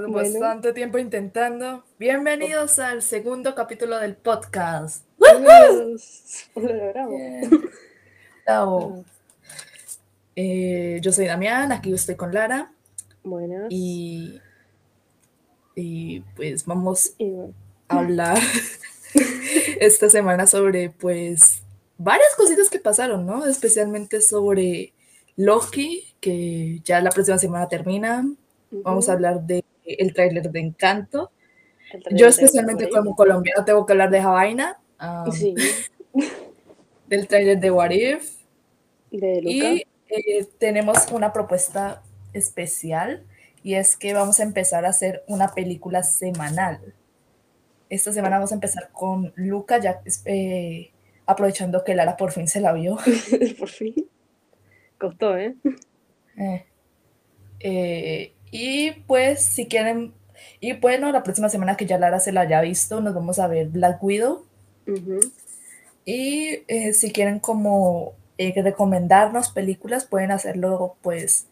Después de Bueno. tanto tiempo intentando. Bienvenidos al segundo capítulo del podcast. Lo logramos. Bravo. Eh, yo soy Damián, aquí estoy con Lara Buenas. y, y pues vamos Y bueno, a hablar esta semana sobre pues varias cositas que pasaron, ¿no? Especialmente sobre Loki, que ya la próxima semana termina. Vamos a hablar de el tráiler de Encanto. Yo especialmente como colombiano tengo que hablar de esa vaina, um, Sí, del tráiler de What If de Luca. y eh, tenemos una propuesta especial y es que vamos a empezar a hacer una película semanal. Esta semana vamos a empezar con Luca, ya eh, aprovechando que Lara por fin se la vio. Por fin. Costó, ¿eh? Eh, eh, y pues si quieren, y bueno, la próxima semana que ya Lara se la haya visto, nos vamos a ver Black Widow. Y eh, si quieren como eh, recomendarnos películas, pueden hacerlo pues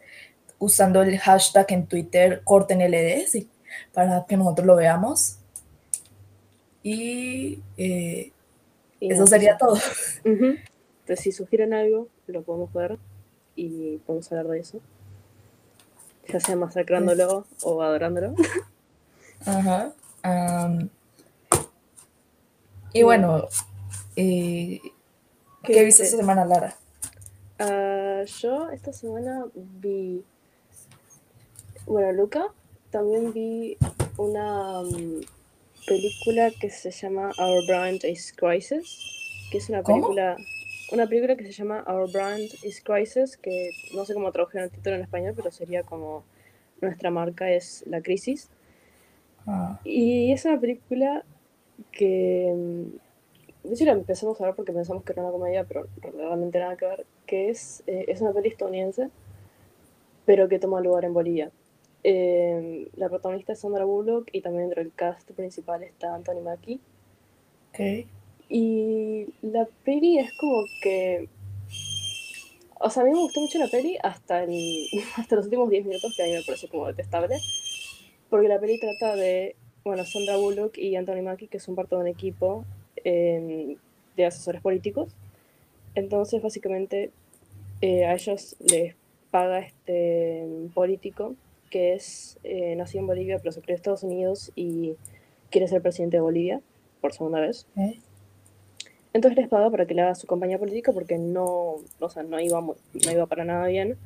usando el hashtag en Twitter cortenld sí, para que nosotros lo veamos. Y eh, Y eso sería sí. todo. Entonces, si sugieren algo, lo podemos ver y podemos hablar de eso. Ya sea masacrándolo o adorándolo. Ajá. y bueno, eh, ¿qué viste esta semana, Lara? Ah, yo esta semana vi, bueno, Luca, también vi una mm, película que se llama Our Brand is Crisis, que es una ¿Cómo? Una película que se llama Our Brand is Crisis, que no sé cómo tradujeron el título en español, pero sería como nuestra marca es la crisis. Ah, Y es una película que, mm, de hecho la empezamos a ver porque pensamos que era una comedia, pero realmente nada que ver, que es, eh, es una peli estadounidense, pero que toma lugar en Bolivia. Eh, la protagonista es Sandra Bullock y también dentro del cast principal está Anthony Mackie. ok. Y la peli es como que... O sea, a mí me gustó mucho la peli hasta, hasta los últimos 10 minutos, que a mí me parece como detestable. Porque la peli trata de, bueno, Sandra Bullock y Anthony Mackie, que son parte de un equipo eh, de asesores políticos. Entonces, básicamente, eh, a ellos les paga este político que es eh, nacido en Bolivia, pero se crió en Estados Unidos y quiere ser presidente de Bolivia por segunda vez. ok. Entonces les paga para que le haga su campaña política porque no, o sea, no iba, mu- no iba para nada bien.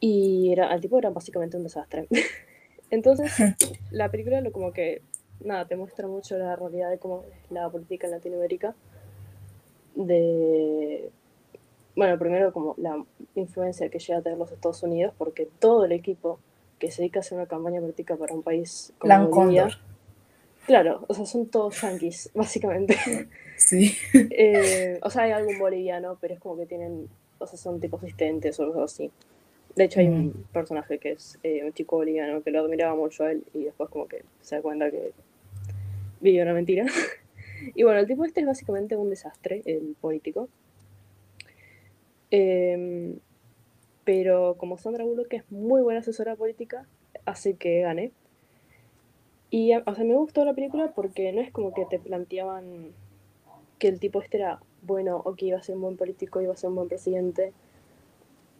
Y era, el tipo era básicamente un desastre. Entonces, la película lo como que, nada, te muestra mucho la realidad de cómo es la política en Latinoamérica. De, bueno, primero como la influencia que llega a tener los Estados Unidos, porque todo el equipo que se dedica a hacer una campaña política para un país como Bolivia. Claro, o sea, son todos yanquis, básicamente. Sí. Eh, o sea, hay algún boliviano, pero es como que tienen, o sea, son tipo asistentes o algo así. De hecho, hay un Mm. personaje que es eh, un chico boliviano que lo admiraba mucho a él y después como que se da cuenta que vivió una mentira. y bueno, el tipo este es básicamente un desastre, el político. Em, pero como Sandra Bullock es muy buena asesora política, hace que gane. Y, o sea, me gustó la película porque no es como que te planteaban que el tipo este era bueno o que iba a ser un buen político, iba a ser un buen presidente.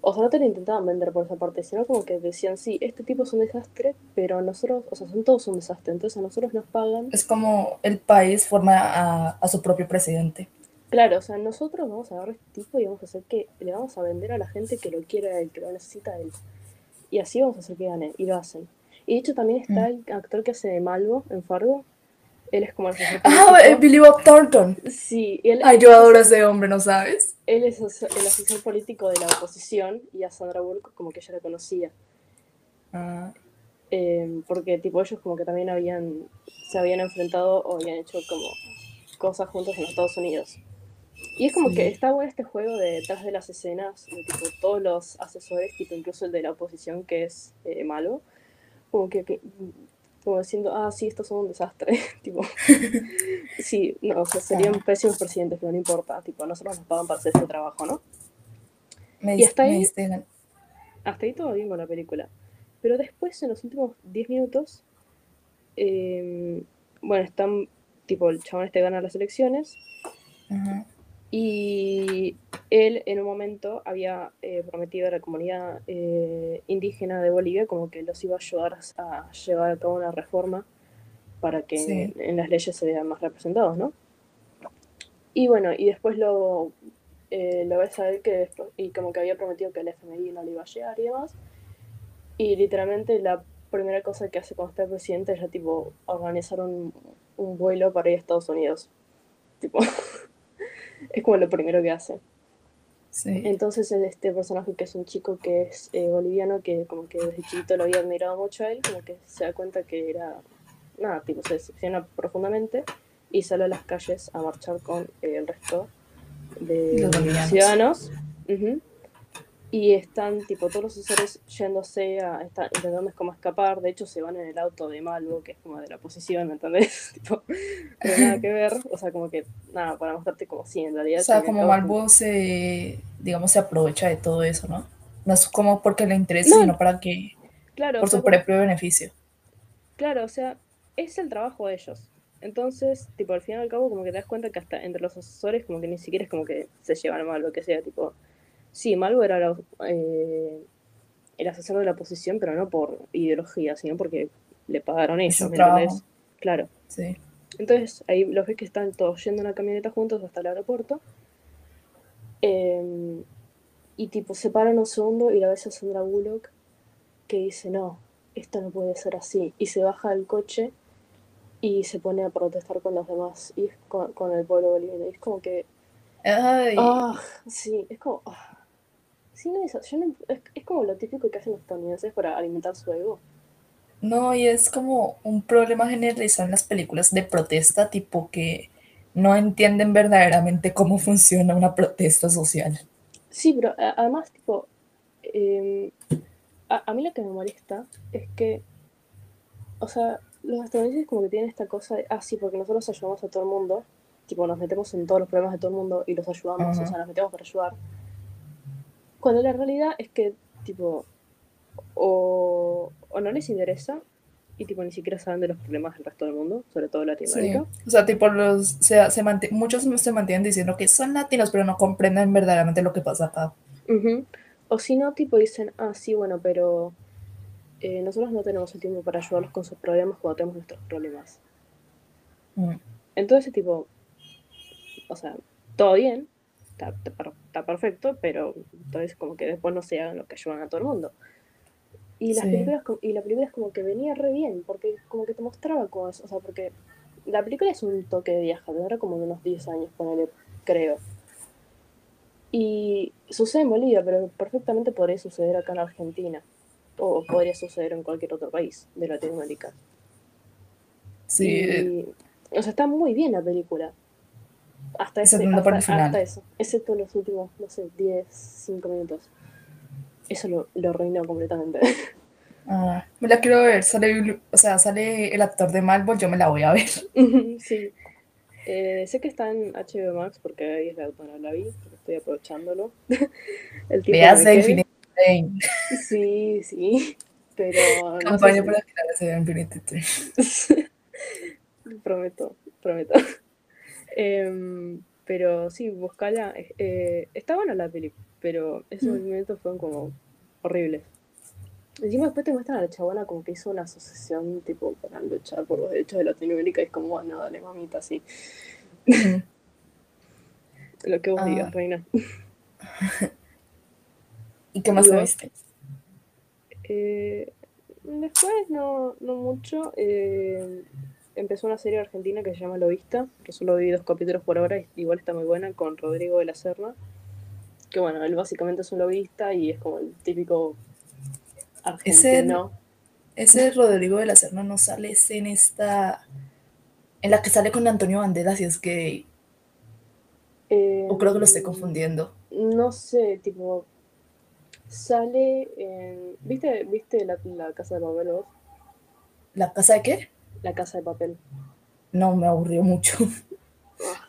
O sea, no te lo intentaban vender por esa parte, sino como que decían, sí, este tipo es un desastre, pero a nosotros, o sea, son todos un desastre, entonces a nosotros nos pagan. Es como el país forma a, a su propio presidente. Claro, o sea, nosotros vamos a agarrar este tipo y vamos a hacer que le vamos a vender a la gente que lo quiere a él, que lo necesita a él. Y así vamos a hacer que gane, y lo hacen. Y de hecho también está el actor que hace de Malvo en Fargo. Él es como el asesor Ah, político. eh, Billy Bob Thornton. Sí, él, Ay, yo adoro a ese hombre, ¿no sabes? él es el asesor político de la oposición y a Sandra Bullock como que ella la conocía. Ah, Eh, porque tipo ellos como que también habían, se habían enfrentado o habían hecho como cosas juntos en los Estados Unidos. Y es como Sí. que está bueno este juego de detrás de las escenas, de tipo todos los asesores, tipo incluso el de la oposición que es eh, malo, como que, que- como diciendo, ah, sí, estos son un desastre, tipo, sí, no, o sea, serían pésimos presidentes, pero no importa, tipo, nosotros nos pagan para hacer este trabajo, ¿no? me, Y hasta me ahí- Hasta ahí todo bien con la película. Pero después, en los últimos 10 minutos, eh, bueno, están, tipo, el chabón este gana las elecciones. Ajá. Y él en un momento había eh, prometido a la comunidad eh, indígena de Bolivia como que los iba a ayudar a llevar a cabo una reforma para que Sí. en, en las leyes se vean más representados, ¿no? Y bueno, y después lo, eh, lo ves a él que y como que había prometido que el FMI no le iba a llegar y demás. Y literalmente la primera cosa que hace cuando está presidente es ya tipo organizar un, un vuelo para ir a Estados Unidos. Tipo, es como lo primero que hace. Sí. Entonces este personaje que es un chico que es eh, boliviano, que como que desde chiquito lo había admirado mucho a él, como que se da cuenta que era, nada, tipo se decepciona profundamente y sale a las calles a marchar con eh, el resto de Los ciudadanos. Ujú. Y están tipo todos los asesores yéndose a, están intentando como escapar, de hecho se van en el auto de Malvo, que es como de la oposición, ¿me entendés? tipo, pero nada que ver, o sea, como que, nada, para mostrarte como si en realidad... O sea, se como Malvo se, digamos, se aprovecha de todo eso, ¿no? No es como porque le interese, No. sino para que, Claro, por su como- propio beneficio. Claro, o sea, es el trabajo de ellos. Entonces, tipo, al fin y al cabo, como que te das cuenta que hasta entre los asesores, como que ni siquiera es como que se llevan mal, lo que sea, tipo, sí, Malvo era la- eh, el asesor de la oposición, pero no por ideología, sino porque le pagaron ellos. Claro. Sí. Entonces, ahí los ves que están todos yendo en la camioneta juntos hasta el aeropuerto. Eh, y tipo, se paran un segundo y la ves a Sandra Bullock que dice, no, esto no puede ser así. Y se baja del coche y se pone a protestar con los demás y es con, con el pueblo boliviano. Y es como que, Ay, ah, sí, es como, ah. Sí, no, es, yo no- es, es como lo típico que hacen los estadounidenses para alimentar su ego. no, y es como un problema generalizado en las películas de protesta, tipo que no entienden verdaderamente cómo funciona una protesta social. Sí, pero a- además, tipo, eh, a, a mí lo que me molesta es que, o sea, los estadounidenses como que tienen esta cosa de, ah, sí, porque nosotros ayudamos a todo el mundo, tipo, nos metemos en todos los problemas de todo el mundo y los ayudamos, o sea, nos metemos para ayudar. Cuando la realidad es que, tipo, o, o no les interesa y, tipo, ni siquiera saben de los problemas del resto del mundo, sobre todo Sí. Latinoamérica. O sea, tipo, los, se, se muchos se mantienen diciendo que son latinos, pero no comprenden verdaderamente lo que pasa acá. O si no, tipo dicen, ah, sí, bueno, pero eh, nosotros no tenemos el tiempo para ayudarlos con sus problemas cuando tenemos nuestros problemas. Mm. Entonces, tipo, o sea, todo bien, está, está per- está perfecto, pero entonces como que después no se hagan lo que ayudan a todo el mundo. Y, las Sí. películas, y la película es como que venía re bien, porque como que te mostraba cosas, o sea, porque la película es un toque de viaje, tendrá como unos 10 años, ponele, creo. Y sucede en Bolivia, pero perfectamente podría suceder acá en Argentina. O podría suceder en cualquier otro país de Latinoamérica. Sí, Y, o sea, está muy bien la película. Hasta, ese, el hasta, hasta eso. Excepto los últimos, no sé, 10, 5 minutos. Eso lo, lo arruinó completamente. ah, me la quiero ver. Sale, o sea, sale el actor de Malvo, yo me la voy a ver. sí. Eh, sé que está en HBO Max porque ahí es la autora, la vi, estoy aprovechándolo. el que Veas me de. Infinity Train. Sí, sí. Pero no sé Campaña si- para que la Infinity Train. prometo, prometo. Em, pero sí, buscala. eh, está buena la peli, pero esos Mm. momentos fueron como horribles. Encima después te muestran a la chabona como que hizo una asociación tipo para luchar por los derechos de Latinoamérica y es como, bueno, dale mamita, sí. Mm. Lo que vos Ah. digas, reina. ¿Y qué más viste? Eh, después no, no mucho. eh, empezó una serie argentina que se llama Lo Vista, que solo vi dos capítulos por ahora, igual está muy buena, con Rodrigo de la Serna. Que bueno, él básicamente es un lobista y es como el típico argentino. Ese Rodrigo de la Serna no sale es en esta. En la que sale con Antonio Banderas y es gay. Eh, O creo que lo estoy confundiendo. No sé, tipo. Sale en. ¿Viste, ¿viste la, la casa de papel? ¿La casa de qué? La casa de papel. No, me aburrió mucho.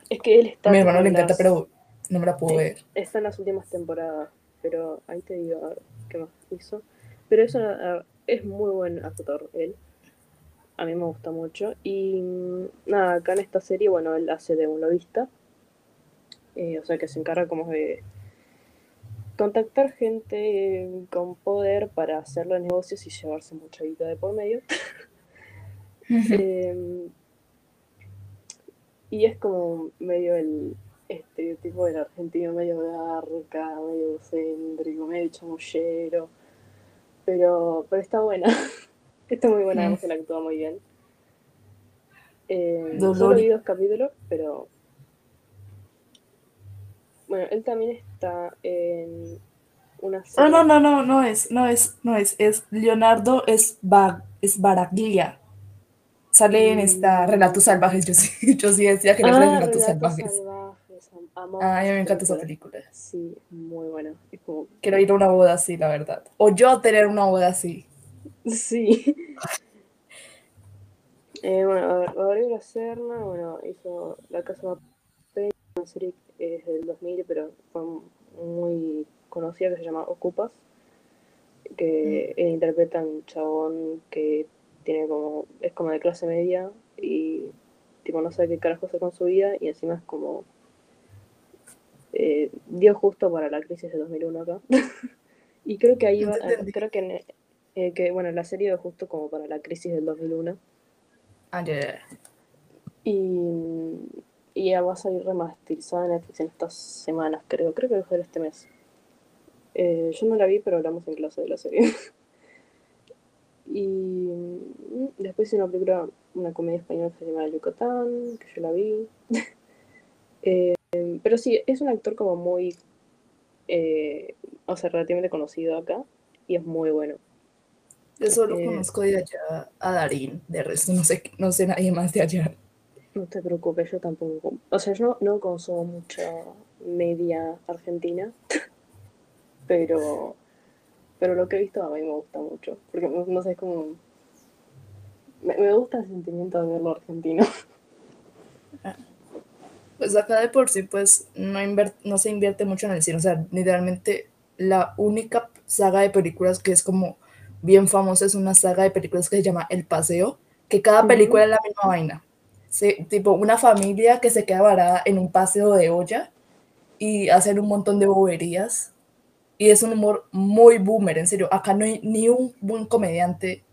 Es que él está. A mi hermano le en encanta, las- pero no me la puedo ver. Está en las últimas temporadas, pero ahí te digo a ver qué más hizo. Pero es una, es muy buen actor él. A mí me gusta mucho. Y nada, acá en esta serie, bueno, él hace de un lobista. Eh, o sea que se encarga como de contactar gente con poder para hacer los negocios y llevarse mucha guita de por medio. Em, y es como medio el estereotipo del argentino, medio garca, medio egocéntrico, medio chamullero. Pero, pero está buena. está muy buena, además mm. él actúa muy bien. Eh, solo vi dos capítulos, pero. Bueno, él también está en una serie. No, no, no, no, no es, no es, no es, es Leonardo es, es Baraglia. Sale en esta mm. Relatos Salvajes, yo sí, yo sí decía que no ah, Relatos, Salvajes. Ah, a mí me encanta esa película. Sí, muy buena. Quiero ir a una boda así, la verdad. O yo tener una boda así. Sí. eh, bueno, a ver, Gabriela Serna, bueno, hizo La Casa de una serie que es del 2000, pero fue muy conocida que se llama Ocupas, que mm. interpreta a un chabón que tiene como, es como de clase media y tipo no sabe qué carajo hacer con su vida y encima es como eh, dio justo para la crisis de 2001 acá. y creo que ahí va, creo que, eh, que, bueno, la serie dio justo como para la crisis del 2001. Ah, Y, y ya va a salir remasterizada en Netflix en estas semanas, creo. Creo que va a ser este mes. Eh, yo no la vi, pero hablamos en clase de la serie. y mm, después hice una película, una comedia española que se llama Yucatán, que yo la vi. eh, pero sí, es un actor como muy, eh, o sea, relativamente conocido acá y es muy bueno. Yo solo eh, conozco de allá a Darín, de resto no sé, no sé nadie más de allá. No te preocupes, yo tampoco. O sea, yo no consumo mucha media argentina, pero, pero lo que he visto a mí me gusta mucho. Porque no sé, es como. Me, me gusta el sentimiento de verlo argentino. Pues acá de por sí, pues no, no se invierte mucho en el cine. O sea, literalmente la única saga de películas que es como bien famosa es una saga de películas que se llama El Paseo, que cada película es la misma vaina. tipo, una familia que se queda varada en un paseo de olla y hacen un montón de boberías. Y es un humor muy boomer, en serio. Acá no hay ni un buen comediante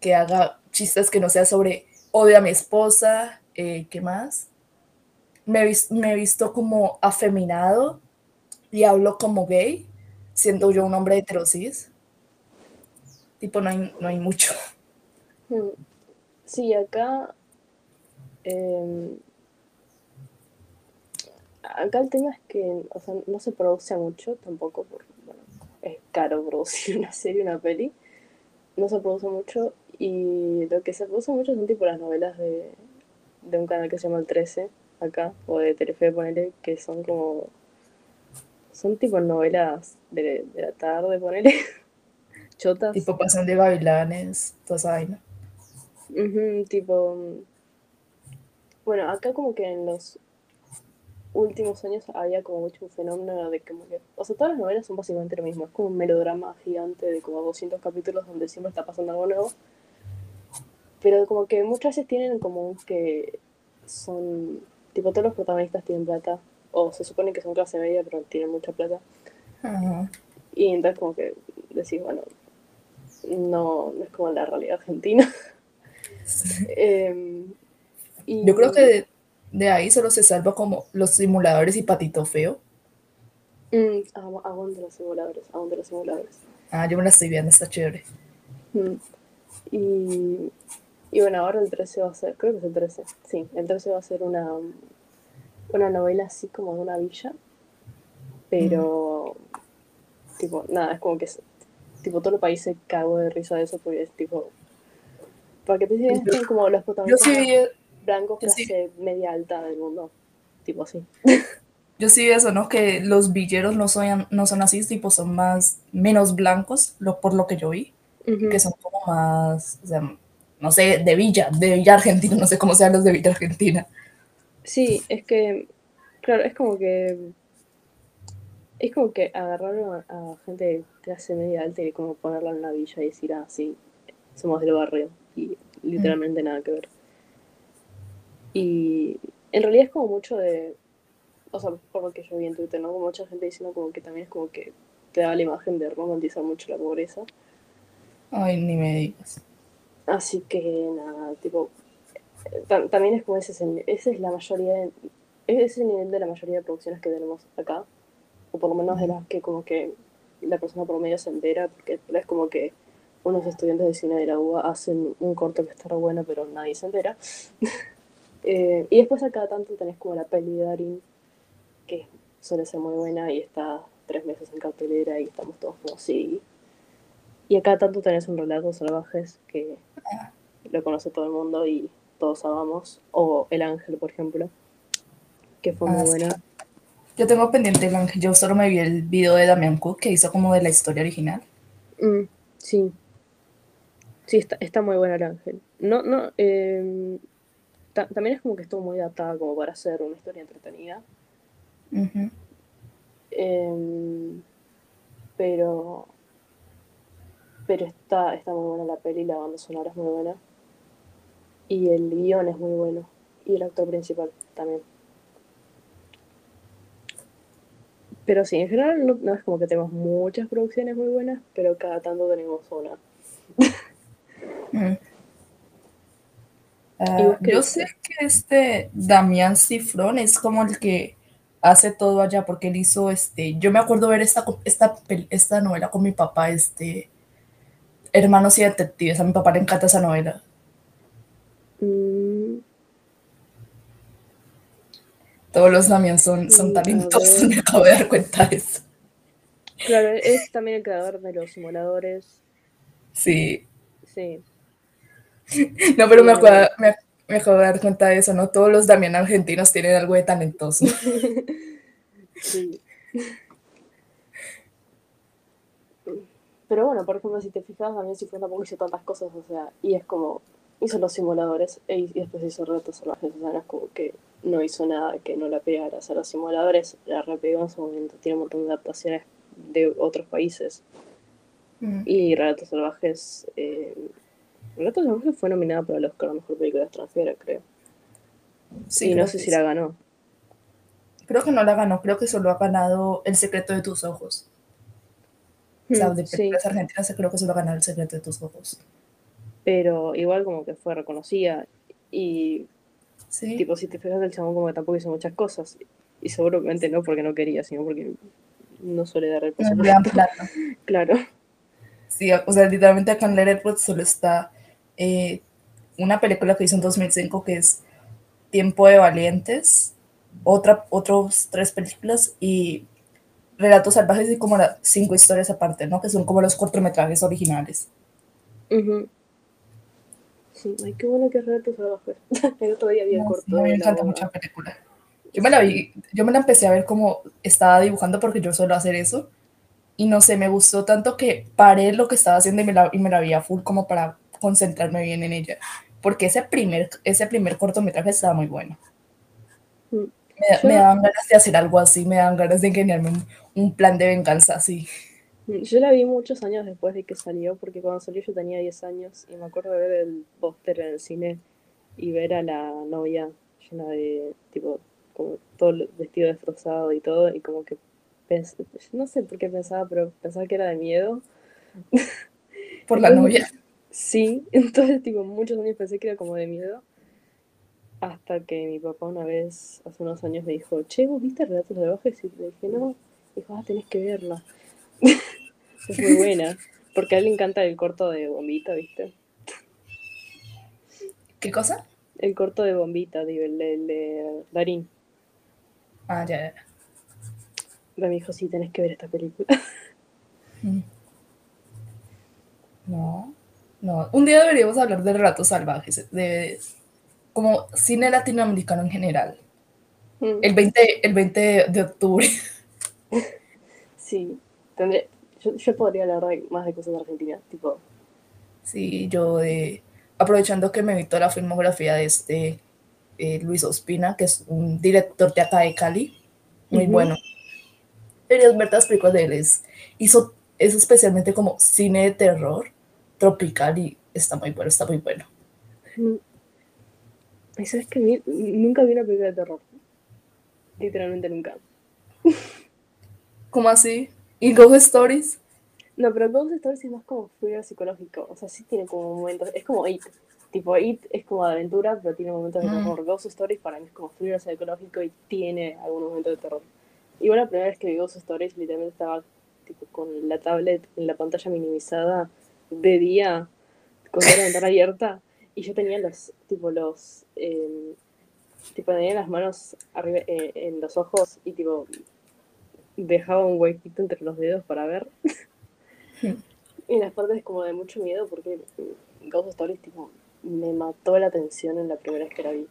que haga chistes que no sea sobre odio a mi esposa, eh, ¿qué más? me, he visto como afeminado y hablo como gay, siendo yo un hombre heterosis. Tipo, no hay, no hay mucho. Sí, acá. Em, acá el tema es que o sea, no se produce mucho tampoco, porque es caro producir una serie, una peli. No se produce mucho y lo que se produce mucho son tipo las novelas de, de un canal que se llama El 13, acá, o de Telefe, ponele, que son como. Son tipo novelas de, la tarde, ponele. Chotas. Tipo pasan de Babilanes, toda esa vaina. tipo. Bueno, acá como que en los últimos años había como mucho un fenómeno de que, o sea, todas las novelas son básicamente lo mismo, es como un melodrama gigante de como 200 capítulos donde siempre está pasando algo nuevo, pero como que muchas veces tienen como que son Tipo, todos los protagonistas tienen plata, o se supone que son clase media, pero tienen mucha plata. Y entonces como que decís, bueno, no, no es como la realidad argentina. Em, Yo creo que de, ahí solo se salva como los simuladores y Patito Feo. Mm, aguante los simuladores, aguante los simuladores. Ah, yo me la estoy viendo, está chévere. Mm. Y y bueno, ahora el 13 va a ser, creo que es el 13, sí, el 13 va a ser una, una novela así como de una villa, pero, tipo, nada, es como que, tipo, todo el país se cagó de risa de eso porque es tipo, para que te digan, como los protagonistas blancos clase media alta del mundo, tipo así. Yo sí vi eso, ¿no? Que los villeros no son, no son así, tipo, son más, menos blancos, lo, por lo que yo vi, que son como más, o sea, no sé, de Villa, de Villa Argentina, no sé cómo sean los de Villa Argentina. Sí, es que, claro, es como que, es como que agarraron a, gente de clase media alta y como ponerla en una villa y decir, ah, sí, somos del barrio y literalmente nada que ver. Y en realidad es como mucho de, o sea, por lo que yo vi en Twitter, ¿no? Como mucha gente diciendo como que también es como que te da la imagen de romantizar mucho la pobreza. Ay, ni me digas. Así que nada, tipo, también es como ese, ese es la mayoría, de, ese es el nivel de la mayoría de producciones que tenemos acá, o por lo menos de las que como que la persona promedio se entera, porque es como que unos estudiantes de cine de la UBA hacen un corto que está bueno, pero nadie se entera. Eh, y después acá tanto tenés como la peli de Darín, que suele ser muy buena y está tres meses en cartelera y estamos todos como sí. Y acá tanto tenés un relato salvajes que lo conoce todo el mundo y todos amamos. O El Ángel, por ejemplo, que fue muy ah, buena. Yo tengo pendiente El Ángel, yo solo me vi el video de Damián Cook que hizo como de la historia original. Mm, sí, Sí, está, está muy buena el ángel. No, no, también es como que estuvo muy adaptada como para hacer una historia entretenida. Em, pero pero está, está muy buena la peli, la banda sonora es muy buena. Y el guion es muy bueno. Y el actor principal también. Pero sí, en general no, no es como que tenemos muchas producciones muy buenas, pero cada tanto tenemos una. Mm. Ah, yo sé que este Damián Cifrón es como el que hace todo allá, porque él hizo este. Yo me acuerdo ver esta, esta, esta novela con mi papá, este. Hermanos y detectives. A mi papá le encanta esa novela. Mm. Todos los Damián son, son talentosos, me acabo de dar cuenta de eso. Claro, es también el creador de los simuladores. Sí. Sí. No, pero me acabo, me, de dar cuenta de eso, ¿no? Todos los Damián argentinos tienen algo de talentoso. Sí. Pero bueno, por ejemplo, si te fijas, también si fue tampoco hizo tantas cosas, o sea, y es como, hizo los simuladores e, y después hizo retos salvajes, o sea, no es como que no hizo nada que no la pegara, o sea, los simuladores la repegó en su momento, tiene un montón de adaptaciones de otros países. Mm. Y Relatos Salvajes eh, Relatos Salvajes fue nominada para el Oscar a Mejor Película Extranjera, creo. Sí, no sé si la ganó. Creo que no la ganó, creo que solo ha ganado El secreto de tus ojos. o sea, de películas argentinas creo que solo ha ganado El secreto de tus ojos. Pero igual como que fue reconocida y ¿Sí? tipo si te fijas el chabón como que tampoco hizo muchas cosas y seguramente no porque no quería, sino porque no suele dar el presupuesto. claro. Sí, o sea, literalmente acá en Letterboxd solo está eh, una película que hizo en 2005 que es Tiempo de Valientes, otra, otros tres películas y Relatos Salvajes y como las cinco historias aparte, ¿no? Que son como los cortometrajes originales. Sí, ay, qué bueno que es Relatos Salvajes. El otro día vi el corto. me encanta mucho la película. Yo me la vi, yo me la empecé a ver como estaba dibujando porque yo suelo hacer eso. Y no sé, me gustó tanto que paré lo que estaba haciendo y me la, y me la vi a full como para concentrarme bien en ella, porque ese primer, ese primer cortometraje estaba muy bueno. Mm. Me, daban ganas de hacer algo así, me daban ganas de ingeniarme un, plan de venganza así. Mm, yo la vi muchos años después de que salió, porque cuando salió yo tenía 10 años y me acuerdo de ver el póster en el cine y ver a la novia llena de, tipo, como todo vestido destrozado y todo, y como que no sé por qué pensaba, pero pensaba que era de miedo. Por la novia. Sí, entonces, tipo, muchos años pensé que era como de miedo. Hasta que mi papá una vez, hace unos años, me dijo, che, ¿vos viste Relatos de Bajes? Y le dije, no. Dijo, ah, tenés que verla. es muy buena. Porque a él le encanta el corto de Bombita, ¿viste? ¿Qué cosa? El corto de Bombita, digo, el de, Darín. Ah, ya, ya. Me dijo, sí, tenés que ver esta película. Mm. No. No, un día deberíamos hablar de relatos salvajes, de como cine latinoamericano en general. Mm. El, 20, el 20 de octubre. Sí, tendré, yo, podría hablar más de cosas de Argentina, tipo. Sí, yo de, aprovechando que me vi toda la filmografía de este eh, Luis Ospina, que es un director de acá de Cali, muy bueno. Deberías ver películas de él, hizo, es especialmente como cine de terror tropical y está muy bueno, está muy bueno. Y sabes que vi- nunca vi una película de terror. Literalmente nunca. ¿Cómo así? ¿Y Ghost Stories? No, pero Ghost Stories es más como thriller psicológico. O sea, sí tiene como momentos. Es como It. Tipo, It es como de aventura, pero tiene momentos de Mm. terror. Ghost Stories para mí es como thriller psicológico y tiene algunos momentos de terror. Igual la primera vez que vi Ghost Stories, literalmente estaba tipo con la tablet en la pantalla minimizada de día, con toda la ventana abierta. Y yo tenía los, tipo, los. eh, tipo, tenía las manos arriba eh, en los ojos y tipo. Dejaba un huequito entre los dedos para ver. Y las partes como de mucho miedo porque Ghost Stories tipo me mató la atención en la primera vez que la vi.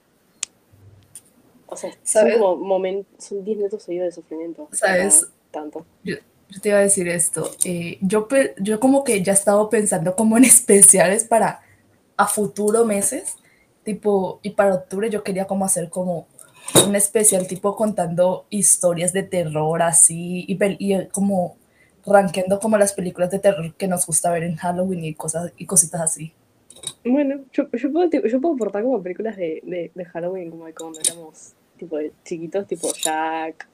O sea, son como momentos, son 10 minutos seguidos de sufrimiento. ¿Sabes? tanto. Yo, yo te iba a decir esto. eh, yo, yo como que ya he estado pensando como en especiales para a futuro meses. Tipo, y para octubre yo quería como hacer como un especial tipo contando historias de terror así y, eh, como rankeando como las películas de terror que nos gusta ver en Halloween y cosas y cositas así. Bueno, yo, yo, puedo, tipo, yo puedo aportar como películas de, de, Halloween como de cuando éramos tipo chiquitos, tipo Jack,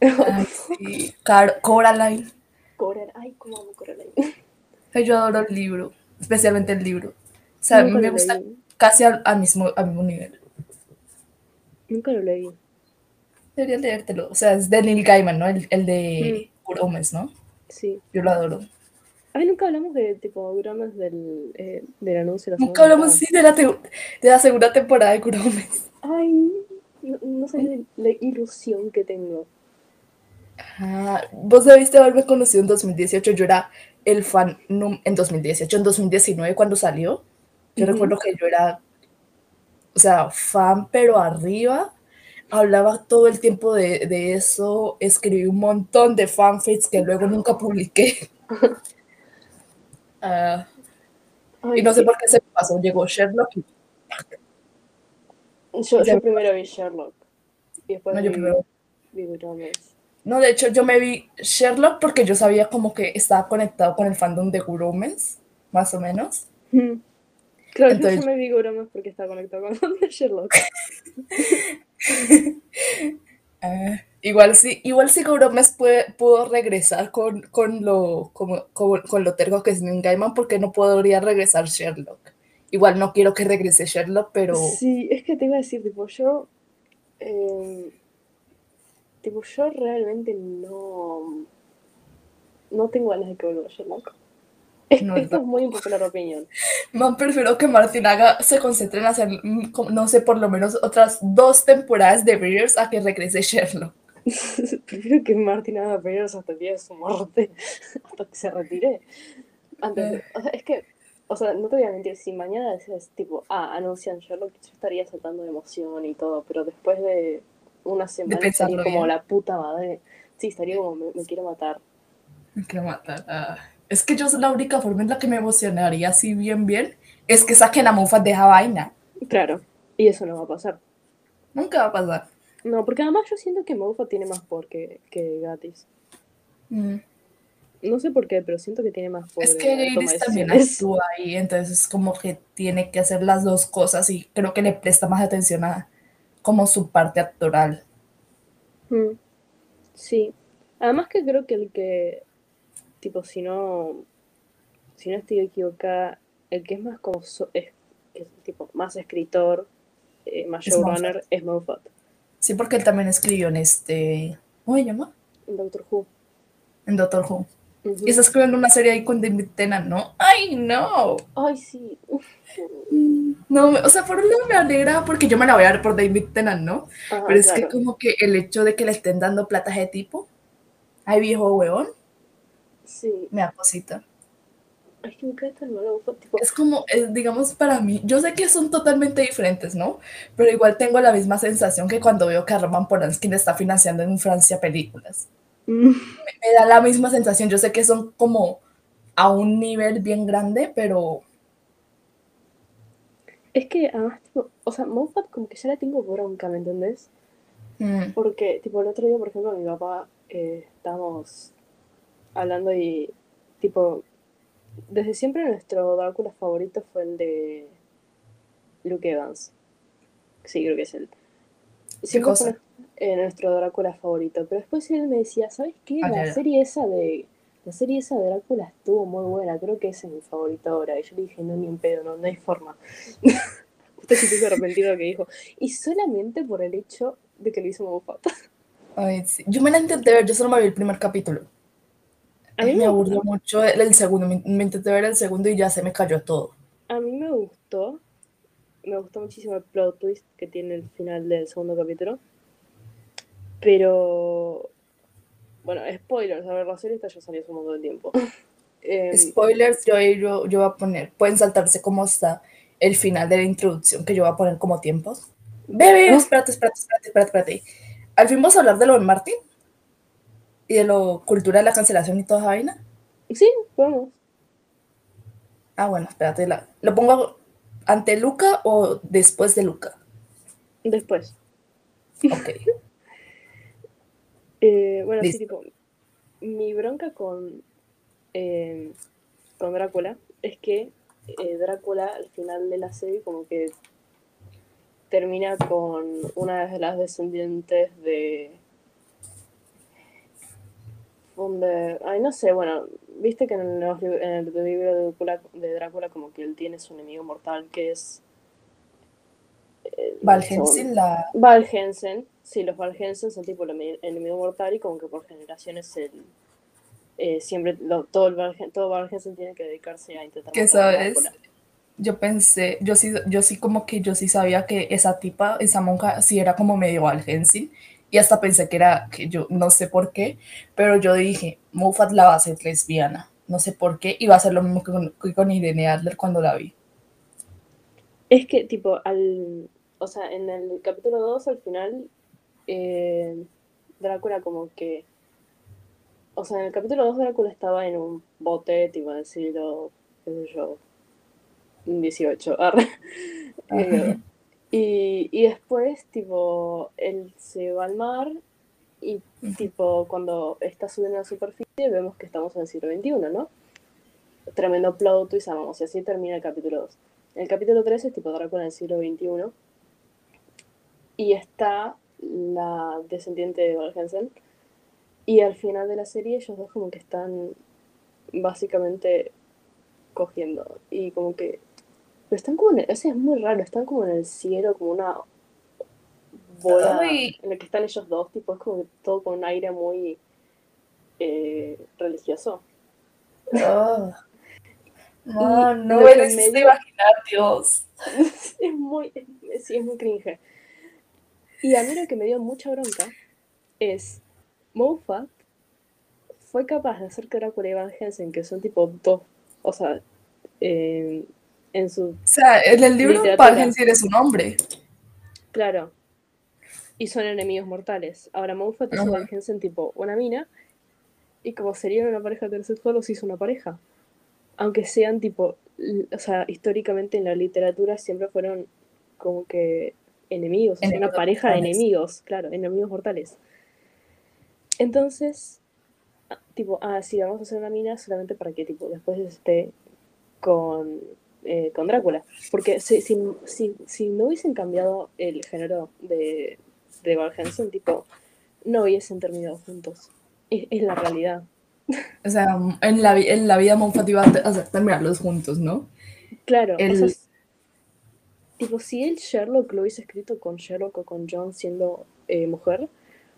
Ay, sí. Car- Coraline. Coraline. Ay, cómo amo Coraline. Yo adoro el libro, especialmente el libro. O sea, Nunca me gusta casi al, al mismo, al mismo nivel. Nunca lo leí. Deberías leértelo. O sea, es de Neil Gaiman, ¿no? El, el de Kuromes, ¿no? Sí. Yo lo adoro. Ay, nunca hablamos de tipo dramas del, eh, del anuncio de la Nunca hablamos sí, de la, de la segunda temporada de Kuromes. Ay, no, no sé de la ilusión que tengo. Ah, Vos debiste haberme conocido en 2018. Yo era el fan en 2018, en 2019 cuando salió. Yo recuerdo que yo era, o sea, fan, pero arriba. Hablaba todo el tiempo de, de eso. Escribí un montón de fanfics que luego nunca publiqué. Ah, Ay, y no sé sí. por qué se me pasó. Llegó Sherlock y Yo, yo primero vi Sherlock. Y después No, yo vi, primero- vi. No, de hecho, yo me vi Sherlock porque yo sabía como que estaba conectado con el fandom de Guromes, más o menos. Mm. Claro, Entonces- yo me vi Dramas porque está conectado con Sherlock. Ah, igual sí, igual sí Guromes puede, pudo regresar con, con lo como, con lo terco que es Neil Gaiman porque no podría regresar Sherlock. Igual no quiero que regrese Sherlock, pero Sí, es que te iba a decir, tipo, yo. eh, tipo, yo realmente no. No tengo ganas de que vuelva Sherlock. Es- No, esto no. es muy impopular opinión. man, prefiero que Martin haga, se concentre en hacer, mm, no sé, por lo menos otras dos temporadas de Beers a que regrese Sherlock. Prefiero que Martin haga peleas hasta el día de su muerte, hasta que se retire. Antes de- o sea, es que, o sea, no te voy a mentir, si mañana dices, tipo, ah, anuncian Sherlock, yo estaría saltando de emoción y todo, pero después de una semana estaría como la puta madre. Sí, estaría como, me, me quiero matar. Me quiero matar. ah. Es que yo la única forma en la que me emocionaría así bien, bien, es que saquen a Moffat de esa vaina. Claro, y eso no va a pasar. Nunca va a pasar. No, porque además yo siento que Moffat tiene más poder que, que Gatis. Mm. No sé por qué, pero siento que tiene más poder. Es que de también actúa ahí, entonces es como que tiene que hacer las dos cosas y creo que le presta más atención a como su parte actoral. Mm, Sí. Además que creo que el que, tipo, si no, si no estoy equivocada, el que es más como, so- es, que es, tipo, más escritor, eh, más Es showrunner, es Moffat, Sí, porque él también escribió en este, ¿cómo se llama? en Doctor Who. En Doctor Who. Y está escribiendo una serie ahí con David Tennant, ¿no? ¡Ay, no! Ay, sí. Uf. No, o sea, por un lado me alegra porque yo me la voy a ver por David Tennant, ¿no? Ajá, Pero es claro. que como que el hecho de que le estén dando plata a ese tipo, ay viejo huevón, Sí. me da cosita. Es que me tipo, Es como, eh, digamos, para mí, yo sé que son totalmente diferentes, ¿no? Pero igual tengo la misma sensación que cuando veo que a Roman Polanski le está financiando en Francia películas. Mm, Me da la misma sensación, yo sé que son como a un nivel bien grande, pero es que además, tipo, o sea, Moffat como que ya la tengo bronca, ¿me entendés? mm, Porque, tipo, el otro día, por ejemplo, mi papá, eh, estábamos hablando y, tipo, desde siempre nuestro Drácula favorito fue el de Luke Evans. Sí, creo que es él. Siempre cosa? fue eh, nuestro Drácula favorito. Pero después él me decía, ¿sabes qué? Ah, La serie esa de. La serie esa de Drácula estuvo muy buena, creo que ese es mi favorito ahora. Y yo le dije, no, ni en pedo, no, no hay forma. Usted se tuvo arrepentido de lo que dijo. Y solamente por el hecho de que lo hizo Moffat. Ay, sí. Yo me la intenté ver, yo solo me vi el primer capítulo. A mí me me aburrió mucho el, el segundo, me, me intenté ver el segundo y ya se me cayó todo. A mí me gustó, me gustó muchísimo el plot twist que tiene el final del segundo capítulo. Pero, bueno, spoilers, a ver, la serie esta ya salió hace un montón de tiempo. Em, Spoilers, yo, yo, yo voy a poner, pueden saltarse cómo está el final de la introducción, que yo voy a poner como tiempos. Bebé, espérate, espérate, espérate, espérate, espérate. Al fin vamos a hablar de lo de Martín y de lo cultura de la cancelación y toda esa vaina. sí, vamos. Ah, bueno, espérate, la- ¿lo pongo ante Luca o después de Luca? Después. Ok. Eh, bueno, sí, tipo, mi bronca con, eh, con Drácula es que eh, Drácula al final de la serie como que termina con una de las descendientes de... Donde, ay, no sé, bueno, viste que en, los en el libro de Drácula, de Drácula como que él tiene su enemigo mortal que es... eh, Val segundo- Helsing, la... Valhensen, sí, los Valhensen son tipo el emi- enemigo mortal y como que por generaciones el eh, siempre lo- todo el todo tiene que dedicarse a intentar a sabes, yo pensé, yo sí, yo sí como que yo sí sabía que esa tipa, esa monja, sí era como medio Valhensin, y hasta pensé que era, que yo no sé por qué, pero yo dije, Moffat la va a hacer lesbiana, no sé por qué, y va a ser lo mismo que con, que con Irene Adler cuando la vi. Es que tipo al o sea, en el capítulo 2 al final eh, Drácula como que o sea, en el capítulo 2 Drácula estaba en un bote tipo del siglo qué sé yo 18 arre. Eh, y, y después, tipo, él se va al mar y, tipo, cuando está subiendo a la superficie, vemos que estamos en el siglo XXI, ¿no? Tremendo plot twist, amamos, y así termina el capítulo 2. El capítulo 3 es tipo Drácula en el siglo XXI y está la descendiente de Valhensen y al final de la serie ellos dos como que están básicamente cogiendo y como que pero están como en el, ese es muy raro, están como en el cielo, como una bola Ay. en la que están ellos dos, tipo, es como que todo con un aire muy eh, religioso. Oh. No, no me dio- imaginar, Dios. es muy, es- sí, es muy cringe. Y a mí lo que me dio mucha bronca es Moffat fue capaz de hacer que Drácula y Van Helsing, que son tipo dos, o sea, eh, en su O sea, en el libro. Val Helsing es un hombre. Claro. Y son enemigos mortales. Ahora Moffat hizo. Van Helsing tipo una mina. Y como serían una pareja heterosexual, los hizo una pareja. Aunque sean tipo. O sea, históricamente en la literatura siempre fueron como que enemigos. Una pareja de enemigos, claro, enemigos mortales. Entonces, ah, tipo, ah, sí, vamos a hacer una mina solamente para que tipo después esté con, eh, con Drácula. Porque si, si, si, si no hubiesen cambiado el género de, de Van Helsing, tipo, no hubiesen terminado juntos. Es, es la realidad. O sea, en la, en la vida Moffat iba a terminarlos juntos, ¿no? Claro, El- o sea, tipo, si el Sherlock lo hubiese escrito con Sherlock o con John siendo eh, mujer,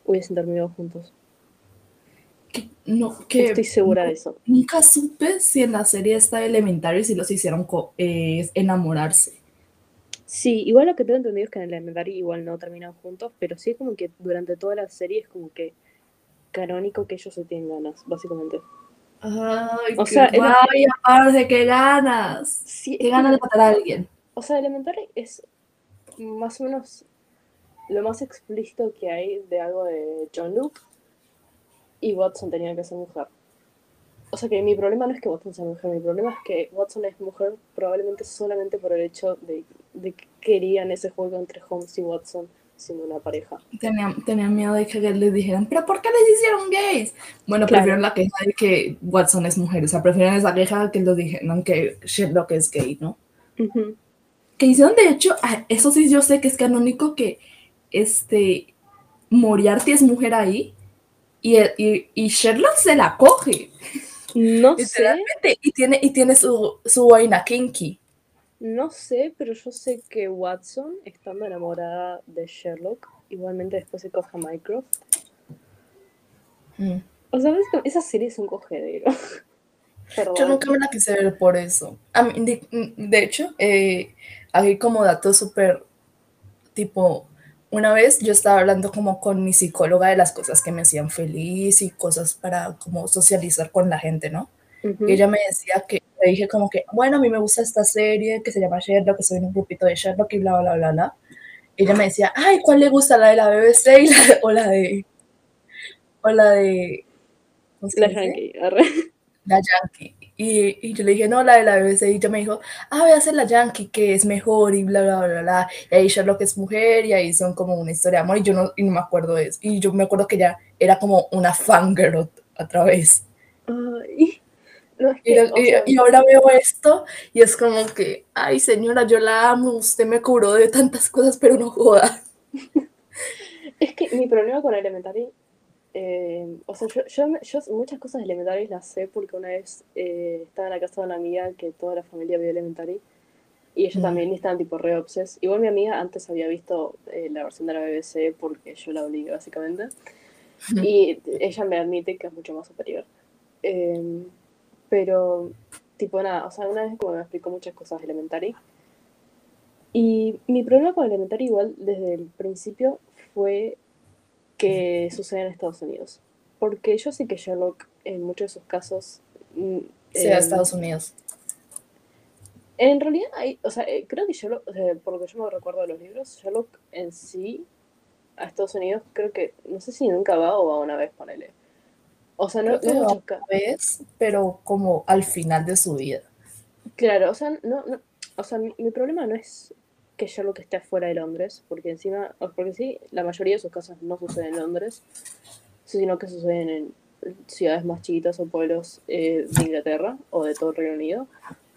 hubiesen terminado juntos. Que, no, que Estoy segura de eso. Nunca supe si en la serie esta de Elementary si los hicieron eh, enamorarse. Sí, igual lo que tengo entendido es que en el Elementary igual no terminan juntos, pero sí como que durante toda la serie es como que canónico que ellos se tienen ganas, básicamente. Ay, O qué sea, rabia, parce, qué ganas. Sí, Qué ganas de matar a alguien. O sea, Elementary es más o menos lo más explícito que hay de algo de John Luke y Watson tenía que ser mujer. O sea que mi problema no es que Watson sea mujer, mi problema es que Watson es mujer probablemente solamente por el hecho de, de que querían ese juego entre Holmes y Watson siendo una pareja. Tenía, tenía miedo de que les dijeran, pero ¿por qué les hicieron gays? Bueno, claro. prefieren la queja de que Watson es mujer, o sea, prefieren esa queja que los dijeron que Sherlock es gay, ¿no? Uh -huh. Que hicieron, de hecho, eso sí yo sé que es canónico que este Moriarty es mujer ahí y, y, y Sherlock se la coge. No sé. Y tiene, y tiene su, su vaina kinky. No sé, pero yo sé que Watson, estando enamorada de Sherlock, igualmente después se coge a Mycroft. Mm. O sea, esa serie es un cogedero. Yo nunca me la quise ver por eso. A mí, de, de, hecho, eh, hay como datos súper, tipo, una vez yo estaba hablando como con mi psicóloga de las cosas que me hacían feliz y cosas para como socializar con la gente, ¿no? Uh -huh. Y ella me decía que, le dije como que, bueno, a mí me gusta esta serie que se llama Sherlock, que soy en un grupito de Sherlock y bla, bla, bla, bla. Y ella me decía, ay, ¿cuál le gusta? ¿La de la BBC y la de, o la de... o la de... ¿cómo se la? Yankee. La Yankee. Y, y, yo le dije, no, la de la BBC. Y ella me dijo, ah, voy a hacer la Yankee, que es mejor y bla, bla, bla, bla. Y ahí Sherlock es mujer y ahí son como una historia de amor. Y yo no, y no me acuerdo de eso. Y yo me acuerdo que ella era como una fangirl otra vez. Ay. No, es que, y, o sea, y, ahora veo esto y es como que, ay señora, yo la amo, usted me curó de tantas cosas, pero no joda. Es que mi problema con Elementary, eh, o sea, yo, yo, yo, muchas cosas de Elementary las sé porque una vez eh, estaba en la casa de una amiga que toda la familia vio Elementary y ella mm. también estaban tipo re obses. Igual mi amiga antes había visto eh, la versión de la BBC porque yo la obligué básicamente mm. y ella me admite que es mucho más superior. Eh, pero, tipo, nada, o sea, una vez como me explicó muchas cosas Elementary. Y mi problema con Elementary igual desde el principio fue que sucede en Estados Unidos. Porque yo sé que Sherlock en muchos de sus casos... Sea eh, Estados Unidos. En realidad, hay, o sea, eh, creo que Sherlock, o sea, por lo que yo me recuerdo de los libros, Sherlock en sí a Estados Unidos creo que, no sé si nunca va o va una vez, ponele. O sea, no, Creo no que vez, pero como al final de su vida. Claro, o sea, no, no, o sea, mi, mi, problema no es que Sherlock esté afuera de Londres, porque encima, porque sí, la mayoría de sus casos no suceden en Londres, sino que suceden en ciudades más chiquitas o pueblos eh, de Inglaterra o de todo el Reino Unido.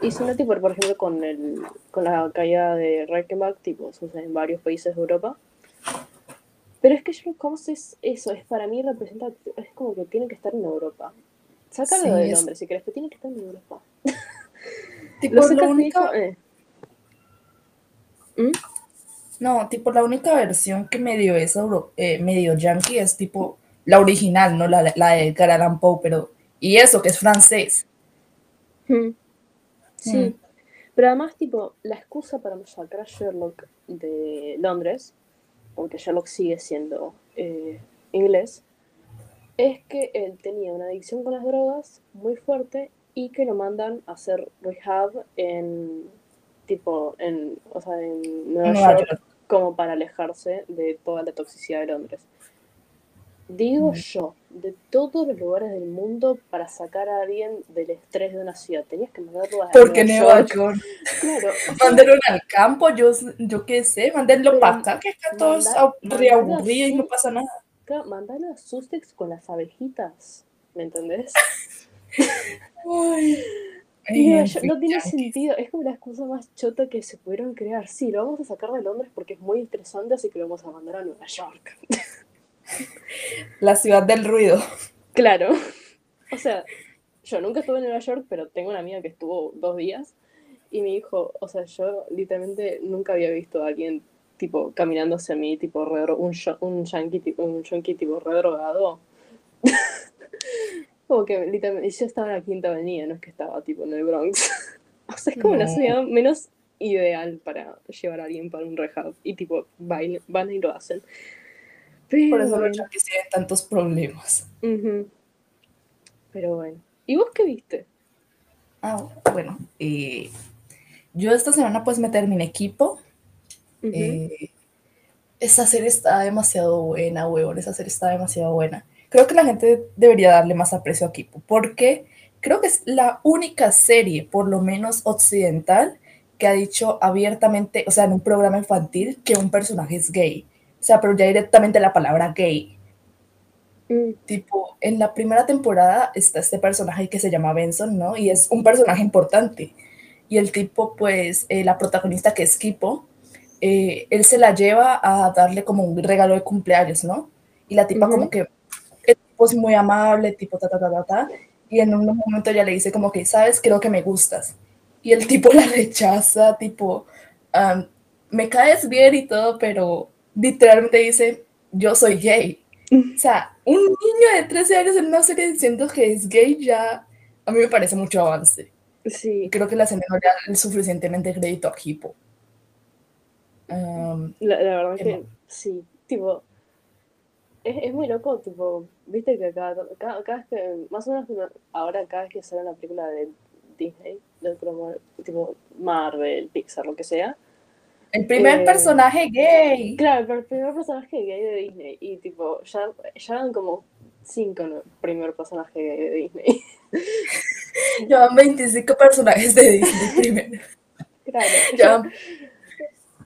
Y si no, tipo, por ejemplo, con, el, con la caída de Reichenbach, tipo, sucede en varios países de Europa. Pero es que Sherlock Holmes es eso, es para mí representa, es como que tiene que estar en Europa. Sácalo sí, de es... Londres si querés, pero tiene que estar en Europa. tipo, lo, lo único... Eh. ¿Mm? No, tipo, la única versión que medio es euro, eh, medio yankee es tipo la original, no la, la de Edgar Allan Poe, pero... Y eso, que es francés. Mm. Sí. Mm. Pero además, tipo, la excusa para sacar a Sherlock de Londres aunque Sherlock sigue siendo eh, inglés, es que él tenía una adicción con las drogas muy fuerte y que lo mandan a hacer rehab en tipo en, o sea, en Nueva, Nueva York, York, como para alejarse de toda la toxicidad de Londres. Digo mm. yo, de todos los lugares del mundo para sacar a alguien del estrés de una ciudad, tenías que mandarlo a Porque Nueva York. York. Claro. Mandarlo al campo, yo, yo qué sé, mandarlo para acá, que acá todo es reaburrido y no pasa nada. Claro, a Sussex con las abejitas, ¿me entendés? Ay. Yo, no tiene sentido, es como la excusa más chota que se pudieron crear. Sí, lo vamos a sacar de Londres porque es muy interesante, así que lo vamos a mandar a Nueva York. La ciudad del ruido. Claro. O sea, yo nunca estuve en Nueva York, pero tengo una amiga que estuvo dos días y me dijo, o sea, yo literalmente nunca había visto a alguien tipo caminando hacia mí, tipo re, un, un yankee, tipo, un yankee tipo re drogado. Como que literalmente, yo estaba en la quinta avenida, no es que estaba tipo en el Bronx. o sea, es como no. la ciudad menos ideal para llevar a alguien para un rehab y tipo van, van y lo hacen. Pero... Por eso los yankees tienen tantos problemas. Uh -huh. Pero bueno. ¿Y vos qué viste? Ah, bueno. Eh, yo esta semana pues me terminé equipo. Uh -huh. eh, esa serie está demasiado buena, huevón. Esa serie está demasiado buena. Creo que la gente debería darle más aprecio a Equipo, porque creo que es la única serie, por lo menos occidental, que ha dicho abiertamente, o sea, en un programa infantil, que un personaje es gay O sea, pero ya directamente la palabra gay. Mm, Tipo, en la primera temporada está este personaje que se llama Benson, ¿no? Y es un personaje importante. Y el tipo, pues, eh, la protagonista que es Kipo, eh, él se la lleva a darle como un regalo de cumpleaños, ¿no? Y la tipa como que, el tipo es muy amable, tipo ta, ta, ta, ta, ta. Y en un momento ella le dice como que, sabes, creo que me gustas. Y el tipo la rechaza, tipo, "Am, me caes bien y todo, pero literalmente dice, yo soy gay. O sea, un niño de 13 años en una serie diciendo que es gay ya a mí me parece mucho avance. sí, Creo que la serie no le da suficientemente crédito a Hippo. Um, la, la verdad ¿Qué que más? sí, tipo, es, es muy loco, tipo, viste que cada, cada, cada vez que, más o menos ahora cada vez que sale una película de Disney, de promo- tipo Marvel, Pixar, lo que sea, el primer Eh, personaje gay. claro, el primer personaje gay de Disney, y tipo, ya, ya eran como cinco ¿no? primer personaje gay de Disney. Llevan 25 personajes de Disney primero. claro, Llevan-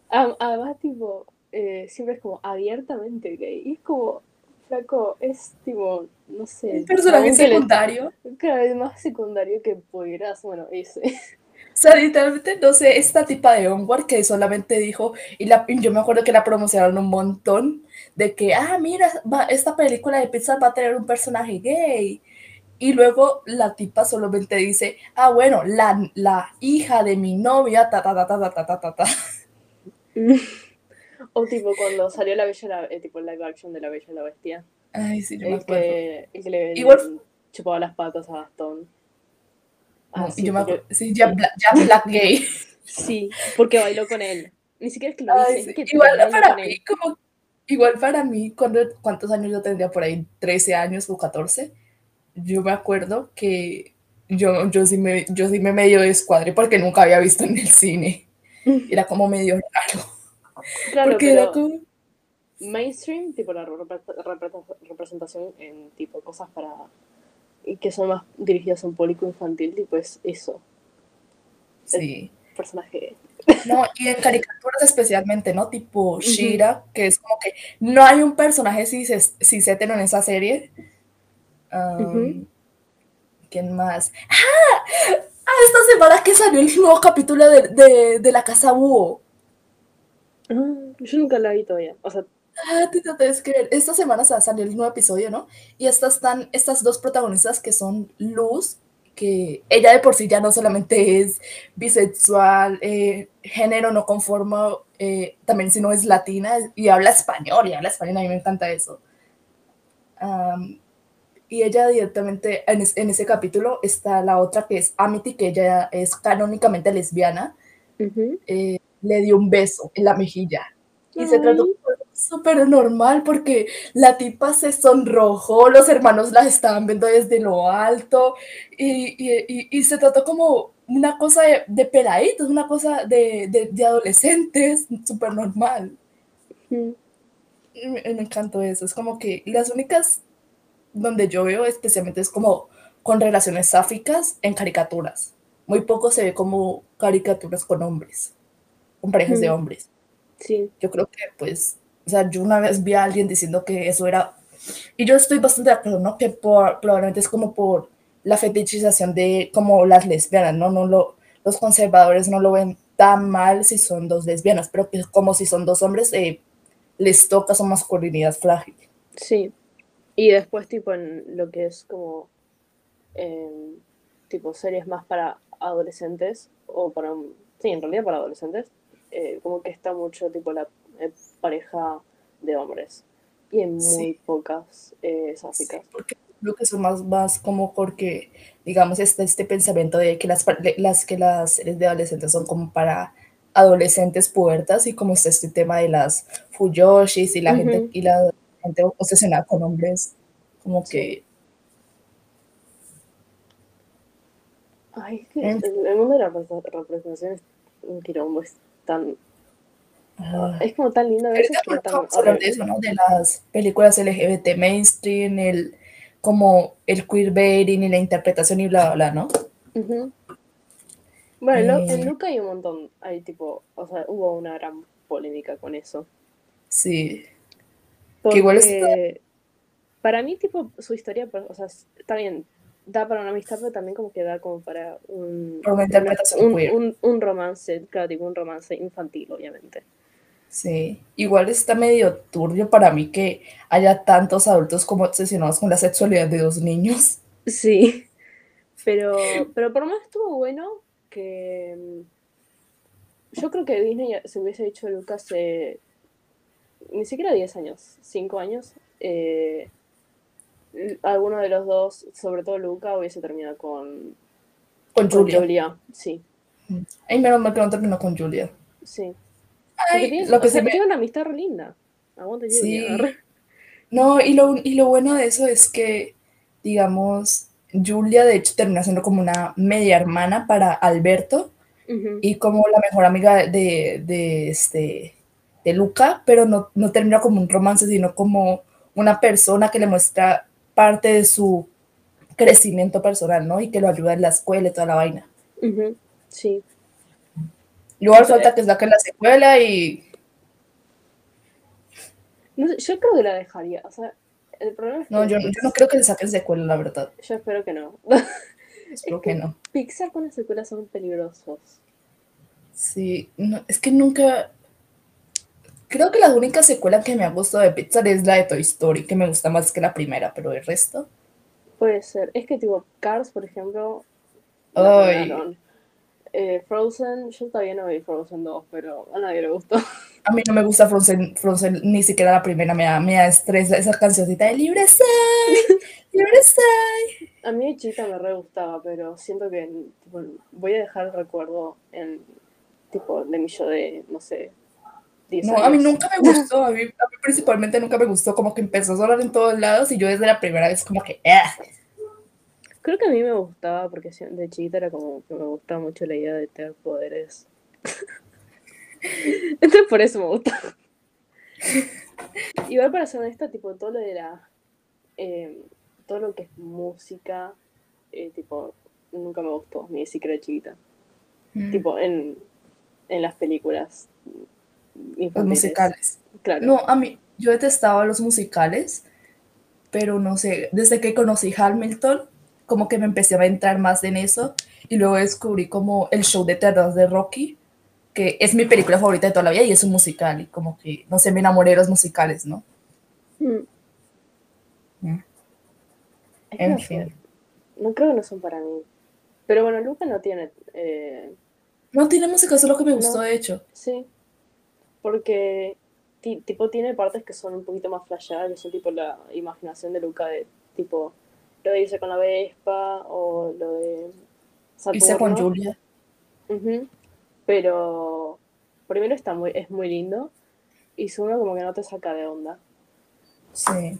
Además, tipo, eh, siempre es como abiertamente gay. Y es como, flaco, es tipo, no sé. un personaje le- secundario. Cada vez más secundario que pudieras, bueno, ese. O sea, literalmente, no sé, esta tipa de Onward que solamente dijo, y, la, y yo me acuerdo que la promocionaron un montón, de que, ah, mira, va- esta película de Pixar va a tener un personaje gay. Y luego la tipa solamente dice, ah, bueno, la, la hija de mi novia, ta, ta, ta, ta, ta, ta, ta, ta. o tipo, cuando salió la Bella, la, eh, tipo, el live action de la Bella y la Bestia. Ay, sí, yo me acuerdo. que, el que le Igual- chupaba las patas a Gastón. Ah, No, sí, yo me acuerdo, sí, ya, Bla- ya Black Gay. sí, porque bailó con él. Ni siquiera es que lo Ay, dice, sí. es que Igual para mí, como, igual para mí, cuando, ¿cuántos años yo tendría por ahí? 13 años o 14. Yo me acuerdo que yo, yo, sí me, yo sí me medio descuadré porque nunca había visto en el cine. Era como medio raro. Claro, porque pero era como... mainstream, tipo la repre- repre- representación en tipo cosas para que son más dirigidas a un público infantil, tipo es eso, Sí. personaje. No, y en caricaturas especialmente, ¿no? Tipo Shira, que es como que no hay un personaje cis- cisétero en esa serie. Um. ¿Quién más? ¡Ah! ¡Ah! Esta semana que salió el nuevo capítulo de, de, de La Casa Búho. Yo nunca la vi todavía. O sea, Ah, te tienes que ver. Esta semana se va a salir el nuevo episodio, ¿no? Y estas están estas dos protagonistas que son Luz, que ella de por sí ya no solamente es bisexual, eh, género no conformo, eh, también si no es latina y habla español, y habla español, a mí me encanta eso. Um, y ella directamente, en, es, en, ese capítulo está la otra que es Amity, que ella es canónicamente lesbiana, uh-huh. eh, le dio un beso en la mejilla. Y Ay. se trató súper normal porque la tipa se sonrojó, los hermanos la estaban viendo desde lo alto y, y, y, y se trató como una cosa de, de peladitos, una cosa de, de, de adolescentes, súper normal. Me, me encantó eso, es como que las únicas donde yo veo especialmente es como con relaciones sáficas en caricaturas. Muy poco se ve como caricaturas con hombres, con parejas de hombres. Sí. Yo creo que, pues, o sea, yo una vez vi a alguien diciendo que eso era, y yo estoy bastante de acuerdo, ¿no? Que por, probablemente es como por la fetichización de como las lesbianas, ¿no? no lo, los conservadores no lo ven tan mal si son dos lesbianas, pero que como si son dos hombres, eh, les toca su masculinidad frágil. Sí. Y después, tipo, en lo que es como, eh, tipo, series más para adolescentes, o para, sí, en realidad para adolescentes, eh, como que está mucho, tipo, la eh, pareja de hombres. Y en muy sí. pocas eh, sáficas. Sí, porque creo que son más, más como porque, digamos, está este pensamiento de que las, las, que las series de adolescentes son como para adolescentes puertas y como está este tema de las fuyoshis y la, uh -huh. gente, y la gente obsesionada con hombres, como que... Ay, es que el mundo de la representación es un quilombo, es tan... Uh, es como tan lindo a veces, tan de eso, ¿no? De las películas LGBT mainstream, el como el queerbaiting y la interpretación y bla, bla, bla, ¿no? Uh -huh. Bueno, eh, en Luca hay un montón, hay tipo, o sea, hubo una gran polémica con eso. Sí. Porque igual es... para mí, tipo, su historia, pues, o sea, está bien, da para una amistad, pero también como que da como para un, un, un, romance, claro, tipo un romance infantil, obviamente. Sí, igual está medio turbio para mí que haya tantos adultos como obsesionados con la sexualidad de dos niños. Sí, pero, pero por lo menos estuvo bueno que mm, yo creo que Disney se hubiese dicho a Lucas ni siquiera 10 años, 5 años, eh, alguno de los dos, sobre todo Luca, hubiese terminado con, con, Julia. Sí. Ay, menos mal que no terminó con Julia. Sí. lo que se me... tiene una amistad re linda. Aguante sí. No, y lo, y lo bueno de eso es que, digamos, Julia de hecho termina siendo como una media hermana para Alberto y como la mejor amiga de, de, este, de Luca, pero no, no termina como un romance, sino como una persona que le muestra parte de su crecimiento personal, ¿no? Y que lo ayuda en la escuela y toda la vaina. Sí. Luego falta que saque la secuela y... No sé, yo creo que la dejaría, o sea, el problema es que... No, yo, no creo que le saquen secuela, la verdad. Yo espero que no. espero que, no. Pixar con las secuelas son peligrosos. Sí, no, es que nunca... Creo que la única secuela que me ha gustado de Pixar es la de Toy Story, que me gusta más que la primera, pero el resto. Puede ser. Es que, tipo, Cars, por ejemplo. Ay. Eh, Frozen, yo todavía no vi Frozen 2, pero a nadie le gustó. A mí no me gusta Frozen, Frozen ni siquiera la primera, me da, me da estrés esa cancioncita de Libre soy, libre soy. A mí Chita me re gustaba, pero siento que tipo, voy a dejar el recuerdo en, tipo, de mi yo de, no sé, no, a mí nunca me gustó, a mí, principalmente nunca me gustó, como que empezó a sonar en todos lados y yo desde la primera vez como que... ¡ah! Creo que a mí me gustaba porque de chiquita era como que me gustaba mucho la idea de tener poderes. Entonces por eso me gusta. Igual para ser honesta, tipo todo lo de la... Eh, todo lo que es música, eh, tipo, nunca me gustó, ni siquiera de chiquita. Mm. Tipo, en, en las películas los musicales. Claro. No, a mí, yo detestaba los musicales, pero no sé, desde que conocí Hamilton, como que me empecé a entrar más en eso, y luego descubrí como el show de terror de Rocky, que es mi película favorita de toda la vida y es un musical, y como que, no sé, me enamoré de los musicales, ¿no? Mm. Mm. En fin. No creo que no son para mí. Pero bueno, Luca no tiene... Eh, no tiene música, eso es lo que me gustó, de hecho. Sí porque tipo tiene partes que son un poquito más flashadas, que son tipo la imaginación de Luca de tipo lo de irse con la Vespa o lo de Irse con Julia. Pero primero está muy, es muy lindo y segundo como que no te saca de onda. Sí.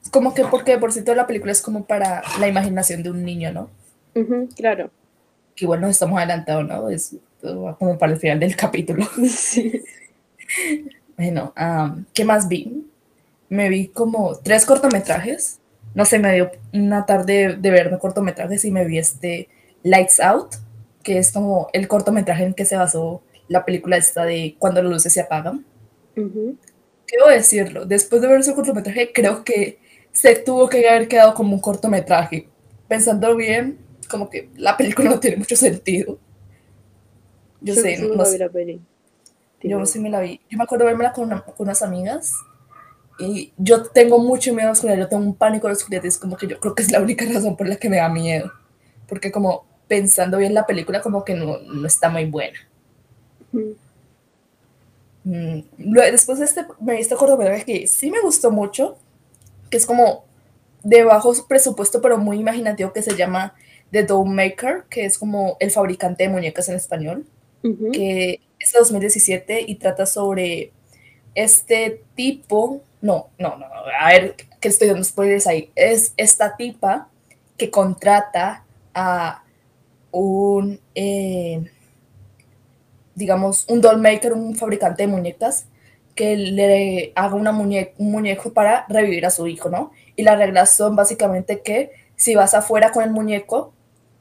Es como que porque por cierto la película es como para la imaginación de un niño, ¿no? claro. Que igual nos estamos adelantando, ¿no? Es como para el final del capítulo. Sí. Bueno, ¿qué más vi? Me vi como tres cortometrajes. No sé, me dio una tarde de verme cortometrajes y me vi este Lights Out, que es como el cortometraje en que se basó la película esta de Cuando las luces se apagan. Quiero decirlo, después de ver ese cortometraje, creo que se tuvo que haber quedado como un cortometraje. Pensando bien, como que la película no tiene mucho sentido. Yo, sé, no, sé. La peli. Yo sí me la vi. Yo me acuerdo verla con, con, unas amigas y yo tengo mucho miedo a la oscuridad. Yo tengo un pánico a la oscuridad. Es como que yo creo que es la única razón por la que me da miedo. Porque como pensando bien la película, como que no, no está muy buena. Mm, después de este, me vi este cortometraje que sí me gustó mucho, que es como de bajo presupuesto, pero muy imaginativo, que se llama The Doll Maker, que es como el fabricante de muñecas en español, que es de 2017 y trata sobre este tipo, no, no, no, a ver, que estoy dando spoilers ahí, es esta tipa que contrata a un, eh, digamos, un dollmaker, un fabricante de muñecas, que le haga una un muñeco para revivir a su hijo, ¿no? Y la reglas son básicamente que si vas afuera con el muñeco,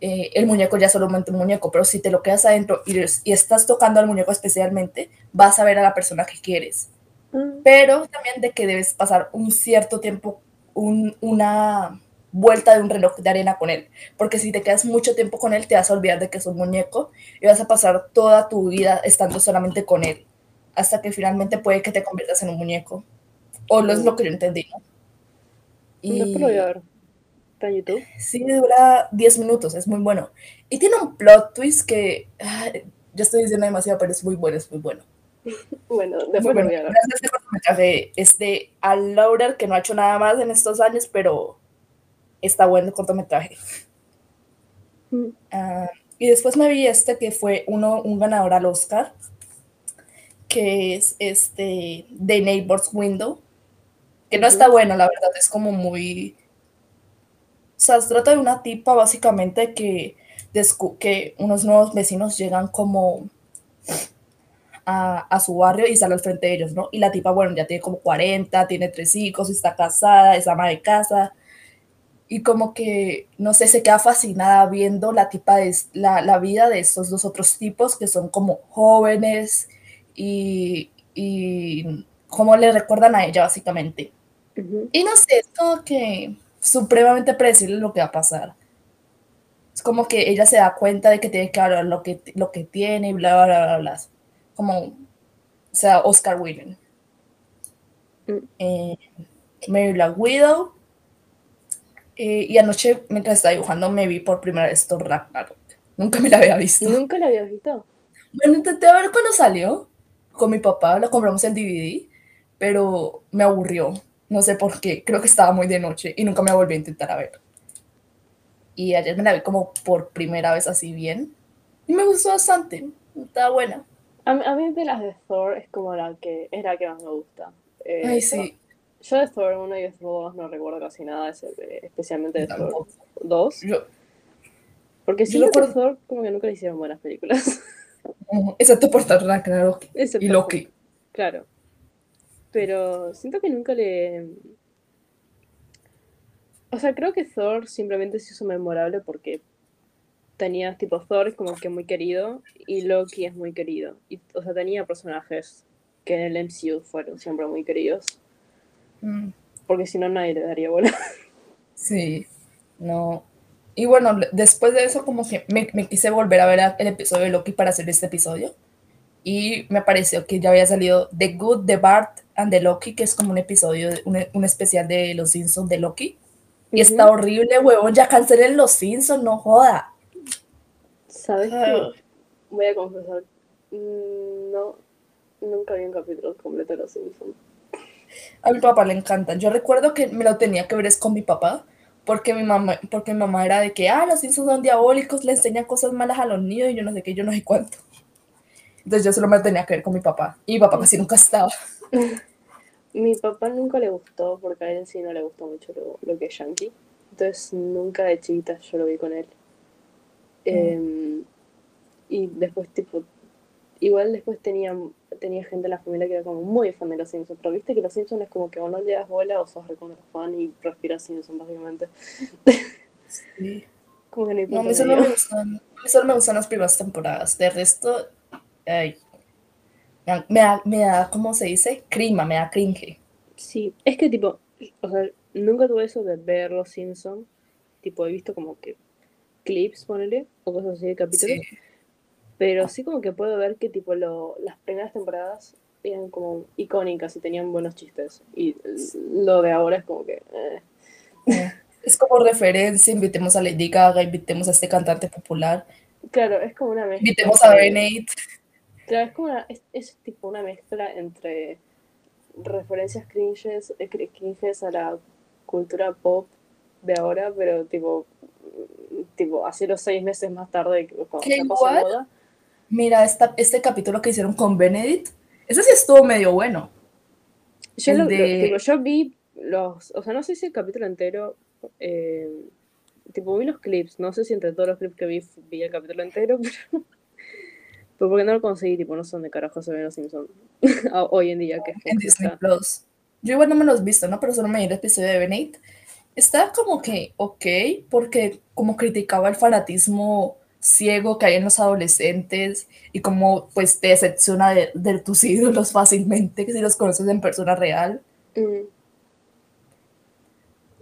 eh, el muñeco ya solamente un muñeco, pero si te lo quedas adentro y, estás tocando al muñeco especialmente, vas a ver a la persona que quieres. Mm. pero también de que debes pasar un cierto tiempo, un- una vuelta de un reloj de arena con él, porque si te quedas mucho tiempo con él te vas a olvidar de que es un muñeco y vas a pasar toda tu vida estando solamente con él, hasta que finalmente puede que te conviertas en un muñeco. O lo es lo que yo entendí, ¿no? A ver. Está en YouTube. Sí, dura 10 minutos, es muy bueno. Y tiene un plot twist que yo estoy diciendo demasiado, pero es muy bueno, es muy bueno. Bueno, después bueno. voy a este cortometraje es de Al Lauder, que no ha hecho nada más en estos años, pero está bueno el cortometraje. Mm. Ah, y después me vi este que fue uno, un ganador al Oscar, que es este The Neighbor's Window, que no está bueno, la verdad, es como muy... O sea, se trata de una tipa básicamente que, descu- que unos nuevos vecinos llegan como a, a su barrio y sale al frente de ellos, ¿no? Y la tipa, bueno, ya tiene como 40, tiene tres hijos, está casada, es ama de casa, y como que, no sé, se queda fascinada viendo la tipa de, la, la vida de estos dos otros tipos que son como jóvenes y, y cómo le recuerdan a ella, básicamente. Ujú. Y no sé, es como que supremamente predecible lo que va a pasar. Es como que ella se da cuenta de que tiene que hablar lo que, lo que tiene y bla, bla, bla, bla. Como, o sea, Oscar William. Mm. Eh, Mary la Widow. Eh, y anoche, mientras estaba dibujando, me vi por primera vez Thor Ragnarok. Nunca me la había visto. ¿Nunca la habías visto? Bueno, intenté ver cuando salió con mi papá, lo compramos en DVD, pero me aburrió. No sé por qué, creo que estaba muy de noche y nunca me volví a intentar a ver. Y ayer me la vi como por primera vez así bien. Y me gustó bastante, estaba buena. A, mí- a mí de las de Thor es como la que es la que más me gusta. Eh, Ay, yo- sí, Yo de Thor 1 y de Thor 2 no recuerdo casi nada, eh, especialmente de Thor tampoco. 2. Yo, Porque Yo siento que recuerdo- Thor como que nunca le hicieron buenas películas. excepto por Thor Ragnarok y Loki. Claro. Pero siento que nunca le... O sea, creo que Thor simplemente se hizo memorable porque tenías tipo Thor es como que muy querido y Loki es muy querido. Y, o sea, tenía personajes que en el MCU fueron siempre muy queridos. Mm, Porque si no nadie le daría bola. Sí, no. Y bueno, después de eso como que me, me quise volver a ver el episodio de Loki para hacer este episodio. Y me pareció que ya había salido The Good, The Bart and The Loki, que es como un episodio, de- un, un especial de Los Simpsons de Loki. Y está horrible, huevón, ya cancelen Los Simpsons, no joda. ¿Sabes Ah. qué? Voy a confesar. mm, No, nunca vi un capítulo completo de Los Simpsons. A mi papá le encantan. Yo recuerdo que me lo tenía que ver es con mi papá, porque mi mamá, porque mi mamá era de que, ah, los Simpsons son diabólicos, le enseñan cosas malas a los niños y yo no sé qué, yo no sé cuánto. Entonces yo solo me tenía que ver con mi papá. Y mi papá casi nunca estaba. Mi papá nunca le gustó porque a él sí no le gustó mucho lo, lo que es yankee. Entonces nunca de chiquita yo lo vi con él. Eh, y después tipo, igual después tenía, tenía gente en la familia que era como muy fan de los Simpsons. Pero viste que los Simpsons es como que o no le das bola o sos recontra fan y respiras Simpsons básicamente. Sí. Como que no No, a mí solo me gustan, solo me gustan las primeras temporadas. De resto, ay, me da, me da, ¿cómo se dice? Crima, me da cringe. Sí, es que tipo, o sea, nunca tuve eso de ver los Simpsons. Tipo, he visto como que clips, ponele, o cosas así de capítulos. Sí. Pero sí como que puedo ver que tipo lo, las primeras temporadas eran como icónicas y tenían buenos chistes. Y lo de ahora es como que... eh. Es como referencia, invitemos a Lady Gaga, invitemos a este cantante popular, Claro, es como una mezcla. invitemos a entre- Ben Claro, es como una, es, es tipo una mezcla entre referencias cringes, eh, cr- cringes a la cultura pop de ahora, pero tipo, tipo, hace los seis meses más tarde, cuando ¿Qué igual? moda. Mira, esta, este capítulo que hicieron con Benedict, ese sí estuvo medio bueno. Yo, lo- de- tipo, yo vi los, o sea, no sé si el capítulo entero, eh, tipo, vi los clips, no sé si entre todos los clips que vi vi el capítulo entero, pero, pero porque no lo conseguí, tipo, no sé dónde carajo se ven los Simpsons hoy en día, que es en como Disney está- Plus. Yo igual no me los he visto, ¿no? Pero solo me vi el episodio de Benedict. Está como que ok, porque como criticaba el fanatismo ciego que hay en los adolescentes y cómo pues te decepciona de, de tus ídolos fácilmente, que si los conoces en persona real. Mm.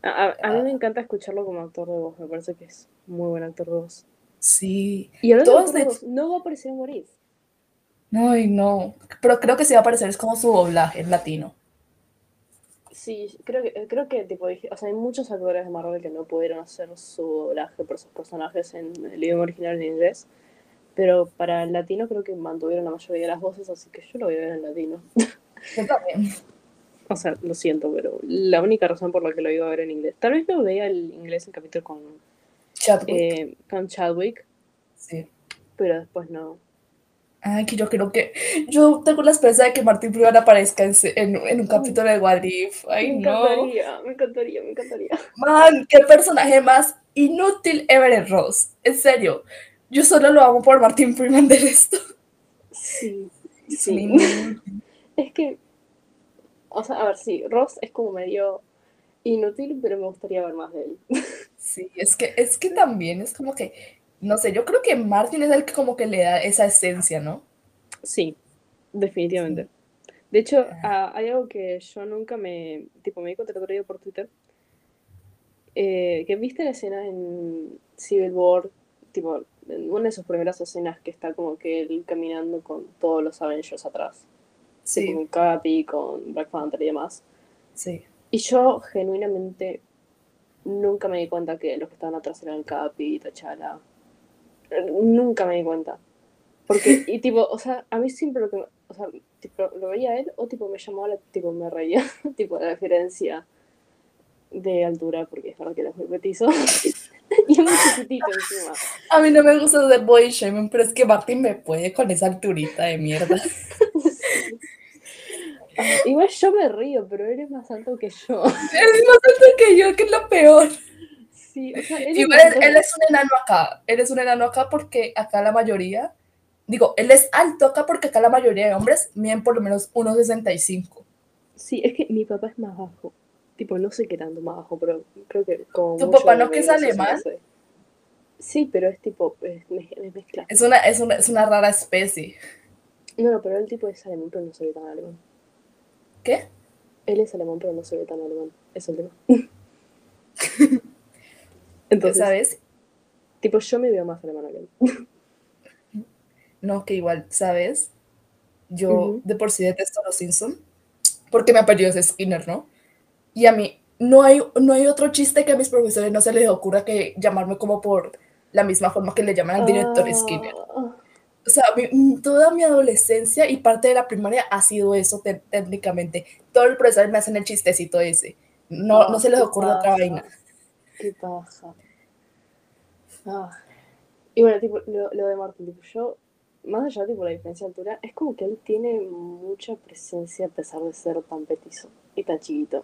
A, a- a mí me encanta escucharlo como actor de voz, me parece que es muy buen actor de voz. Sí. Y de Todos de no va a aparecer en Morir. Ay, no. Pero creo que sí va a aparecer, es como su doblaje en latino. Sí, creo que, creo que tipo, o sea, hay muchos actores de Marvel que no pudieron hacer su doblaje por sus personajes en el idioma original en inglés, pero para el latino creo que mantuvieron la mayoría de las voces, así que yo lo voy a ver en latino. Yo también. O sea, lo siento, pero la única razón por la que lo iba a ver en inglés. Tal vez no veía el inglés en capítulo con, Chadwick. eh, con Chadwick, sí. pero después no. Ay, que yo creo que. Yo tengo la esperanza de que Martin Freeman aparezca en, en- en un capítulo de What If. Ay, me no. encantaría, me encantaría, me encantaría. Man, qué personaje más inútil Everett Ross. En serio. Yo solo lo amo por Martin Freeman de resto. Sí, sí. Es que, o sea, a ver, sí, Ross es como medio inútil, pero me gustaría ver más de él. Sí, es que, es que también es como que. No sé, yo creo que Martin es el que como que le da esa esencia, ¿no? Sí, definitivamente. De hecho, ah, hay algo que yo nunca me, tipo, me di cuenta el por Twitter, eh, que viste la escena en Civil War, tipo, en una de sus primeras escenas que está como que él caminando con todos los Avengers atrás, Sí, con Capi, con Black Panther y demás. sí. Y yo genuinamente nunca me di cuenta que los que estaban atrás eran Capi, T'Challa. Nunca me di cuenta. Porque, y tipo, o sea, a mí siempre lo que, me- o sea, tipo, lo veía a él o tipo me llamaba, la, tipo me reía, tipo la diferencia de altura, porque es verdad que él es muy petizo. y es muy chiquitito encima. A mí no me gusta hacer body shaming, pero es que Martin me puede con esa alturita de mierda. Igual yo me río, pero él es más alto que yo. Es más alto que yo, que es lo peor. Sí, o sea, él Igual él es un enano acá. Él es un enano acá porque acá la mayoría. Digo, él es alto acá porque acá la mayoría de hombres miden por lo menos 1,65. Sí, es que mi papá es más bajo. Tipo, no sé qué tanto más bajo, pero creo que como ¿Tu papá no que es alemán? sé. Sí, pero es tipo, es, es mezcla. Es una, es, una, es una rara especie. No, no, pero el tipo es alemán, pero no ve tan alemán. ¿Qué? Él es alemán, pero no se ve tan alemán. Es el tema. Entonces, ¿Sabes? tipo, yo me veo más alemana que él. No, que igual, ¿sabes? Yo de por sí detesto a los Simpson porque me apellido es Skinner, ¿no? Y a mí no hay, no hay otro chiste que a mis profesores no se les ocurra que llamarme como por la misma forma que le llaman al director Skinner. O sea, mi- toda mi adolescencia y parte de la primaria ha sido eso te- técnicamente. Todo el profesor me hacen el chistecito ese. No, Ah, no se les ocurre otra vaina. Qué paja. Ah. Y bueno, tipo, lo, lo de Martin, tipo, yo, más allá tipo la diferencia de altura, es como que él tiene mucha presencia a pesar de ser tan petizo y tan chiquito.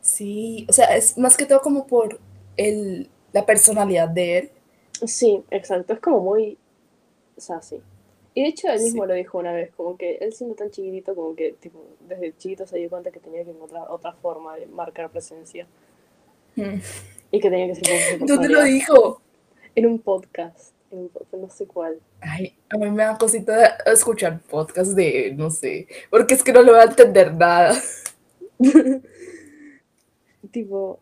Sí, o sea, es más que todo como por el, la personalidad de él. Sí, exacto, es como muy sassy. Y de hecho él Sí. mismo lo dijo una vez, como que él siendo tan chiquitito, como que tipo, desde chiquito se dio cuenta que tenía que encontrar otra forma de marcar presencia Mm. y que tenía que ser ¿Dónde lo personalidad. dijo? En un podcast, en un podcast, no sé cuál. Ay, a mí me da cosita escuchar podcast de, no sé, porque es que no le voy a entender nada. Tipo,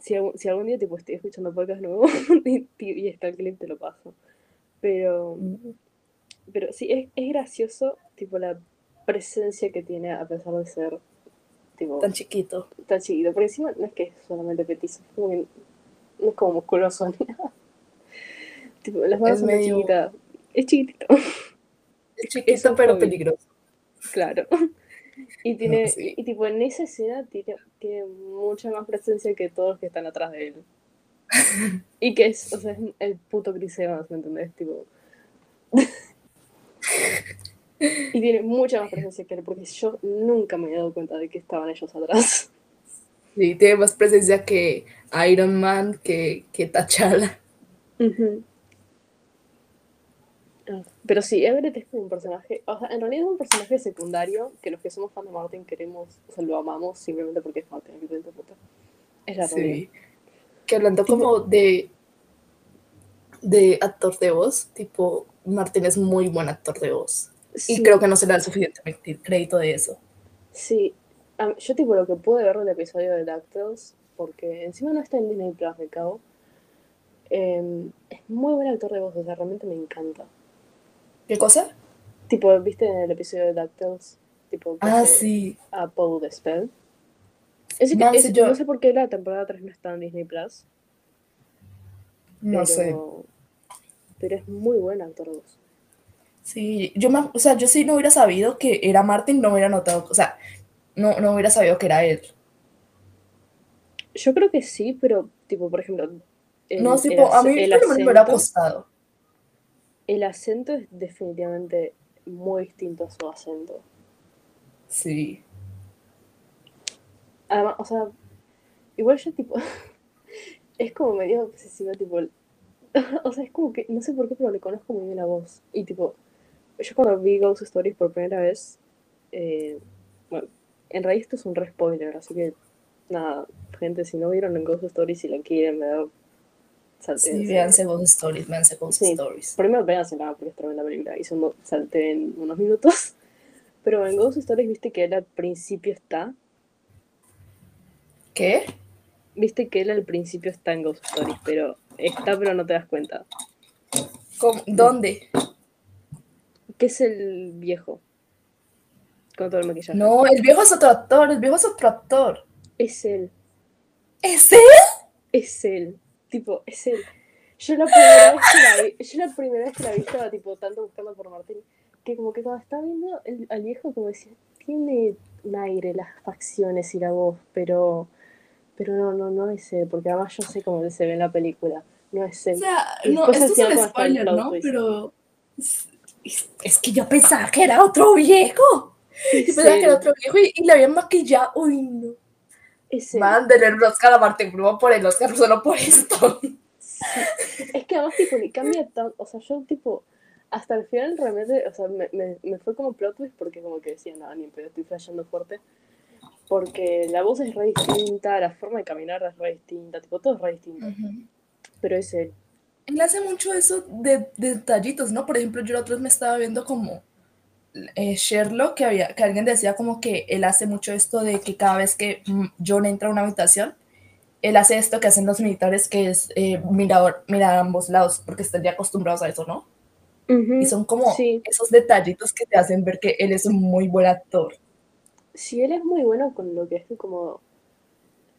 si, algún- si algún día tipo estoy escuchando podcast nuevo y, y está el clip, te lo paso. Pero, pero sí, es, es gracioso, tipo, la presencia que tiene a pesar de ser, tipo, Tan chiquito. tan chiquito. Porque encima no es que es solamente petizo, es como que no es como musculoso ni nada. Tipo, las manos Es son medio- chiquitas. Es chiquitito, Es chiquito pero peligroso. claro. Y tiene, sí. y tipo en esa escena tiene, tiene mucha más presencia que todos los que están atrás de él. Y que es, o sea, es el puto Chris Evans, ¿me entendés? Tipo. y tiene mucha más presencia que él, porque yo nunca me he dado cuenta de que estaban ellos atrás. Sí, tiene más presencia que Iron Man, que, que T'Challa. Pero sí, Everett es como un personaje, o sea, en realidad es un personaje secundario que los que somos fan de Martin queremos, o sea, lo amamos simplemente porque es Martin. Es la realidad. Que hablando como de, de actor de voz. Tipo, Martin es muy buen actor de voz. Y creo que no se le da suficiente crédito de eso. Sí, yo tipo lo que pude ver del episodio de DuckTales, porque encima no está en Disney Plus, de cabo, em, es muy buen actor de voz, o sea, realmente me encanta. ¿Qué cosa? Tipo, ¿viste en el episodio de DuckTales? Tipo, ah, sí. A Paul de Spell. Es yo... No sé por qué la temporada 3 no está en Disney Plus. No sé. Pero es muy buen actor de voz. Sí, yo me, o sea, yo sí no hubiera sabido que era Martin, no hubiera notado, o sea, no, no hubiera sabido que era él. Yo creo que sí, pero tipo, por ejemplo. no, tipo, a mí el acento, me hubiera apostado. El acento es definitivamente muy distinto a su acento. Sí. Además, o sea, igual yo tipo. es como medio obsesiva, tipo. o sea, es como que. No sé por qué, pero le conozco muy bien la voz. Y tipo. Yo cuando vi Ghost Stories por primera vez. Eh, bueno, en realidad esto es un re spoiler, así que. Nada, gente, si no vieron en Ghost Stories, si la quieren, me da. Sí, véanse Ghost Stories, véanse Ghost Stories. Primero véanse nada, porque es tremenda película. Y son, salté en unos minutos. Pero en Ghost Stories viste que él al principio está. ¿Qué? Viste que él al principio está en Ghost Stories, pero está, pero no te das cuenta. ¿Dónde? ¿Qué es el viejo? Con todo el maquillaje. No, el viejo es otro actor, el viejo es otro actor. Es él. ¿Es él? Es él. Tipo, es él. Yo la primera vez que la vi, yo la primera vez que la vi estaba tipo tanto buscando por Martín que como que cuando estaba viendo el, al viejo, como decía, tiene un aire, las facciones y la voz, pero, pero no, no, no es él, porque además yo sé cómo se ve en la película, no es él. O sea, no, esto es un spoiler, ¿no? Pero es, que yo pensaba que era otro viejo. yo pensaba que era otro viejo y, y le habían maquillado, uy, no. Manden el Oscar a Martin por el Oscar solo por esto. Es que además, tipo, ni cambia tanto, o sea, yo, tipo, hasta el final realmente, o sea, me, me, me, fue como plot twist porque como que decía, nada, ni pero estoy flasheando fuerte. Porque la voz es re distinta, la forma de caminar es re distinta, tipo, todo es re distinto. Pero es él. Él hace mucho eso de, de, detallitos, ¿no? Por ejemplo, yo la otra vez me estaba viendo como eh, Sherlock, que, había, que alguien decía como que él hace mucho esto de que cada vez que mm, John entra a una habitación, él hace esto que hacen los militares, que es eh, mirar, mirar a ambos lados, porque están ya acostumbrados a eso, ¿no? y son como esos detallitos que te hacen ver que él es un muy buen actor. Sí, él es muy bueno con lo que es como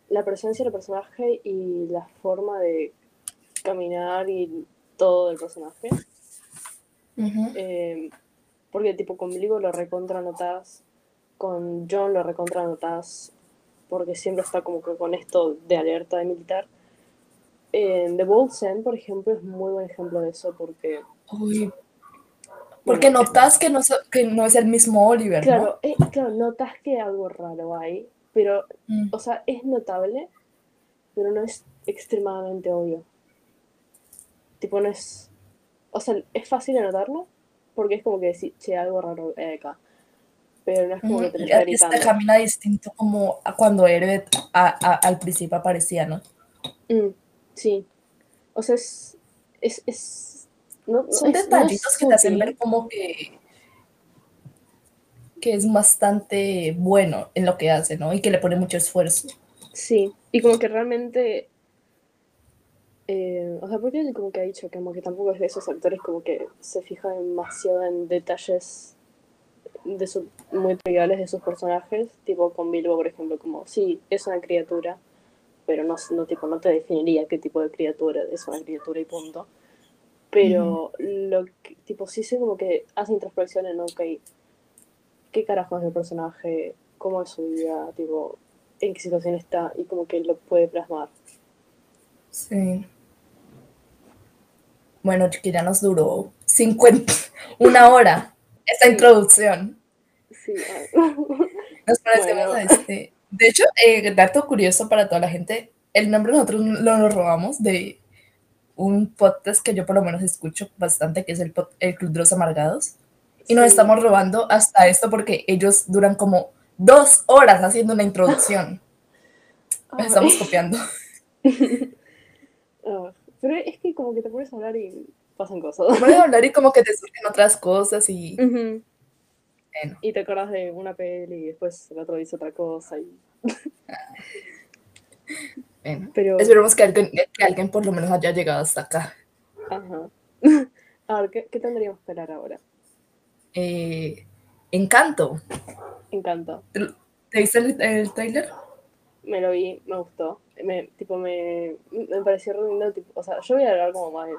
la presencia del personaje y la forma de caminar y todo del personaje. Em, porque tipo con Bligo lo recontra notas, con John lo recontra notas, porque siempre está como que con esto de alerta de militar. En The Bold Sen, por ejemplo, es muy buen ejemplo de eso porque Uy. Porque notas que no, que no es el mismo Oliver, claro, ¿no? Eh, claro, notas que algo raro hay, pero, mm. o sea, es notable, pero no es extremadamente obvio. Tipo, no es... O sea, es fácil de notarlo, porque es como que decir, che, algo raro hay acá. Pero no es como que te está gritando. camina distinto como a cuando Herbert al principio aparecía, ¿no? Mm, sí. O sea, es, es, es son detallitos que te hacen ver como que, que es bastante bueno en lo que hace, ¿no? Y que le pone mucho esfuerzo. Sí, y como que realmente... Eh, o sea, porque él como que ha dicho que como que tampoco es de esos actores como que se fija demasiado en detalles de su, muy triviales de sus personajes, tipo con Bilbo, por ejemplo, como, sí, es una criatura, pero no, no, tipo, no te definiría qué tipo de criatura es una criatura y punto. Pero lo que, tipo, sí sé como que hace introspección en, ok, ¿qué carajo es el personaje? ¿Cómo es su vida? Tipo, ¿en qué situación está? Y como que lo puede plasmar. Sí. Bueno, ya nos duró 50, una hora esta introducción. Sí. Nos parecemos a este. De hecho, eh, dato curioso para toda la gente, el nombre nosotros lo robamos de un podcast que yo por lo menos escucho bastante, que es el, el Club de los Amargados. Y nos estamos robando hasta esto porque ellos duran como dos horas haciendo una introducción. estamos copiando. Ah, Pero es que como que te pones a hablar y pasan cosas. Te pones a hablar y como que te surgen otras cosas y... Ujú. Bueno, Y te acordás de una peli y después el otro dice otra cosa. Y... bueno. Pero, Esperemos que alguien, que alguien por lo menos haya llegado hasta acá. ajá. A ver, ¿qué, qué tendríamos que esperar ahora? Eh, Encanto. Encanto. ¿Te viste el, el trailer? Me lo vi, me gustó. Me, tipo, me, me pareció re lindo. Tipo, o sea, yo voy a hablar como más del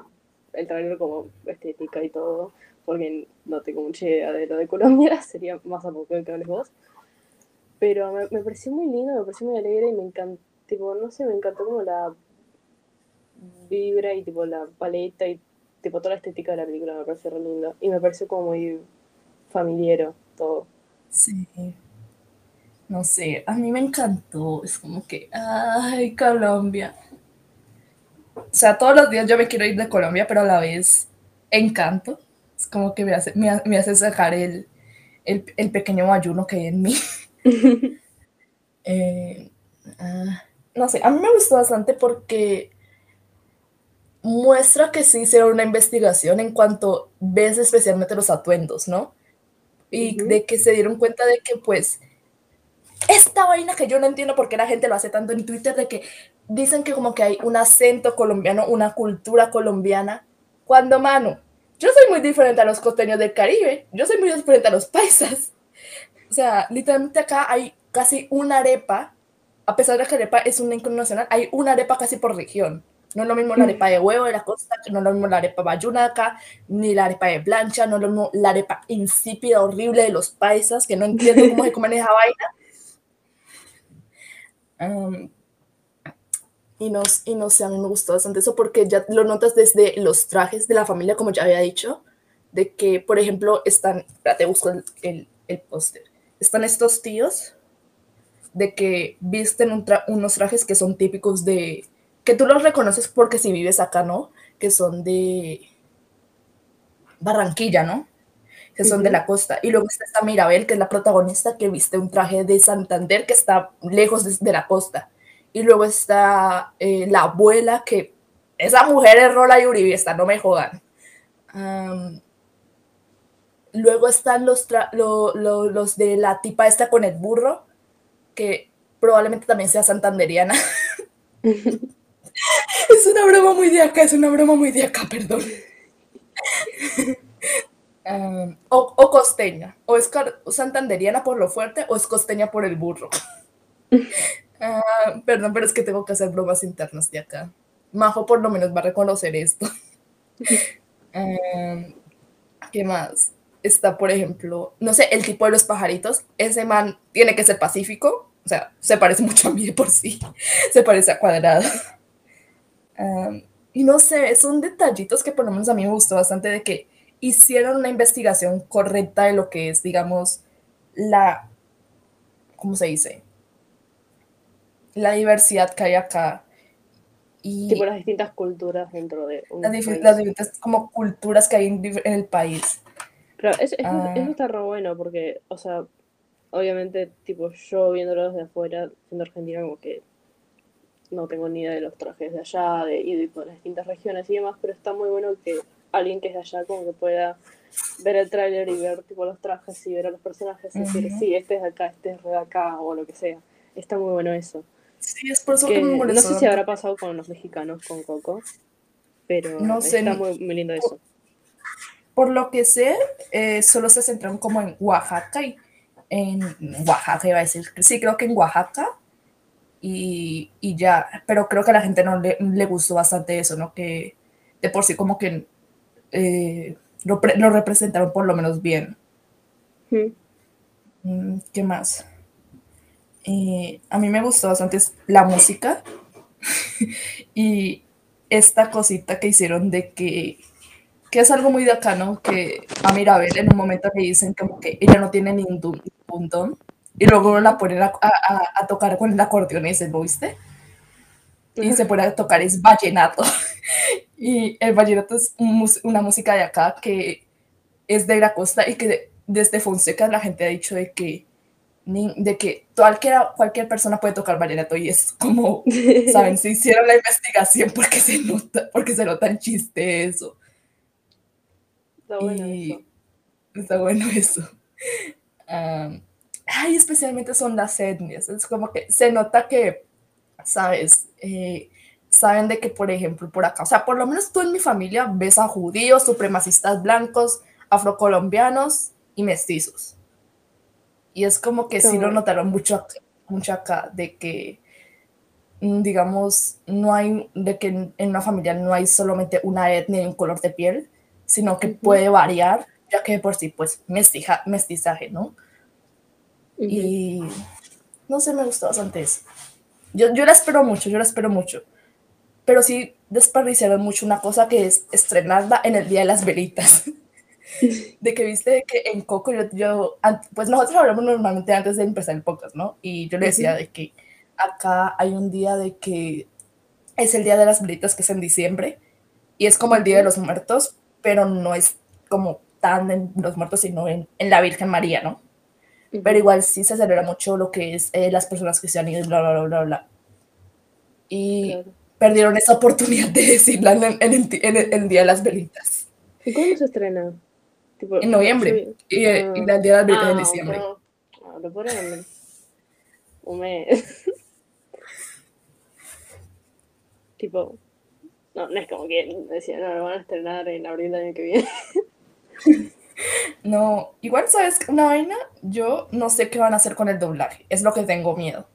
el trailer como estética y todo, porque no tengo mucha idea de lo de Colombia, sería más a poco que hables vos. Pero me, me pareció muy lindo, me pareció muy alegre y me encantó, tipo, no sé, me encantó como la vibra y tipo la paleta y tipo toda la estética de la película me pareció re linda. Y me pareció como muy familiero todo. Sí. No sé, a mí me encantó. Es como que, ay, Colombia. O sea, todos los días yo me quiero ir de Colombia, pero a la vez encanto. Es como que me hace, me, me hace sacar el, el, el pequeño ayuno que hay en mí. Eh, ah, no sé, a mí me gustó bastante porque muestra que sí hicieron una investigación en cuanto ves especialmente los atuendos, ¿no? Y de que se dieron cuenta de que pues esta vaina que yo no entiendo por qué la gente lo hace tanto en Twitter, de que dicen que como que hay un acento colombiano, una cultura colombiana, cuando mano, yo soy muy diferente a los costeños del Caribe, yo soy muy diferente a los paisas. O sea, literalmente acá hay casi una arepa, a pesar de que la arepa es un icono nacional, hay una arepa casi por región. No es lo mismo la arepa de huevo de la costa, no es lo mismo la arepa bayuna acá, ni la arepa de plancha, no es lo mismo la arepa insípida, horrible de los paisas, que no entiendo cómo se comen esa vaina. Um, y, no, y no sé, a mí me gustó bastante eso porque ya lo notas desde los trajes de la familia, como ya había dicho, de que, por ejemplo, están, espérate, busco el, el, el póster, están estos tíos de que visten un tra unos trajes que son típicos de, que tú los reconoces porque si vives acá, ¿no? Que son de Barranquilla, ¿no? Que son de la costa. Y luego está esta Mirabel, que es la protagonista, que viste un traje de Santander, que está lejos de, de la costa. Y luego está eh, la abuela, que esa mujer es Rola y Uribiesta, no me jodan. Um, luego están los, lo, lo, los de la tipa esta con el burro, que probablemente también sea santanderiana. es una broma muy de acá, es una broma muy de acá, perdón. Um, o, o, costeña, o es santanderiana por lo fuerte, o es costeña por el burro. Uh, perdón, pero es que tengo que hacer bromas internas de acá. Majo por lo menos va a reconocer esto. um, ¿Qué más? Está, por ejemplo, no sé, el tipo de los pajaritos. Ese man tiene que ser pacífico. O sea, se parece mucho a mí de por sí. Se parece a cuadrado. Um, y no sé, son detallitos que por lo menos a mí me gustó bastante de que hicieron una investigación correcta de lo que es, digamos, la, ¿cómo se dice? La diversidad que hay acá. Y tipo las distintas culturas dentro de un las, país. las distintas como culturas que hay en, en el país. Pero eso, eso, ah. eso, está re bueno porque, o sea, obviamente, tipo, yo viéndolo desde afuera, siendo argentina, como que no tengo ni idea de los trajes de allá, de, de, de las distintas regiones y demás, pero está muy bueno que alguien que es de allá como que pueda ver el tráiler y ver tipo los trajes y ver a los personajes y uh -huh. decir, sí, este es de acá, este es de acá o lo que sea. Está muy bueno eso. Sí, es por eso que, que me molestó. No sé si habrá pasado con los mexicanos con Coco, pero no sé, está muy, muy lindo eso. Por lo que sé, eh, solo se centraron como en Oaxaca y en Oaxaca iba a decir, sí, creo que en Oaxaca y, y ya, pero creo que a la gente no le, le, gustó bastante eso, ¿no? Que de por sí como que eh, lo, lo, representaron por lo menos bien. Mm. ¿Qué más? Eh, a mí me gustó bastante la música y esta cosita que hicieron de que, que es algo muy de acá, ¿no? Que a Mirabel en un momento le dicen como que ella no tiene ningún don y luego la ponen a, a, a, tocar con el acordeón ese, ¿lo viste? Y se pone a tocar es vallenato. y el vallenato es un, una música de acá que es de la costa y que desde Fonseca la gente ha dicho de que de que cualquiera, cualquier persona puede tocar vallenato y es como, ¿saben? Se hicieron la investigación porque se nota, porque se nota el chiste eso. Está bueno eso. Está bueno eso. Ay, especialmente son las etnias. Es como que se nota que, ¿sabes? Eh, saben de que, por ejemplo, por acá, o sea, por lo menos tú en mi familia ves a judíos, supremacistas blancos, afrocolombianos y mestizos. Y es como que sí lo notaron mucho, mucho acá, de que, mm, digamos, no hay, de que en, una familia no hay solamente una etnia y un color de piel, sino que puede variar, ya que por sí, pues, mestija, mestizaje, ¿no? Y no sé, me gustó bastante eso. Yo, yo la espero mucho, yo la espero mucho. Pero sí desperdiciaron mucho una cosa que es estrenarla en el Día de las Velitas. de que viste que en Coco yo, pues nosotros hablamos normalmente antes de empezar el podcast, ¿no? Y yo le decía de que acá hay un día de que es el día de las velitas que es en diciembre y es como el día de los muertos, pero no es como tan en los muertos, sino en, en la Virgen María, ¿no? Pero igual sí se celebra mucho lo que es eh, las personas que se han ido, bla, bla, bla, bla, bla. Y perdieron esa oportunidad de decirla en, en, en, el Día de las Velitas. ¿Y cuándo se estrena? en noviembre. Y, el Día de las Velitas en ah, diciembre. No, no, lo ponen un mes. tipo, no, no es como que decía, no, lo van a estrenar en abril del año que viene. No, igual sabes una vaina, yo no sé qué van a hacer con el doblaje, es lo que tengo miedo.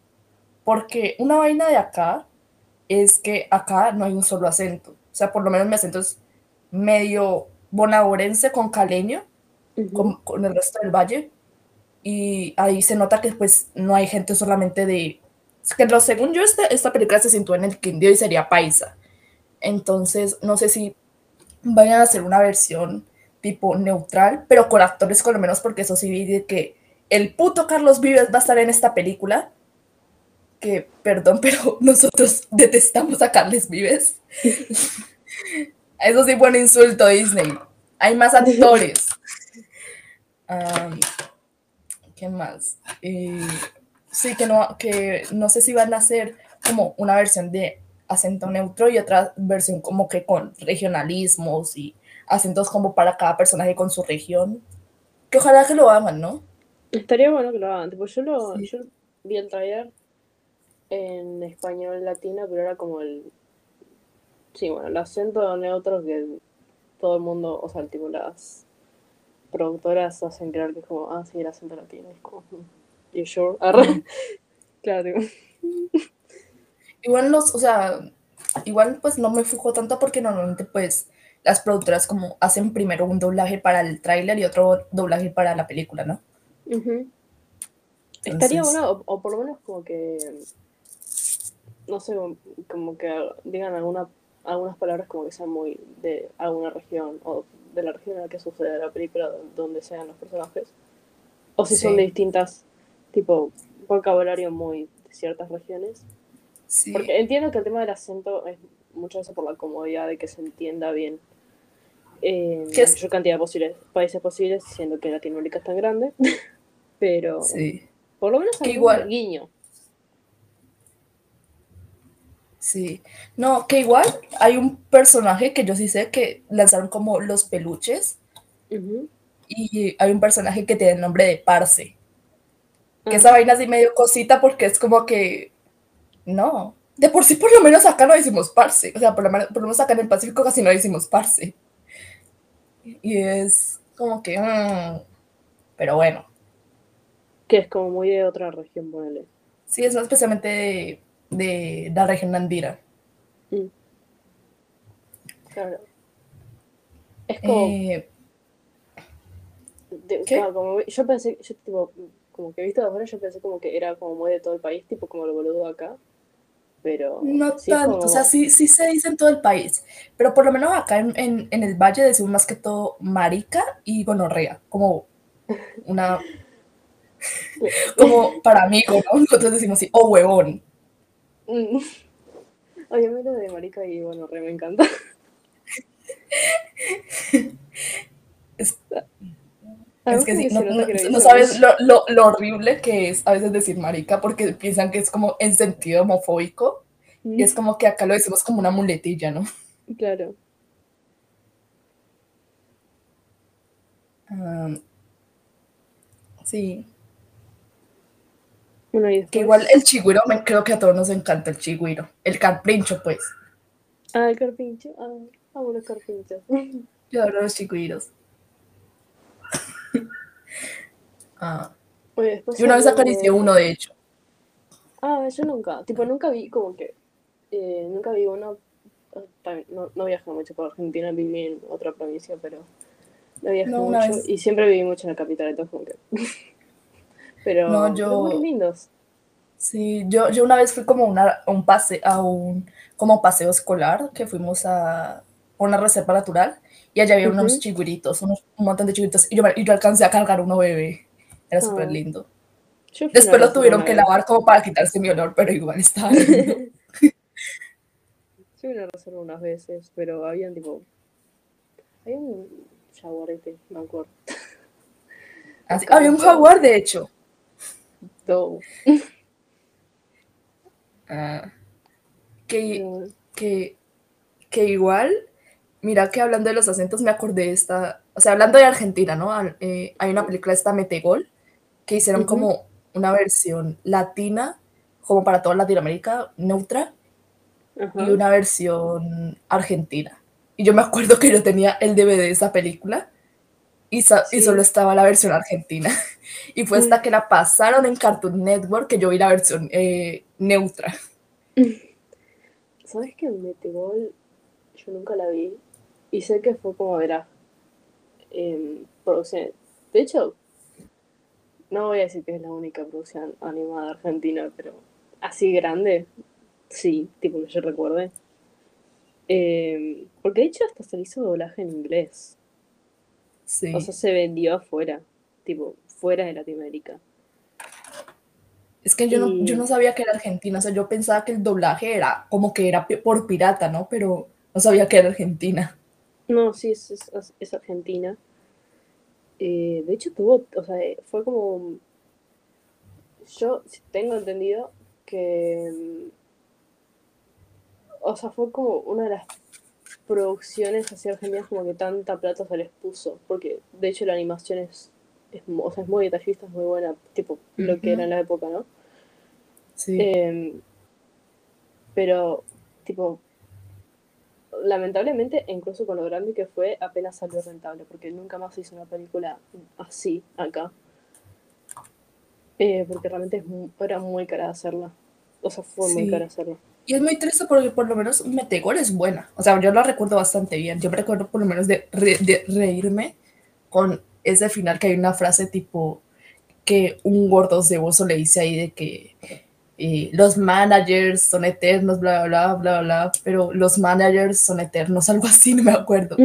Porque una vaina de acá es que acá no hay un solo acento. O sea, por lo menos mi acento es medio bonaborense con caleño, con, el resto del valle. Y ahí se nota que pues no hay gente solamente de... Que lo, según yo, esta, esta película se sitúa en el Quindío y sería paisa. Entonces, no sé si vayan a hacer una versión tipo neutral, pero con actores con lo menos, porque eso sí vi que el puto Carlos Vives va a estar en esta película. Que, perdón, pero nosotros detestamos a Carlos Vives. eso sí fue un insulto Disney. Hay más actores. ¿Qué más? Eh, sí, que no, que no sé si van a hacer como una versión de acento neutro y otra versión como que con regionalismos y acentos como para cada personaje con su región. Que ojalá que lo hagan, ¿no? Estaría bueno que lo hagan. Tipo, yo, lo, yo vi el trailer en español latino, pero era como el. Sí, bueno, el acento neutro que todo el mundo, o sea, tipo las productoras hacen creer que es como, ah, sí, el acento latino. Es como, you sure? claro, Igual los, o sea, igual pues no me fijo tanto porque normalmente pues las productoras como hacen primero un doblaje para el tráiler y otro doblaje para la película, ¿no? Estaría bueno, o, por lo menos como que, no sé, como que digan alguna, algunas palabras como que sean muy de alguna región o de la región en la que sucede la película, donde sean los personajes. O si son de distintas, tipo, vocabulario muy de ciertas regiones. Porque entiendo que el tema del acento es muchas veces por la comodidad de que se entienda bien eh, la mayor cantidad de posibles, países posibles, siendo que Latinoamérica es tan grande. Pero por lo menos hay igual. un guiño. Sí, no, que igual hay un personaje que yo sí sé que lanzaron como los peluches y hay un personaje que tiene el nombre de Parse. Que esa vaina así medio cosita porque es como que, no, de por sí por lo menos acá no decimos Parse, o sea, por lo, menos, por lo menos acá en el Pacífico casi no decimos Parse. Y es como que, mm, pero bueno. Que es como muy de otra región, ponele. Sí, es especialmente de, la región andira. Mm. Claro. Es como... Eh, como, yo pensé, yo tipo, como que he visto de afuera, yo pensé como que era como muy de todo el país, tipo como lo boludo acá pero... No tanto, o sea, sí, sí se dice en todo el país, pero por lo menos acá en, en, el valle decimos más que todo marica y gonorrea, como una... como para amigos, ¿no? Nosotros decimos así, oh huevón. Mm. Oye, lo de marica y gonorrea me encanta. Es que sí, no, no, sabes lo, lo, lo, horrible que es a veces decir marica porque piensan que es como en sentido homofóbico y es como que acá lo decimos como una muletilla, ¿no? Claro. Um, sí. Bueno, Que igual el chigüiro, me, creo que a todos nos encanta el chigüiro. El carpincho, pues. Ah, el carpincho. Ah, ah bueno, carpincho. Yo adoro los chigüiros. ah. Oye, yo una vez acaricié uno, de hecho. Ah, yo nunca. Tipo, nunca vi como que. Eh, nunca vi uno. No, no viajé mucho por Argentina, viví en otra provincia, pero no viajé mucho. Y siempre viví mucho en la capital, entonces como que. pero. No, yo. Muy lindos. Sí, yo, yo una vez fui como una, un pase, a un como paseo escolar, que fuimos a una reserva natural y allá había unos chigüiritos, unos, un montón de chigüiritos, y yo, y yo alcancé a cargar uno bebé. Era súper ah. lindo. Después lo tuvieron que lavar como para quitarse mi olor, pero igual estaba lindo. Vine a reserva unas veces, pero habían tipo. Había un jaguarete, me acuerdo. Ah, había un jaguar, de hecho. No. Ah, que, que, que igual Mira que hablando de los acentos me acordé de esta, o sea, hablando de Argentina, ¿no? Eh, hay una película esta Metegol que hicieron como una versión latina, como para toda Latinoamérica, neutra, y una versión argentina. Y yo me acuerdo que yo tenía el DVD de esa película y, y solo estaba la versión argentina. y fue hasta que la pasaron en Cartoon Network que yo vi la versión eh, neutra. ¿Sabes que Metegol yo nunca la vi? Y sé que fue como verás. Eh, producción. De hecho, no voy a decir que es la única producción animada argentina, pero así grande, sí, tipo que yo recuerde. Em, porque de hecho hasta se hizo doblaje en inglés. Sí. O sea, se vendió afuera, tipo, fuera de Latinoamérica. Es que yo, no, yo no sabía que era argentina, o sea, yo pensaba que el doblaje era como que era por pirata, ¿no? Pero no sabía que era argentina. No, sí, es, es, Argentina. Eh, de hecho, tuvo, o sea, fue como. Yo tengo entendido que. O sea, fue como una de las producciones así argentinas como que tanta plata se les puso. Porque de hecho la animación es, es, o sea, es muy detallista, es muy buena, tipo lo que era en la época, ¿no? Sí. Em, pero, tipo, lamentablemente, incluso con lo grande que fue, apenas salió rentable, porque nunca más hizo una película así acá. Eh, porque realmente era muy cara hacerla. O sea, fue muy cara hacerla. Y es muy triste porque por lo menos Metegol es buena. O sea, yo la recuerdo bastante bien. Yo me recuerdo por lo menos de, de reírme con ese final que hay una frase tipo que un gordo ceboso le dice ahí de que los managers son eternos, bla, bla, bla, bla, pero los managers son eternos, algo así, no me acuerdo.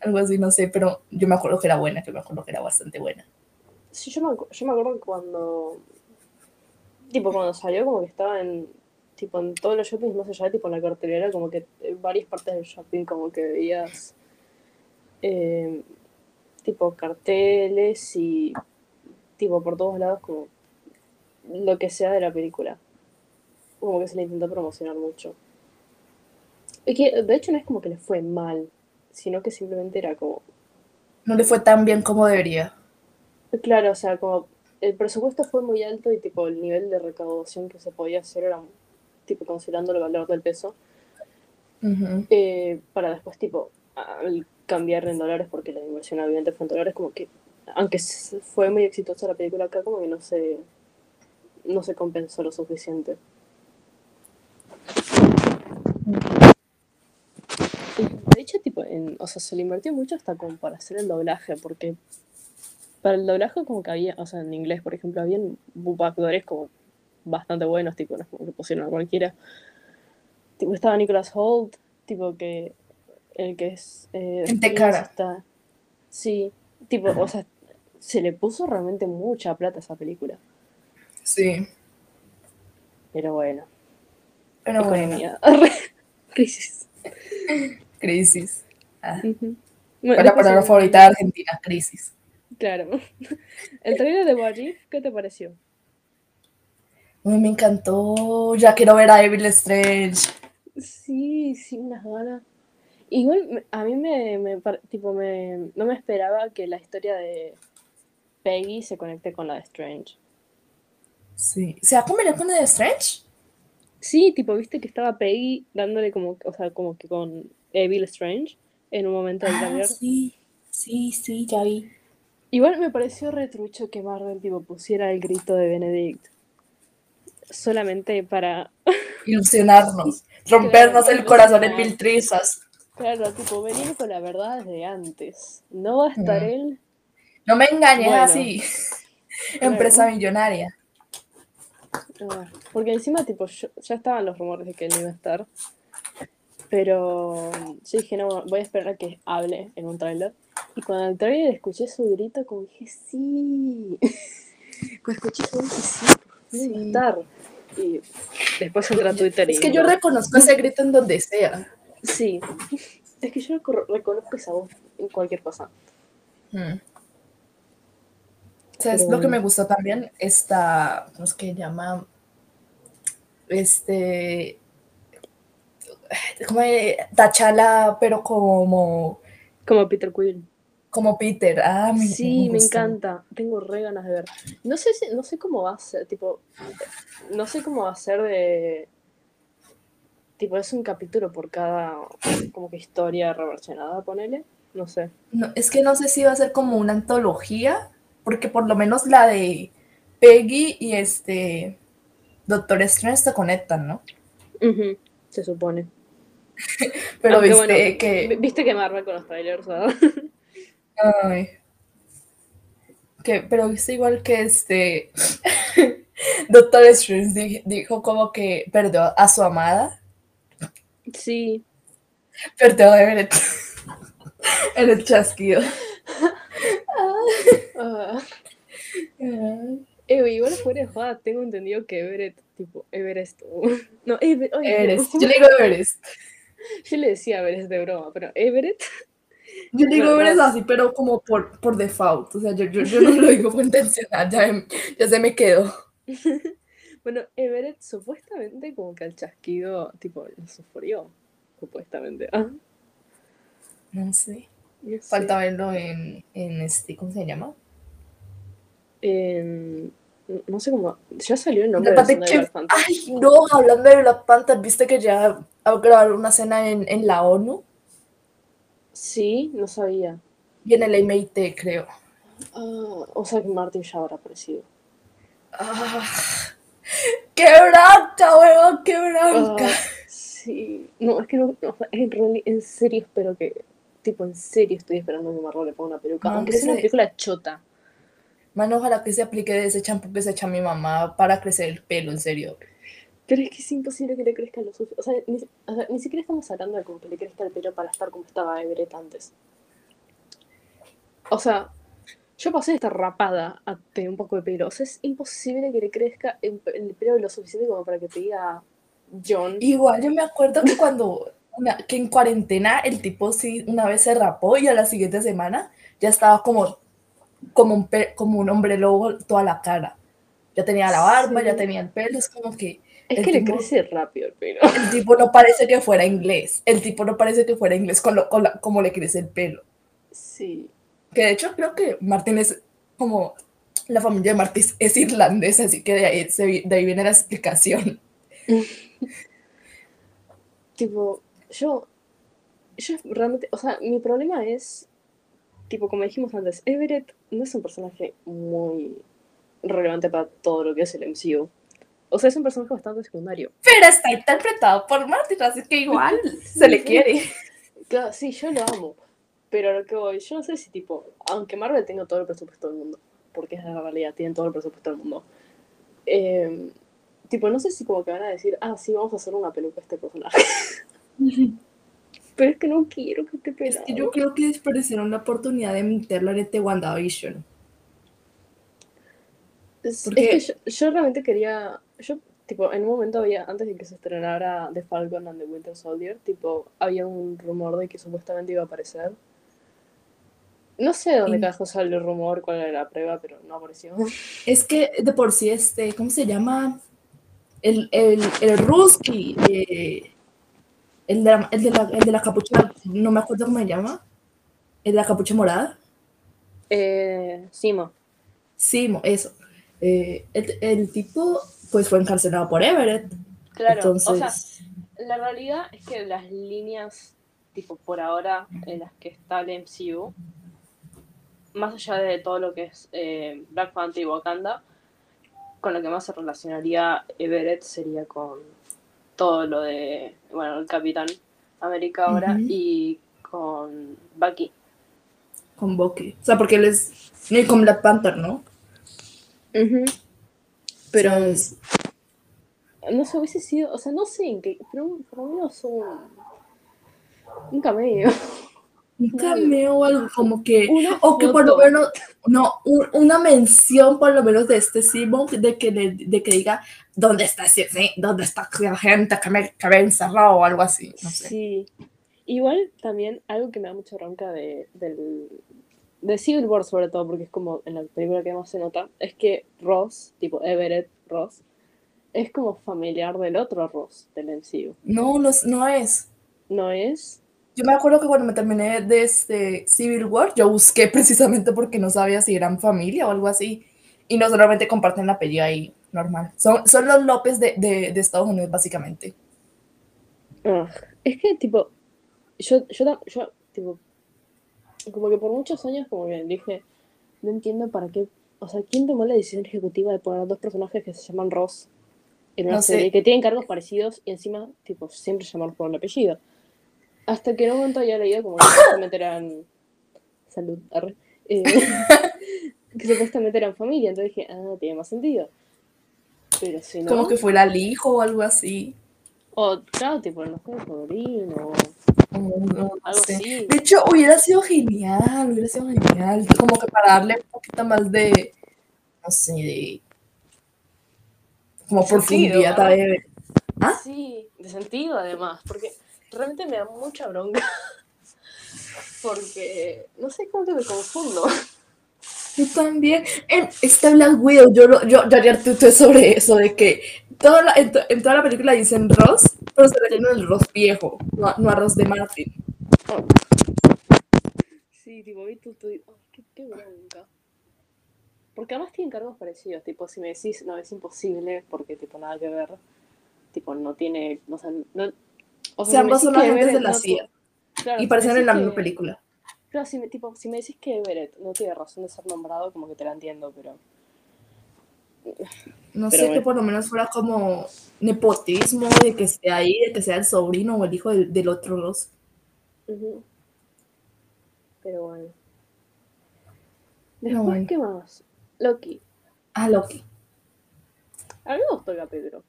Algo así, no sé, pero yo me acuerdo que era buena, que me acuerdo que era bastante buena. Sí, yo me, yo me acuerdo cuando, tipo, cuando salió, como que estaba en, tipo, en todos los shoppings, más allá de, tipo, en la cartelera, como que en varias partes del shopping, como que veías, eh, tipo, carteles y, tipo, por todos lados, como lo que sea de la película. Como que se le intentó promocionar mucho. Y que, de hecho, no es como que le fue mal, sino que simplemente era como. No le fue tan bien como debería. Claro, o sea, como el presupuesto fue muy alto y tipo el nivel de recaudación que se podía hacer era tipo considerando el valor del peso. Eh, para después tipo cambiar en dólares porque la inversión obviamente fue en dólares como que aunque fue muy exitosa la película acá como que no se no se compensó lo suficiente. De hecho, tipo, en, o sea, se le invirtió mucho hasta como para hacer el doblaje, porque para el doblaje como que había, o sea, en inglés, por ejemplo, habían actores como bastante buenos, tipo, no como que pusieron a cualquiera. Tipo, estaba Nicholas Holt, tipo que el que es... Eh, cara. Está, sí, tipo, o sea, se le puso realmente mucha plata a esa película. Sí. Pero bueno. Pero bueno. crisis. Crisis. Ah. la palabra favorita de Argentina, crisis. Claro. El trailer de If, ¿qué te pareció? Uy, me encantó. Ya quiero ver a Evil Strange. Sí, sí, unas ganas. Igual a mí me, me tipo me no me esperaba que la historia de Peggy se conecte con la de Strange. Sí. ¿Se va a comer con el Strange? Sí, tipo, viste que estaba Peggy dándole como, o sea, como que con Evil Strange en un momento del Ah, trailer. sí. Sí, sí, ya vi. Igual me pareció retrucho que Marvel tipo pusiera el grito de Benedict solamente para Ilusionarnos. Rompernos Claro, el corazón en mil trizas. claro, tipo venir con la verdad desde antes. No va a estar Mm. él. No me engañes Bueno. así. Empresa millonaria. Porque encima, tipo, yo- ya estaban los rumores de que él no iba a estar. Pero yo dije, no, voy a esperar a que hable en un tráiler. Y cuando el tráiler escuché su grito, como dije, sí. cuando escuché eso dije, sí, va a Sí. estar. Y después entra a Twitter y... Es que yo reconozco ese grito en donde sea. Sí. Es que yo reco- reconozco esa voz en cualquier cosa. Mm. ¿Sabes Pero lo que me gustó también? Esta, ¿cómo es que llama? Este, como Tachala, pero como, Como Peter Quill. como Peter. Ah, me, Sí, me encanta. Tengo re ganas de ver. No sé si, no sé cómo va a ser, tipo, no sé cómo va a ser de tipo, es un capítulo por cada como que historia reversionada, ponele. No sé. No, es que no sé si va a ser como una antología, porque por lo menos la de Peggy y este Doctor Strange se conectan, ¿no? Se supone. Pero Aunque, viste bueno, que vi- Viste que Marvel con los trailers, ¿verdad? Ay. Que, pero viste igual que este Doctor Strange di- dijo como que perdió a su amada, Sí. perdió a Everett en el chasquido. Ah. Eh, igual fuera de joda, tengo entendido que Everett, tipo, Everest. No, Everett. ay, Everest, no. yo le digo Everest. Yo le decía Everest de broma, pero Everett. Yo le digo Everest así, pero como por, por default. O sea, yo, yo, yo no lo digo por intencional, ya, ya se me quedó. Bueno, Everett supuestamente como que al chasquido, tipo, lo sufrió. Supuestamente. Ah, No sé. No sé. Falta verlo en, en este, ¿cómo se llama? En- no sé cómo. Ya salió el nombre de la de que- Black Panther. Ay, no, hablando de Black Panther, viste que ya a grabar una escena en, en la ONU Sí, no sabía. y en el MIT, creo. Ah, o sea que Martin ya habrá aparecido. Ah, ¡Qué bronca, huevón! ¡Qué bronca! Ah, sí. No, es que no, no, en, reali- en serio espero que. Tipo, en serio estoy esperando que Marvel le ponga una peluca. Aunque que sea una película chota. Mano, ojalá que se aplique de ese champú que se echa mi mamá para crecer el pelo, en serio. Pero es que es imposible que le crezca lo suficiente. O sea, ni, o sea, ni siquiera estamos hablando de como que le crezca el pelo para estar como estaba Everett antes. O sea, yo pasé de estar rapada a tener un poco de pelo. O sea, es imposible que le crezca el, el pelo lo suficiente como para que te diga John. Igual yo me acuerdo que cuando, una- que en cuarentena el tipo sí una vez se rapó y a la siguiente semana ya estaba como, como, un, pe- como un hombre lobo toda la cara. Ya tenía la barba, Sí. ya tenía el pelo, es como que Es el que le tipo- crece rápido el pelo. el tipo no parece que fuera inglés. El tipo no parece que fuera inglés con, lo, con la- como le crece el pelo. Sí. Que de hecho creo que Martin es como la familia de Martin es- es irlandesa, así que de ahí, se de ahí viene la explicación. Tipo, yo, yo realmente, o sea, mi problema es, tipo, como dijimos antes, Everett no es un personaje muy relevante para todo lo que es el MCU. O sea, es un personaje bastante secundario. Pero está interpretado por Martin, así que igual se le quiere. Claro, sí, yo lo amo. Pero a lo que voy, yo no sé si, tipo, aunque Marvel tenga todo el presupuesto del mundo, porque es la realidad, tienen todo el presupuesto del mundo. eh, tipo, no sé si como que van a decir, ah, sí, vamos a hacer una peluca a este personaje. Pero es que no quiero que Es pelado. que yo creo que desperdiciaron la oportunidad de meterlo en este WandaVision. Es, Porque- es que yo, yo realmente quería. Yo, tipo, en un momento había, antes de que se estrenara The Falcon and the Winter Soldier, tipo, había un rumor de que supuestamente iba a aparecer. No sé dónde Y- carajo sale el rumor, cuál era la prueba, pero no apareció. Es que de por sí, este, ¿cómo se llama? El, el, el Ruski, eh, el, de la, el, de la, el de la capucha, no me acuerdo cómo se llama, el de la capucha morada. Eh, Simo. Sí, mo- eso. Eh, el, el tipo, pues fue encarcelado por Everett. Claro, Entonces, o sea, la realidad es que las líneas, tipo por ahora, en las que está el MCU, más allá de todo lo que es eh, Black Panther y Wakanda, con lo que más se relacionaría Everett sería con todo lo de, bueno, el Capitán América ahora y con Bucky. con Bucky. O sea, porque él es. no, Y con Black Panther, ¿no? Pero O sea, es- no sé, hubiese sido, o sea, no sé en qué, pero por lo menos un, un cameo. un cameo o algo como que. O que por lo menos. No, un- una mención por lo menos de este Simon, de que, le- de que diga, ¿dónde está ese? ¿Dónde está la gente que me, que me encerrado o algo así? No sé. Sí. Igual también algo que me da mucha bronca de, del, de Civil War sobre todo, porque es como en la película que más se nota, es que Ross, tipo Everett Ross, es como familiar del otro Ross del MCU. No, no, es- no es. ¿No es? Yo me acuerdo que cuando me terminé de este Civil War, yo busqué precisamente porque no sabía si eran familia o algo así. Y no solamente comparten la apellido ahí, normal. Son, son los López de, de, de Estados Unidos, básicamente. Ah, es que tipo, yo, yo, yo, tipo, como que por muchos años como que dije, no entiendo para qué, o sea, ¿quién tomó la decisión ejecutiva de poner dos personajes que se llaman Ross en una No sé. serie que tienen cargos parecidos y encima, tipo, siempre llamarlos por el apellido? Hasta que en un momento había leído como que supuestamente eran, salud, arre, eh, que supuestamente eran familia, entonces dije, ah, tiene más sentido. Pero si no, Como que fuera el hijo o algo así. o claro, tipo, no sé, sobrino, o no algo sé. así. De hecho, hubiera sido genial, hubiera sido genial. Como que para darle un poquito más de, no sé, de... Como Sentido, profundidad ¿no? a ver. ¿Ah? Sí, de sentido además, porque realmente me da mucha bronca. Porque no sé cómo que me confundo. Yo también. En este Black Widow, yo, yo, yo ayer tuiteé sobre eso, de que toda la- en, to- en toda la película dicen Ross, pero se refieren al Ross viejo, no, a- no a Ross de Martin. Sí, tipo, vi tu. Oh, qué, qué bronca. Porque además tienen cargos parecidos, tipo, si me decís, no, es imposible, porque, tipo, nada que ver. Tipo, no tiene, o sea, no... O sea, ambos son agentes de la CIA Claro, y parecen en la que- misma película. Claro, si me, tipo, si me decís que Everett no tiene razón de ser nombrado, como que te la entiendo, pero... No Pero sé, que por lo menos fuera como nepotismo, de que sea ahí, de que sea el sobrino o el hijo del, del otro Ross. Ujú. Pero bueno. Pero Después, bueno. ¿qué más? Loki. Ah, Loki. A mí me gustó el capítulo.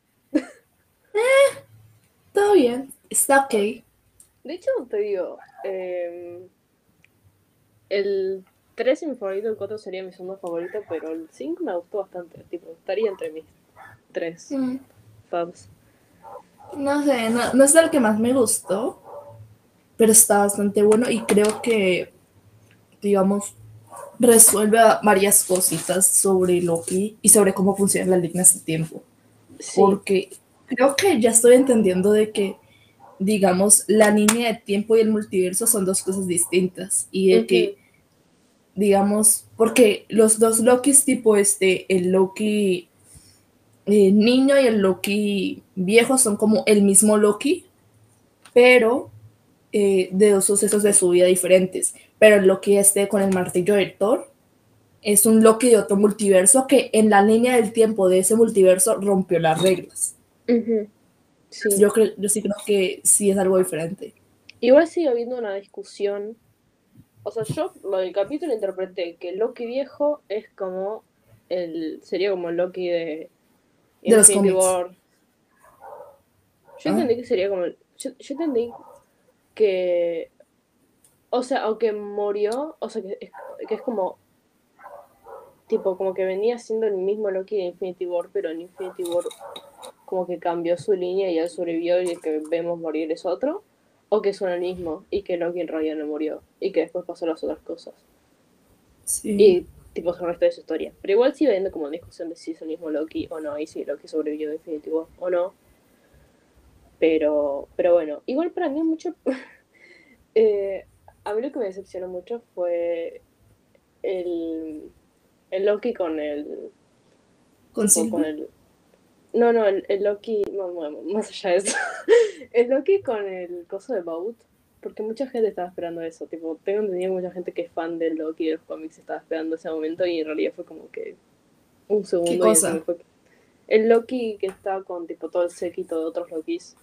Todo bien, está ok. De hecho, te digo, eh, el 3 es mi favorito, el 4 sería mi segundo favorito, pero el 5 me gustó bastante. Tipo, estaría entre mis 3 Mm, faves. No sé, no, no es el que más me gustó, pero está bastante bueno y creo que, digamos, resuelve varias cositas sobre Loki y sobre cómo funciona la línea de tiempo. Sí, Porque creo que ya estoy entendiendo de que, digamos, la línea de tiempo y el multiverso son dos cosas distintas y de que, digamos, porque los dos Lokis, tipo este, el Loki eh, niño y el Loki viejo son como el mismo Loki, pero eh, de dos sucesos de su vida diferentes. Pero el Loki este con el martillo de Thor es un Loki de otro multiverso que en la línea del tiempo de ese multiverso rompió las reglas. Sí. Yo, creo, yo sí creo que sí es algo diferente. Igual sigue habiendo una discusión. O sea, yo lo del capítulo interpreté que Loki viejo es como el. sería como el Loki de De los Infinity. War. Yo Ah. entendí que sería como. el- Yo, yo entendí que. O sea, aunque murió, o sea, que es, que es como. Tipo, como que venía siendo el mismo Loki de Infinity War, pero en Infinity War como que cambió su línea y él sobrevivió y el que vemos morir es otro. O que son el mismo y que Loki en realidad no murió y que después pasó las otras cosas. Sí. Y tipo el resto de su historia. Pero igual sigue habiendo como discusión de si es el mismo Loki o no, y si Loki sobrevivió definitivo o no. Pero, pero bueno, igual para mí mucho... eh, a mí lo que me decepcionó mucho fue el, el Loki con el... ¿Con con el no, no, el, el Loki, no, bueno, más allá de eso. el Loki con el coso de Bout. Porque mucha gente estaba esperando eso. Tipo, tengo entendido que mucha gente que es fan del Loki de los cómics estaba esperando ese momento y en realidad fue como que un segundo ¿Qué cosa? fue- El Loki que está con tipo todo el séquito de otros Lokis.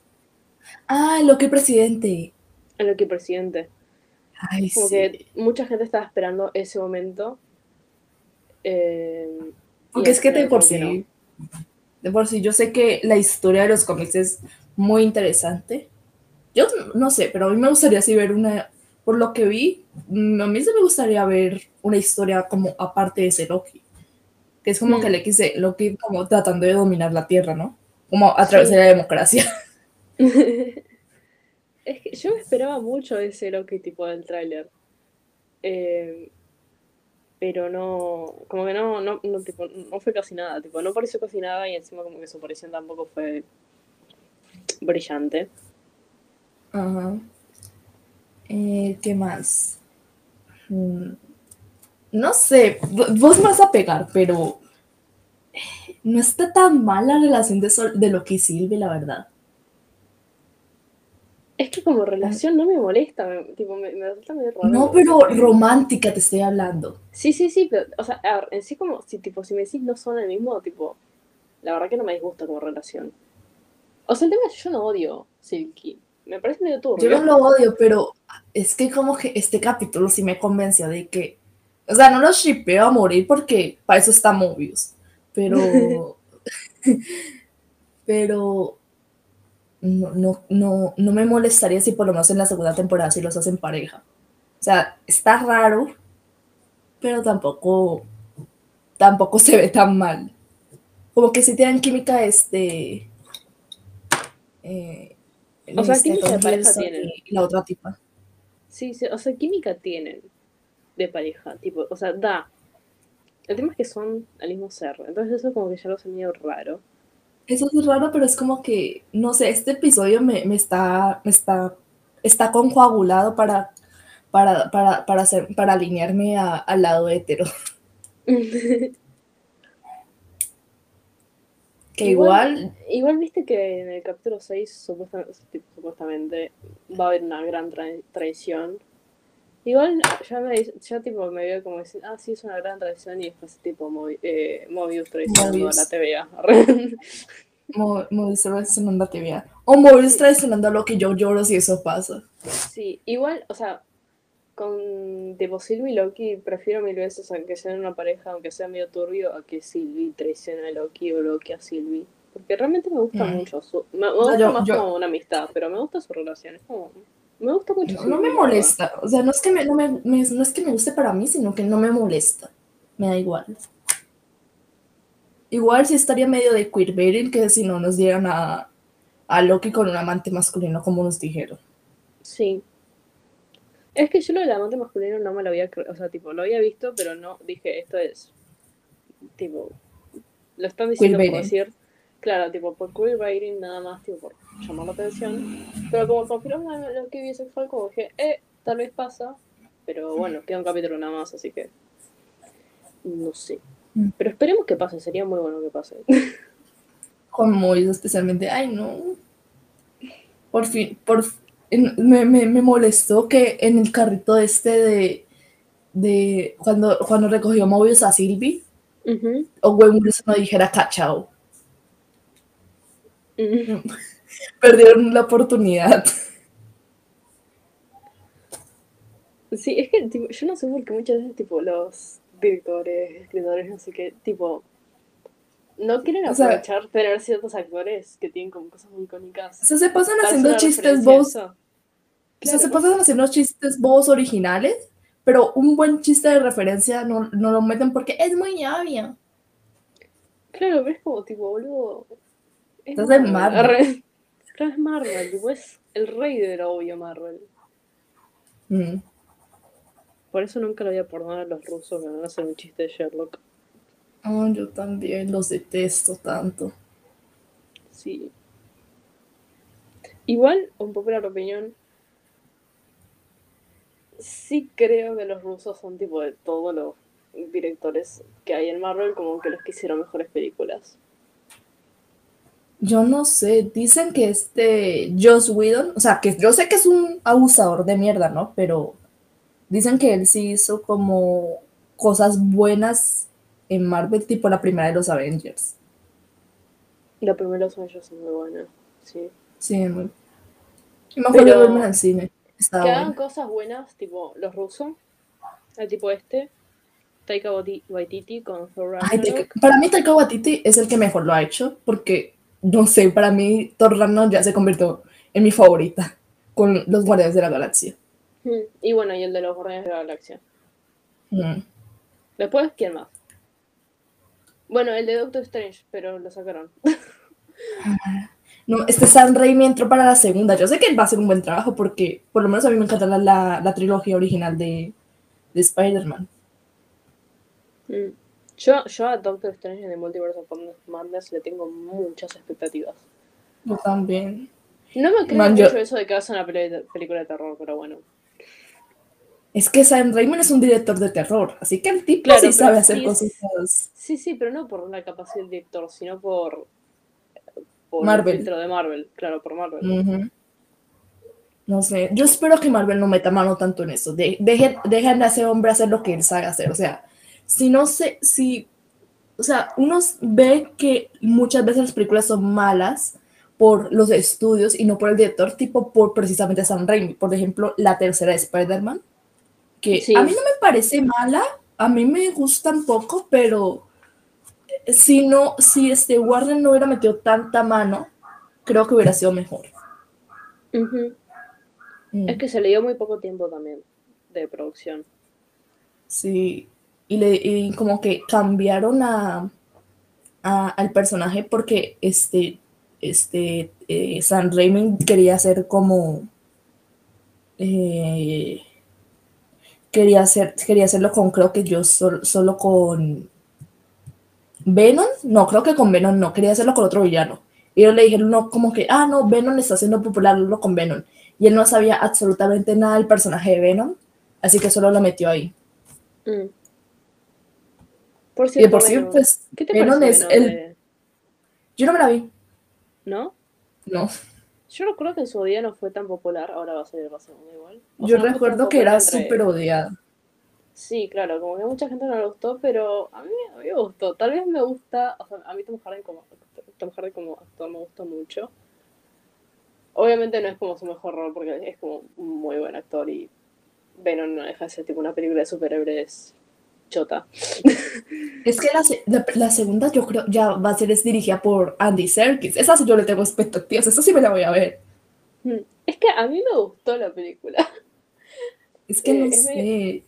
Ah, lo que presidente. El Loki presidente. Ay, Como sí. que mucha gente estaba esperando ese momento. eh, Porque es que de final por sí, de por sí, yo sé que la historia de los cómics es muy interesante. Yo no sé, pero a mí me gustaría así ver una, por lo que vi, mm, a mí sí me gustaría ver una historia como aparte de ese Loki. Que es como Mm. que el X de Loki como tratando de dominar la Tierra, ¿no? Como a través Sí. de la democracia. Es que yo me esperaba mucho de ese Loki tipo del tráiler. Eh, pero no, como que no, no, no, fue casi nada, tipo, no pareció casi nada y encima como que su aparición tampoco fue brillante. Ajá. Eh, ¿qué más? Mm, No sé, vo- vos me vas a pegar, pero no está tan mal la relación de, Sol- de Loki y Sylvie, la verdad. Es que como relación no me molesta, me- tipo, me, me resulta medio raro. No, pero romántica te estoy hablando. Sí, sí, sí, pero, o sea, a ver, en sí como, si, tipo, si me decís no son el mismo, tipo, la verdad que no me disgusta como relación. O sea, el tema es que yo no odio Silky, me parece medio turbio. Yo no lo odio, pero es que como que este capítulo sí me convenció de que, o sea, no lo shippeo a morir porque para eso está Mobius, pero, pero no, no, no, no me molestaría si por lo menos en la segunda temporada sí los hacen pareja. O sea, está raro, pero tampoco, tampoco se ve tan mal. Como que sí tienen química este... eh, O sea, este, química de pareja tienen. y la otra tipa. Sí, sí, o sea, química tienen de pareja, tipo, o sea, da. El tema es que son al mismo ser, entonces eso como que ya lo hace medio raro. Eso es raro, pero es como que, no sé, este episodio me, me está, me está, está concoagulado para, para, para, para, hacer, para alinearme a- al lado hetero. Que igual, Igual viste que en el capítulo 6 supuestamente, supuestamente va a haber una gran tra- traición. Igual ya me ya tipo me veo como decir, ah sí es una gran traición y después tipo Mobi- eh, Mobius traicionando Mobius. a la TVA. Mo- Mobius traicionando a TVA. O Mobius traicionando a lo que yo lloro si eso pasa. sí, igual, o sea, con tipo Sylvie y Loki prefiero mil veces a que sean una pareja, aunque sea medio turbio, a que Sylvie traicione a Loki o Loki a Sylvie. Porque realmente me gusta Mm. mucho su, me, gusta yo- más yo- como una amistad, pero me gusta su relación, es como, me gusta mucho. No, no me molesta. O sea, no es, que me, no, me, me- no es que me guste para mí, sino que no me molesta. Me da igual. Igual sí estaría medio de queerbaiting que si no nos dieran a, a Loki con un amante masculino, como nos dijeron. Sí. Es que yo lo del amante masculino no me lo había, o sea, tipo, lo había visto, pero no dije, esto es, tipo, lo están diciendo por decir, claro, tipo, por queerbaiting nada más, tipo, por llamar la atención, pero como confirman lo que bisexual, como dije, eh, tal vez pasa, pero bueno, queda un capítulo nada más, así que, no sé. Mm. Pero esperemos que pase, sería muy bueno que pase. Con Mois especialmente. Ay, no. Por fin, por me, me, me molestó que en el carrito este de, de cuando, cuando recogió Mobius a Sylvie, Ujú. Owen Wilson no dijera cachao. Perdieron la oportunidad. Sí, es que tipo, yo no sé por qué muchas veces tipo los directores, escritores, no sé qué, tipo no quieren O sea- aprovechar tener ciertos actores que tienen como cosas muy icónicas. O sea, se pasan haciendo chistes eso. O sea, se pasan haciendo chistes bobos originales, pero un buen chiste de referencia no, no lo meten porque es muy obvio. Claro, pero es como tipo, boludo. Es Estás en Marvel. Claro, es Marvel, tipo, es el rey de lo obvio Marvel. Mm. Por eso nunca lo voy a perdonar a los rusos que van a hacer un chiste de Sherlock. Oh, yo también los detesto tanto. Sí. Igual, un popular opinión, sí creo que los rusos son tipo de todos los directores que hay en Marvel, como que los que hicieron mejores películas. Yo no sé, dicen que este Joss Whedon, o sea, que yo sé que es un abusador de mierda, ¿no? Pero dicen que él sí hizo como cosas buenas en Marvel, tipo la primera de los Avengers. La primera de los Avengers es muy buena, sí. Sí, muy. Y me acuerdo de verme en el cine. Estaba que hagan buena. cosas buenas, tipo los rusos, el tipo este, Taika Waiti- Waititi con Thor Ay, para mí Taika Waititi es el que mejor lo ha hecho, porque, no sé, para mí Thor Ragnarok ya se convirtió en mi favorita, con los Guardianes de la Galaxia. Mm, Y bueno, y el de los Guardianes de la Galaxia. Mm. Después, ¿quién más? Bueno, el de Doctor Strange, pero lo sacaron. No, este Sam Raimi entró para la segunda. Yo sé que va a hacer un buen trabajo porque por lo menos a mí me encanta la, la, la trilogía original de, de Spider-Man. Mm. Yo, yo a Doctor Strange en el Multiverse of Madness le tengo muchas expectativas. Yo también. No me creo Man, mucho yo- eso de que va a ser una película de terror, pero bueno. Es que Sam Raimi es un director de terror, así que el tipo Claro, sí sabe hacer sí cositas. Sí, sí, pero no por la capacidad del director, sino por, por Marvel. el filtro de Marvel. Claro, por Marvel. No sé, yo espero que Marvel no meta mano tanto en eso. De, dejen, dejen a ese hombre hacer lo que él sabe hacer. O sea, si no sé, si, o sea, uno ve que muchas veces las películas son malas por los estudios y no por el director, tipo por precisamente Sam Raimi. Por ejemplo, la tercera de Spider-Man, que Sí. a mí no me parece mala, a mí me gusta un poco, pero si no, si este Warner no hubiera metido tanta mano, creo que hubiera sido mejor. Ujú. Mm. Es que se le dio muy poco tiempo también de producción. Sí, y, le, y como que cambiaron a, a- al personaje porque este, este eh, Sam Raimi quería hacer como eh, quería hacer, quería hacerlo con creo que yo sol- solo con Venom, no, creo que con Venom no, quería hacerlo con otro villano. Y ellos le dijeron, no, como que, ah, no, Venom está haciendo popular, hazlo con Venom. Y él no sabía absolutamente nada del personaje de Venom, así que solo lo metió ahí. Mm. Por Y de cierto, por sí, Venom, pues, ¿qué te Venom es Venom el... de- Yo no me la vi, ¿No? no. Yo recuerdo que en su día no fue tan popular, ahora va a la segunda igual. O Yo sea, no recuerdo que era entre- súper odiada. Sí, claro, como que a mucha gente no le gustó, pero a mí, a mí me gustó. Tal vez me gusta, o sea, a mí Tom Hardy como, Tom Hardy como actor me gustó mucho. Obviamente no es como su mejor rol porque es como un muy buen actor y Venom no deja de ser tipo una película de superhéroes chota. Es que la, la, la segunda yo creo ya va a ser es dirigida por Andy Serkis. Esa sí yo le tengo expectativas, esa sí me la voy a ver. Mm. Es que a mí me gustó la película. Es que Eh, no es sé.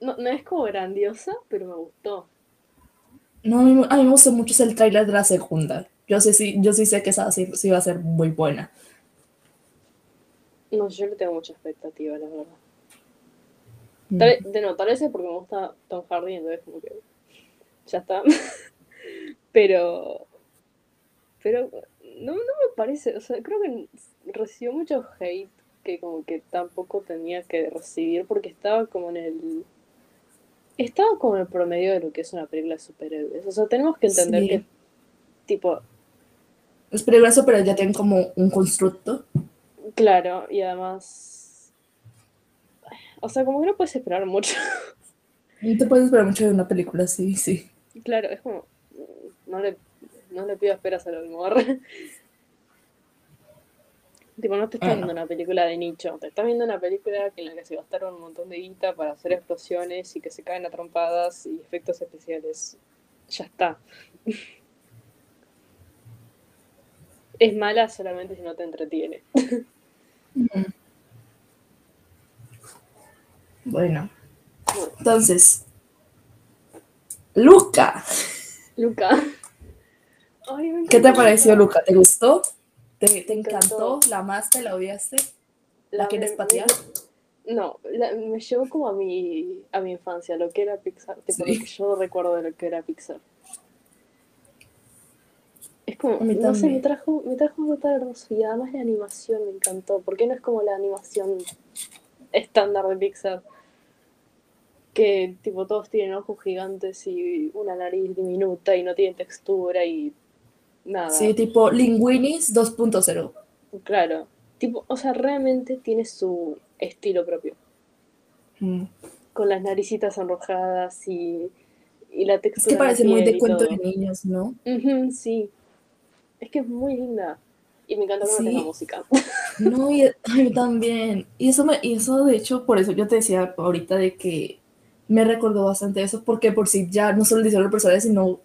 No, no es como grandiosa, pero me gustó. No, a mí, a mí me gustó mucho el tráiler de la segunda. Yo sé, sí, yo sí sé que esa sí, sí va a ser muy buena. No, yo le tengo mucha expectativa, la verdad. Tal de no, tal vez es porque me gusta Tom Hardy, entonces como que ya está. pero, pero no, no me parece, o sea, creo que recibió mucho hate que como que tampoco tenía que recibir porque estaba como en el... Estaba como en el promedio de lo que es una película de superhéroes. O sea, tenemos que entender Sí. que, tipo, Los películas pero ya tienen como un constructo. claro, y además... O sea, como que no puedes esperar mucho. No te puedes esperar mucho de una película así, sí. Claro, es como. No le, no le pido esperas al humor. tipo, no te estás Ah, viendo una película de nicho. Te estás viendo una película en la que se gastaron un montón de guita para hacer explosiones y que se caen a trompadas y efectos especiales. Ya está. es mala solamente si no te entretiene. Bueno, entonces, Luca, Luca. Ay, me ¿qué te pareció Luca. ¿Te gustó? ¿Te, te encantó? ¿La amaste? ¿La odiaste? ¿La quieres me- patear? No, la- me llevó como a mi, a mi infancia, lo que era Pixar, tipo Sí. lo que yo recuerdo de lo que era Pixar. Es como, no sé, me trajo, me trajo hermoso y además la animación me encantó, porque no es como la animación estándar de Pixar, que tipo todos tienen ojos gigantes y una nariz diminuta y no tienen textura y nada. Sí, tipo Linguinis 2.0. Claro, tipo, o sea, realmente tiene su estilo propio. Mm. con las naricitas enrojadas y, y la Es textura. que en la parece muy de cuento todo. de niños, ¿no? Sí. Es que es muy linda. Y me encanta Sí. tenga música. No, y a mí también. Y eso, me, y eso, de hecho, por eso yo te decía ahorita de que me recordó bastante eso, porque por si ya no solo el diseño de los personajes, sino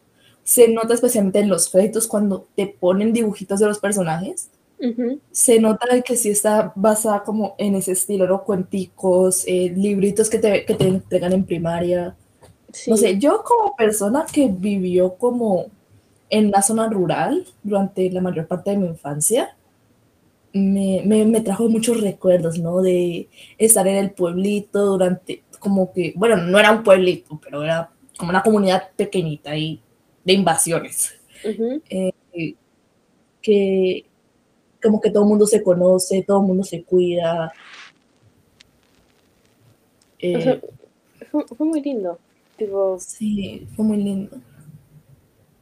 se nota especialmente en los créditos cuando te ponen dibujitos de los personajes. Se nota que sí está basada como en ese estilo, ¿no? Cuenticos, eh, libritos que te, que te entregan en primaria. Sí. No sé, yo como persona que vivió como en una zona rural durante la mayor parte de mi infancia, me, me, me trajo muchos recuerdos, ¿no? De estar en el pueblito durante, como que, bueno, no era un pueblito, pero era como una comunidad pequeñita y de invasiones, Ujú. que como que todo el mundo se conoce, todo el mundo se cuida. Eh, O sea, fue, fue muy lindo. Tipo, sí, fue muy lindo.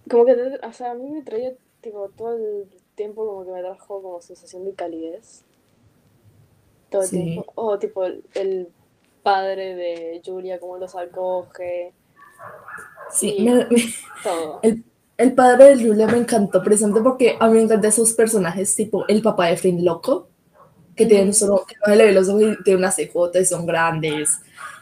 Como que, o sea, a mí me traía, tipo, todo el tiempo como que me trajo como sensación de calidez. Todo el Sí. tiempo. O, tipo, el, padre de Julia, cómo los acoge, Sí, me- todo. El, el padre de Julia me encantó precisamente porque a mí me encantan esos personajes tipo el papá de Flynn loco, que tienen Ujú. solo, que no le ve los ojos y tiene unas cejotas y son grandes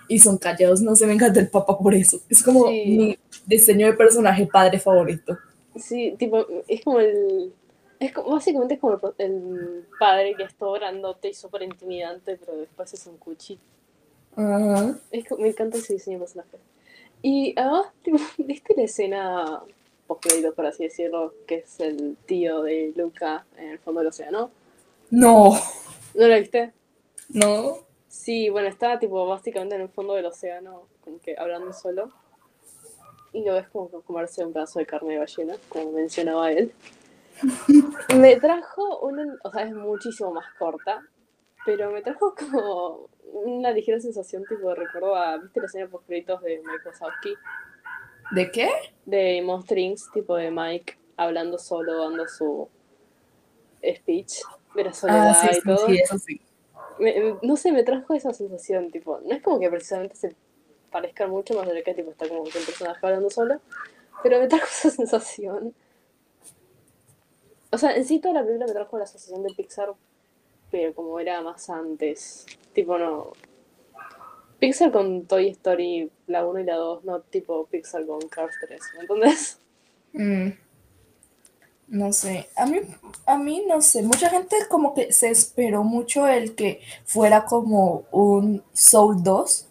y son callados. No sé, me encanta el papá por eso. Es como Sí. mi diseño de personaje padre favorito. Sí, tipo, es como el. Es como, básicamente es como el, padre que es todo grandote y súper intimidante, pero después es un cuchi. Ajá. Es como- me encanta ese diseño de personaje. Y además, tipo, ¿viste la escena post por así decirlo, que es el tío de Luca en el fondo del océano? No, ¿No la viste? no. Sí, bueno, está tipo básicamente en el fondo del océano, como que hablando solo. Y lo ves como comerse un pedazo de carne de ballena, como mencionaba él. Me trajo una, o sea, es muchísimo más corta, pero me trajo como una ligera sensación tipo de recuerdo a, ¿viste la escena post créditos de Mike Wazowski? ¿De qué? De Monster Inc., tipo de Mike hablando solo, dando su speech de la soledad Ah, sí, y sí, todo. sí, eso me- no sé, me trajo esa sensación, tipo, no es como que precisamente se parezcan mucho más de que tipo está como un personaje hablando solo, pero me trajo esa sensación. O sea, en sí toda la película me trajo la sensación de Pixar, pero como era más antes, tipo no... Pixar con Toy Story, la 1 y la 2, no tipo Pixar con Cars 3, ¿me entendés? Mm, No sé, a mí, a mí no sé, mucha gente como que se esperó mucho el que fuera como un Soul 2,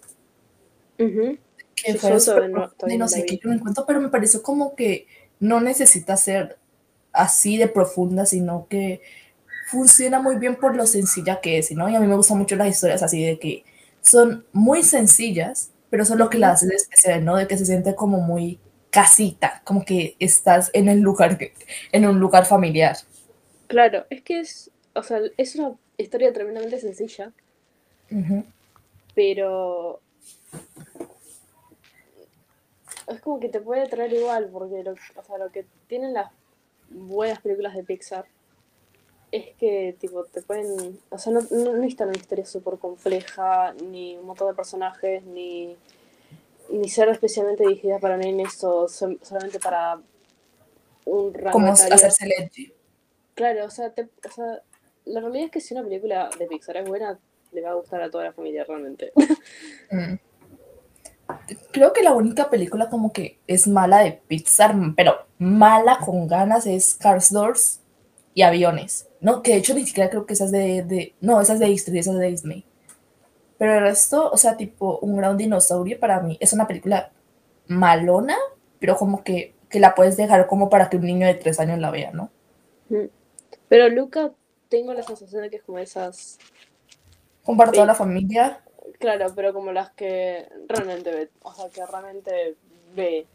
Que no- profundo y todavía no no sé qué yo me encuentro, pero me pareció como que no necesita ser así de profunda, sino que funciona muy bien por lo sencilla que es, ¿no? Y a mí me gustan mucho las historias así de que son muy sencillas, pero eso es lo que la hace especial, ¿no? De que se siente como muy casita, como que estás en el lugar, que- en un lugar familiar. Claro, es que es, o sea, es una historia tremendamente sencilla, pero es como que te puede traer igual, porque lo, o sea, lo que tienen las buenas películas de Pixar es que tipo te pueden, o sea, no, no necesitan una historia súper compleja, ni un montón de personajes, ni, ni ser especialmente dirigida para nenes o sol- solamente para un rango Como hacerse edgy. Claro, o sea, te- o sea, la realidad es que si una película de Pixar es buena, le va a gustar a toda la familia realmente. Mm. Creo que la única película como que es mala de Pixar, pero mala con ganas es Cars Doors y Aviones, ¿no? Que de hecho ni siquiera creo que esas de, de no, esas de Disney, esas de Disney. Pero el resto, o sea, tipo Un gran dinosaurio para mí es una película malona, pero como que, que la puedes dejar como para que un niño de tres años la vea, ¿no? Pero Luca, tengo la sensación de que es como esas, toda Sí. la familia. Claro, pero como las que realmente ve, o sea, que realmente ve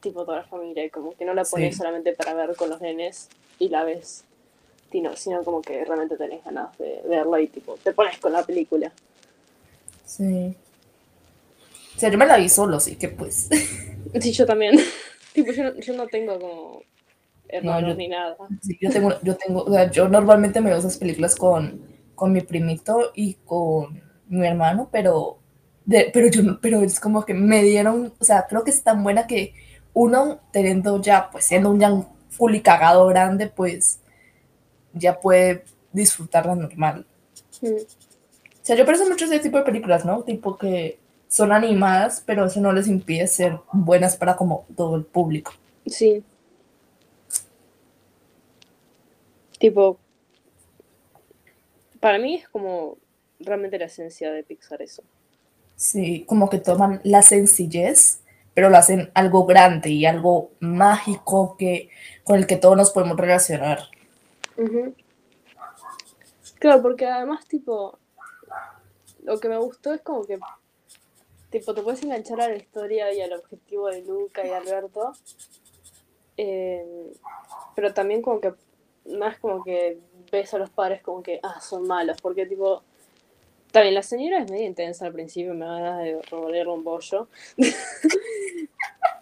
tipo toda la familia y como que no la pones Sí. solamente para ver con los nenes y la ves, sino, sino como que realmente tenés ganas de verla y tipo te pones con la película. Sí. O sea, yo me la vi solo, así que pues. Sí, yo también. tipo, yo no, yo no tengo como hermanos yo- ni nada. Sí, yo tengo, yo tengo, o sea, yo normalmente me veo esas películas con, con mi primito y con mi hermano, pero, de- pero yo, pero es como que me dieron, o sea, creo que es tan buena que uno teniendo ya, pues siendo un ya un fully cagado grande, pues ya puede disfrutarla normal. O sea, yo aprecio mucho ese tipo de películas, ¿no? Tipo que son animadas, pero eso no les impide ser buenas para como todo el público. Sí. Tipo, para mí es como realmente la esencia de Pixar eso. Sí, como que toman la sencillez, pero lo hacen algo grande y algo mágico que, con el que todos nos podemos relacionar. Claro, porque además, tipo, lo que me gustó es como que, tipo, te puedes enganchar a la historia y al objetivo de Luca y Alberto, eh, pero también como que, más como que ves a los padres como que, ah, son malos, porque, tipo, también la señora es medio intensa al principio, me da ganas de revolverle un bollo.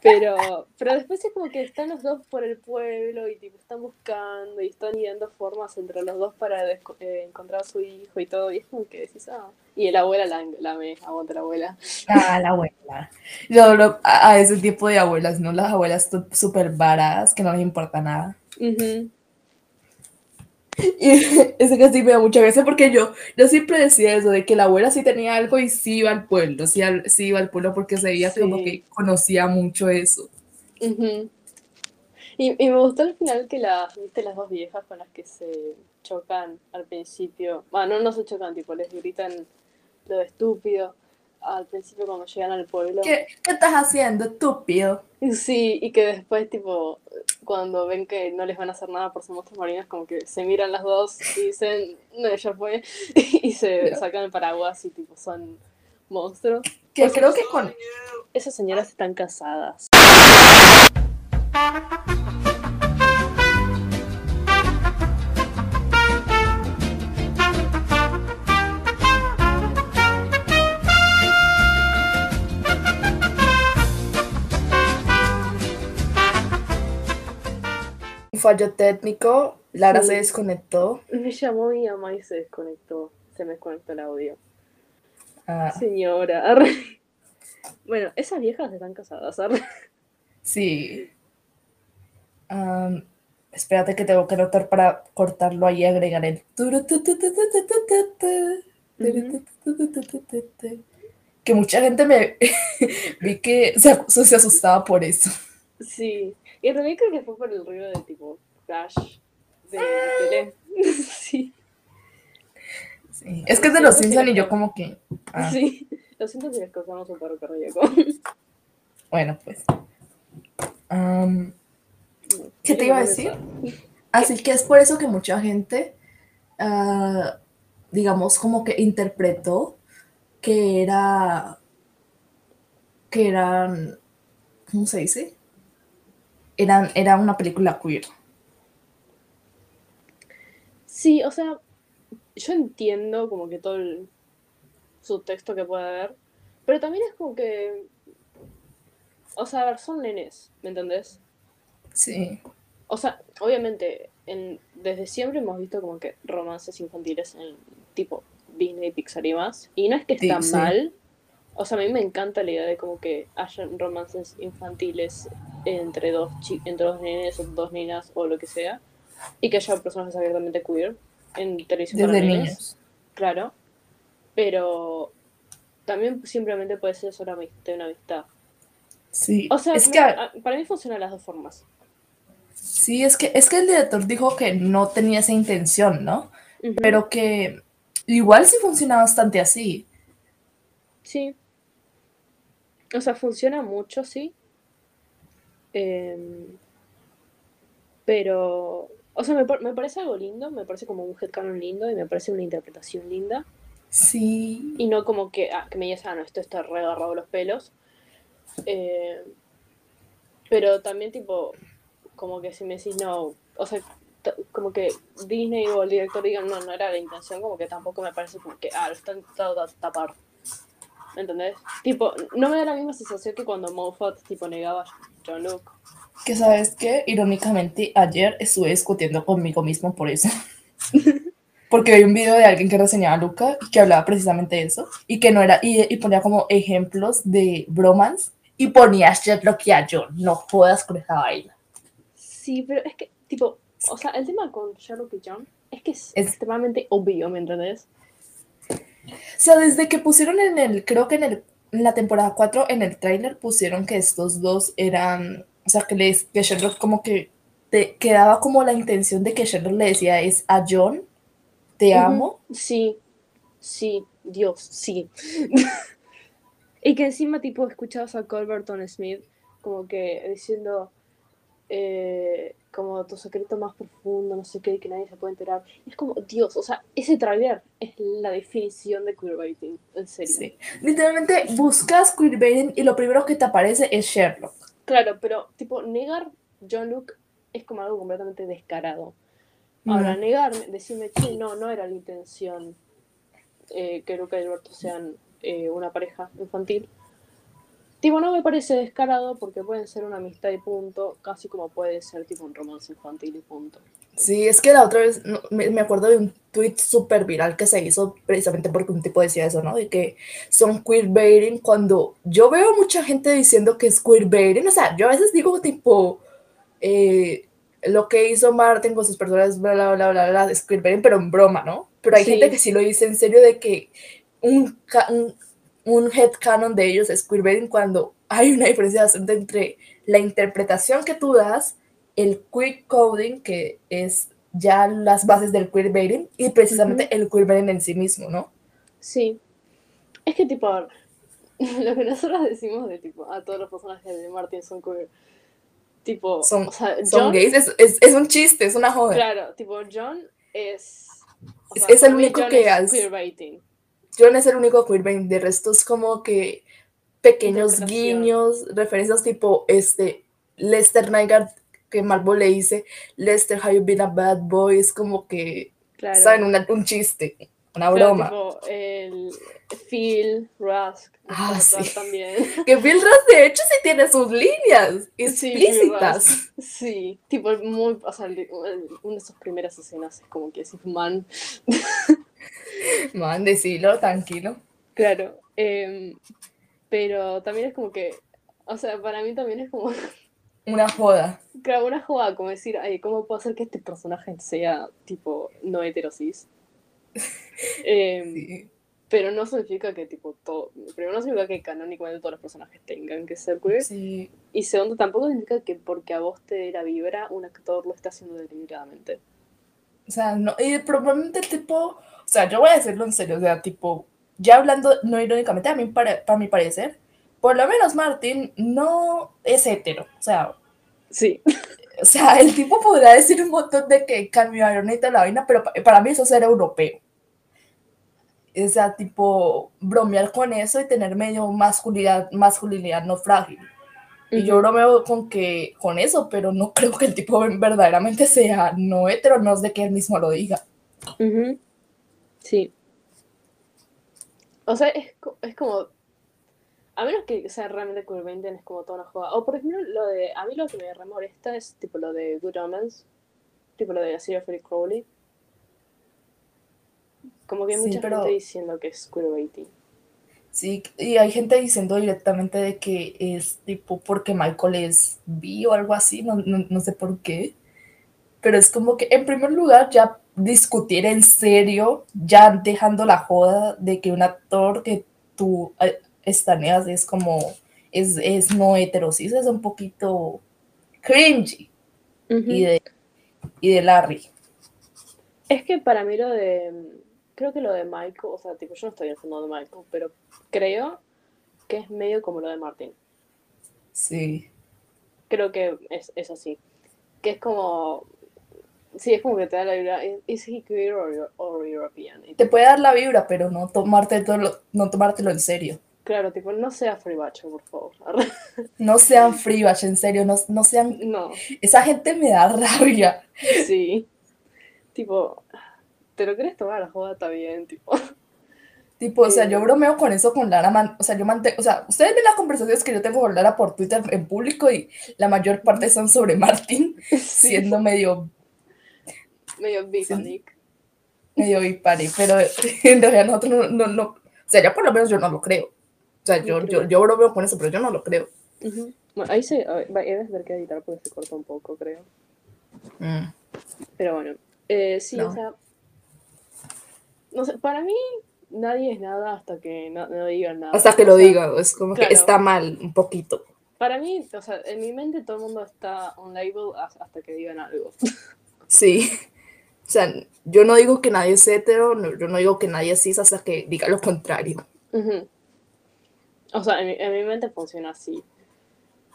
Pero, pero después es como que están los dos por el pueblo y tipo están buscando y están ideando formas entre los dos para eh, encontrar a su hijo y todo. Y es como que decís, ah. Y la abuela la, la me, aguanta la abuela. Ah, la abuela. Yo adoro a, ese tipo de abuelas, ¿no? Las abuelas súper varas, que no les importa nada. Ujú. Y eso que sí me da mucha gracia porque yo, yo siempre decía eso, de que la abuela sí tenía algo y sí iba al pueblo, sí, al- sí iba al pueblo porque se veía Sí. como que conocía mucho eso. Y, y me gustó al final que las, viste, las dos viejas con las que se chocan al principio. Bueno, no, no se chocan, tipo, les gritan lo de estúpido al principio cuando llegan al pueblo. ¿Qué, qué estás haciendo, estúpido? Sí, y que después, tipo, cuando ven que no les van a hacer nada por ser monstruos marinos, como que se miran las dos y dicen, no, ya fue, y se sacan el paraguas y, tipo, son monstruos. Que creo que con, Esas señoras están casadas. Fallo técnico, Lara Sí. se desconectó. Me llamó mi mamá y se desconectó. Se me desconectó el audio. Ah, Señora. arre. Bueno, esas viejas están casadas. arre. sí. Am, espérate que tengo que anotar para cortarlo ahí y agregar el. Que mucha gente me vi que se asustaba por eso. Sí. Y también creo que fue por el ruido de tipo flash de, de tele. sí. Sí. Es que es de los Simpsons y yo como que. ah, Sí. Lo siento si les causamos un paro cardíaco. Bueno, pues. ¿Qué te iba a decir? Así que es por eso que mucha gente, ah, digamos, como que interpretó que era, que eran, ¿cómo se dice? Eran, era una película queer. Sí, o sea, yo entiendo como que todo el subtexto que puede haber, pero también es como que, o sea, a ver, son nenes, ¿me entendés? Sí, O sea, obviamente, en, desde siempre hemos visto como que romances infantiles en tipo Disney, Pixar y más, y no es que Sí, está sí. mal, o sea, a mí me encanta la idea de como que hayan romances infantiles entre dos, entre dos nenes o dos niñas o lo que sea, y que haya personajes abiertamente queer en televisión para desde nenes. niños. Claro, pero también simplemente puede ser solamente una amistad. Sí, O sea, es que, para mí funcionan las dos formas. sí, es que, es que el director dijo que no tenía esa intención, ¿no? Pero que igual sí funciona bastante así. Sí. O sea, funciona mucho, sí. Em, pero, o sea, me, me parece algo lindo, me parece como un headcanon lindo y me parece una interpretación linda. Sí. Y no como que, ah, que me digas, ah, no, esto está re agarrado los pelos. Eh, pero también, tipo, como que si me decís no, o sea, como que Disney o el director digan no, no era la intención, como que tampoco me parece como que, ah, lo están tratando de tapar. ¿Entendés? Tipo, no me da la misma sensación que cuando Moffat, tipo, negaba Luke. Que sabes qué, irónicamente, ayer estuve discutiendo conmigo mismo por eso. Porque vi un video de alguien que reseñaba a Luca y que hablaba precisamente de eso y que no era, y, y ponía como ejemplos de bromance y ponía a Sherlock y a John. No jodas con esa vaina. Sí, pero es que, tipo, o sea, el tema con Sherlock y John es que es, extremadamente obvio, ¿me entendés? O sea, desde que pusieron en el, creo que en, el, en la temporada 4, en el tráiler pusieron que estos dos eran, o sea, que, les, que Sherlock como que te quedaba como la intención de que Sherlock le decía es a John, te amo. Sí, sí, Dios, sí. y que encima, tipo, escuchabas a Colberton Smith como que diciendo, eh, como tu secreto más profundo, no sé qué, que nadie se puede enterar. es como, Dios, o sea, ese trailer es la definición de queerbaiting, en serio. Sí. Literalmente buscas queerbaiting y lo primero que te aparece es Sherlock. Claro, pero tipo, negar John Luke es como algo completamente descarado. Ahora, negarme, decirme, que no, no era la intención eh, que Luca y Alberto sean eh, una pareja infantil. Tipo, no me parece descarado porque pueden ser una amistad y punto, casi como puede ser tipo un romance infantil y punto. Sí, es que la otra vez me, acuerdo de un tweet súper viral que se hizo precisamente porque un tipo decía eso, ¿no? De que son queerbaiting cuando yo veo mucha gente diciendo que es queerbaiting, o sea, yo a veces digo tipo, eh, lo que hizo Martin con sus personas, bla, bla, bla, bla, bla, es queerbaiting, pero en broma, ¿no? Pero hay gente que sí lo dice en serio de que un, un un headcanon de ellos es queerbaiting cuando hay una diferencia bastante entre la interpretación que tú das, el queer coding, que es ya las bases del queerbaiting, y precisamente el queerbaiting en sí mismo, ¿no? Sí. Es que tipo, lo que nosotros decimos de tipo, a todos los personajes de Martin son queer. Tipo, son, son gays, es, es, un chiste, es una joda. Claro, tipo, John es. es, el único que hace. John es el único queerbait, de resto es como que pequeños guiños, referencias tipo este Lester Nygaard que Marvel le dice Lester, have you been a bad boy? Es como que saben un chiste, una broma. Tipo, el Phil Rusk. Ah, sí. También. Que Phil Rusk de hecho sí tiene sus líneas explícitas. Sí, tipo muy, o sea, una de sus primeras escenas es como que es man. Man, decilo, tranquilo. Claro, em, pero también es como que, o sea, para mí también es como... Una joda. Claro, una joda, como decir, ay, ¿cómo puedo hacer que este personaje sea tipo no heterosis? Em, pero no significa que tipo todo, primero no significa que canónicamente todos los personajes tengan que ser queer. Y segundo, tampoco significa que porque a vos te la vibra, un actor lo está haciendo deliberadamente. O sea, no, y probablemente tipo, o sea, yo voy a decirlo en serio, o sea, tipo, ya hablando no irónicamente, a mí, para, para mi parecer, por lo menos Martin no es hetero, o sea. Sí. O sea, el tipo podrá decir un montón de que cambió a la vaina, pero para mí eso es ser europeo. O sea, tipo, bromear con eso y tener medio masculinidad, masculinidad no frágil. Y yo bromeo con que con eso, pero no creo que el tipo verdaderamente sea no hetero, no es de que él mismo lo diga. Sí. O sea, es, es, como. A menos que sea realmente curventen, es como toda una joda. O por ejemplo, lo de. A mí lo que me remolesta es tipo lo de Good Omens. Tipo lo de serie Felix Crowley. Como que hay mucha gente diciendo que es queerbaiting. Sí, y hay gente diciendo directamente de que es tipo porque Michael es bi o algo así, no, no, sé por qué. Pero es como que, en primer lugar, ya discutir en serio, ya dejando la joda de que un actor que tú eh, estaneas es como, es, es no heterosis, es un poquito cringy. y, de, y de Larry. Es que para mí lo de creo que lo de Michael, o sea, tipo, yo no estoy al fondo de Michael, pero creo que es medio como lo de Martin. Sí. Creo que es, es así. Que es como. Sí, es como que te da la vibra. ¿Es he queer or, or European? Y Te puede dar la vibra, pero no, tomarte todo lo- no tomártelo en serio. Claro, tipo, no sea free bacho, por favor. No sean freebash, en serio, no, no sean... No, Esa gente me da rabia. sí. tipo, ¿te lo querés tomar a la joda? Está bien, tipo. Tipo, o sea, Eh. yo bromeo con eso con Lara, man- o sea, yo mantengo, o sea, ustedes ven las conversaciones que yo tengo con Lara por Twitter en público y la mayor parte son sobre Martín, Sí, siendo medio, medio bipanic. medio bipari, pero en realidad nosotros no, no, no, o sea, ya por lo menos yo no lo creo. O sea, yo, yo, yo bromeo con eso, pero yo no lo creo. Ujú. Bueno, ahí se. A ver, debes ver que editar porque se corta un poco, creo. Mm. Pero bueno, eh, sí, No. o sea. No sé, para mí nadie es nada hasta que no, no digan nada. Hasta que O lo sea, diga, es como claro. que está mal un poquito. Para mí, o sea, en mi mente todo el mundo está on label has- hasta que digan algo. Sí. O sea, yo no digo que nadie es hetero, no- yo no digo que nadie es cis hasta que diga lo contrario. Ujú. O sea, en mi, en mi mente funciona así.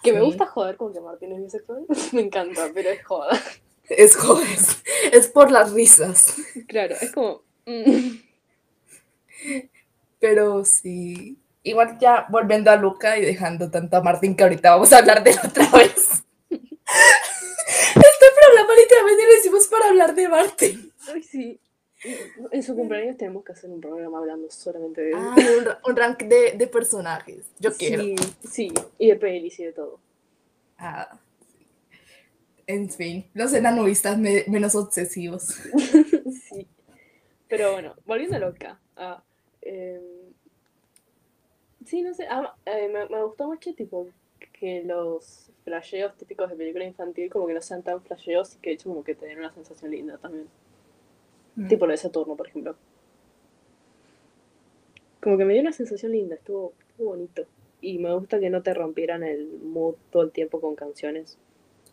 Que me gusta joder con que Martín es bisexual. me encanta, pero es joda. Es joder, es por las risas. Claro, es como. Pero sí. Igual ya volviendo a Luca y dejando tanto a Martín que ahorita vamos a hablar de él otra vez. Este programa literalmente lo hicimos para hablar de Martín. Ay, sí. En su cumpleaños tenemos que hacer un programa hablando solamente de él. Ah, un, ra- un rank de, de personajes. Yo quiero. Sí, sí, y de pelis y de todo. Ah, en fin, los enanuistas me- menos obsesivos. sí. Pero bueno, volviendo a loca. ah, em, sí, no sé. ah, eh, me, me gustó mucho, tipo, que los flasheos típicos de película infantil, como que no sean tan flasheos y que de hecho, como que te den una sensación linda también. Tipo lo de Saturno, por ejemplo. Como que me dio una sensación linda, estuvo, estuvo bonito. Y me gusta que no te rompieran el mood todo el tiempo con canciones.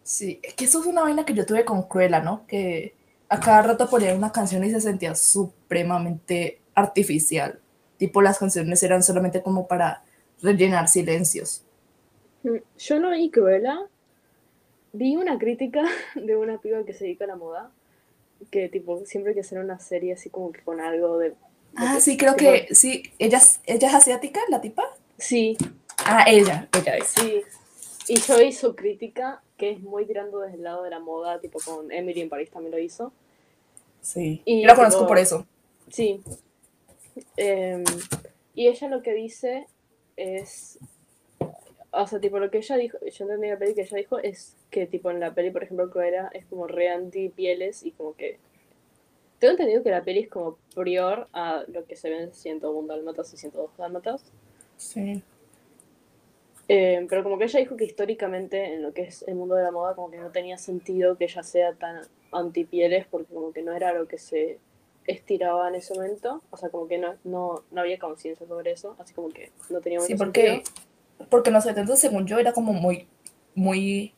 Sí, es que eso es una vaina que yo tuve con Cruella, ¿no? Que a cada rato ponía una canción y se sentía supremamente artificial. Tipo, las canciones eran solamente como para rellenar silencios. Mm, Yo no vi Cruella. Vi una crítica de una piba que se dedica a la moda. Que tipo, siempre que hacer una serie así como que con algo de... de Ah, que- sí, creo tipo- que sí. ¿Ella, es- ¿Ella es asiática, la tipa? Sí, Ah, ella, ella es. sí. Y yo vi su crítica, que es muy tirando desde el lado de la moda, tipo con Emily en París también lo hizo. Sí. Y Yo la conozco tipo- por eso. Sí. Em, y ella lo que dice es. O sea, tipo, lo que ella dijo, yo entendí la peli que ella dijo es que, tipo, en la peli, por ejemplo, Cruella es como re anti-pieles y como que. Tengo entendido que la peli es como prior a lo que se ve en 101 dálmatas y 102 dálmatas. Sí. Eh, pero como que ella dijo que históricamente en lo que es el mundo de la moda como que no tenía sentido que ella sea tan antipieles porque como que no era lo que se estiraba en ese momento, o sea como que no, no, no había conciencia sobre eso, así como que no tenía Sí, porque, sentido. porque en los 70, según yo, era como muy, muy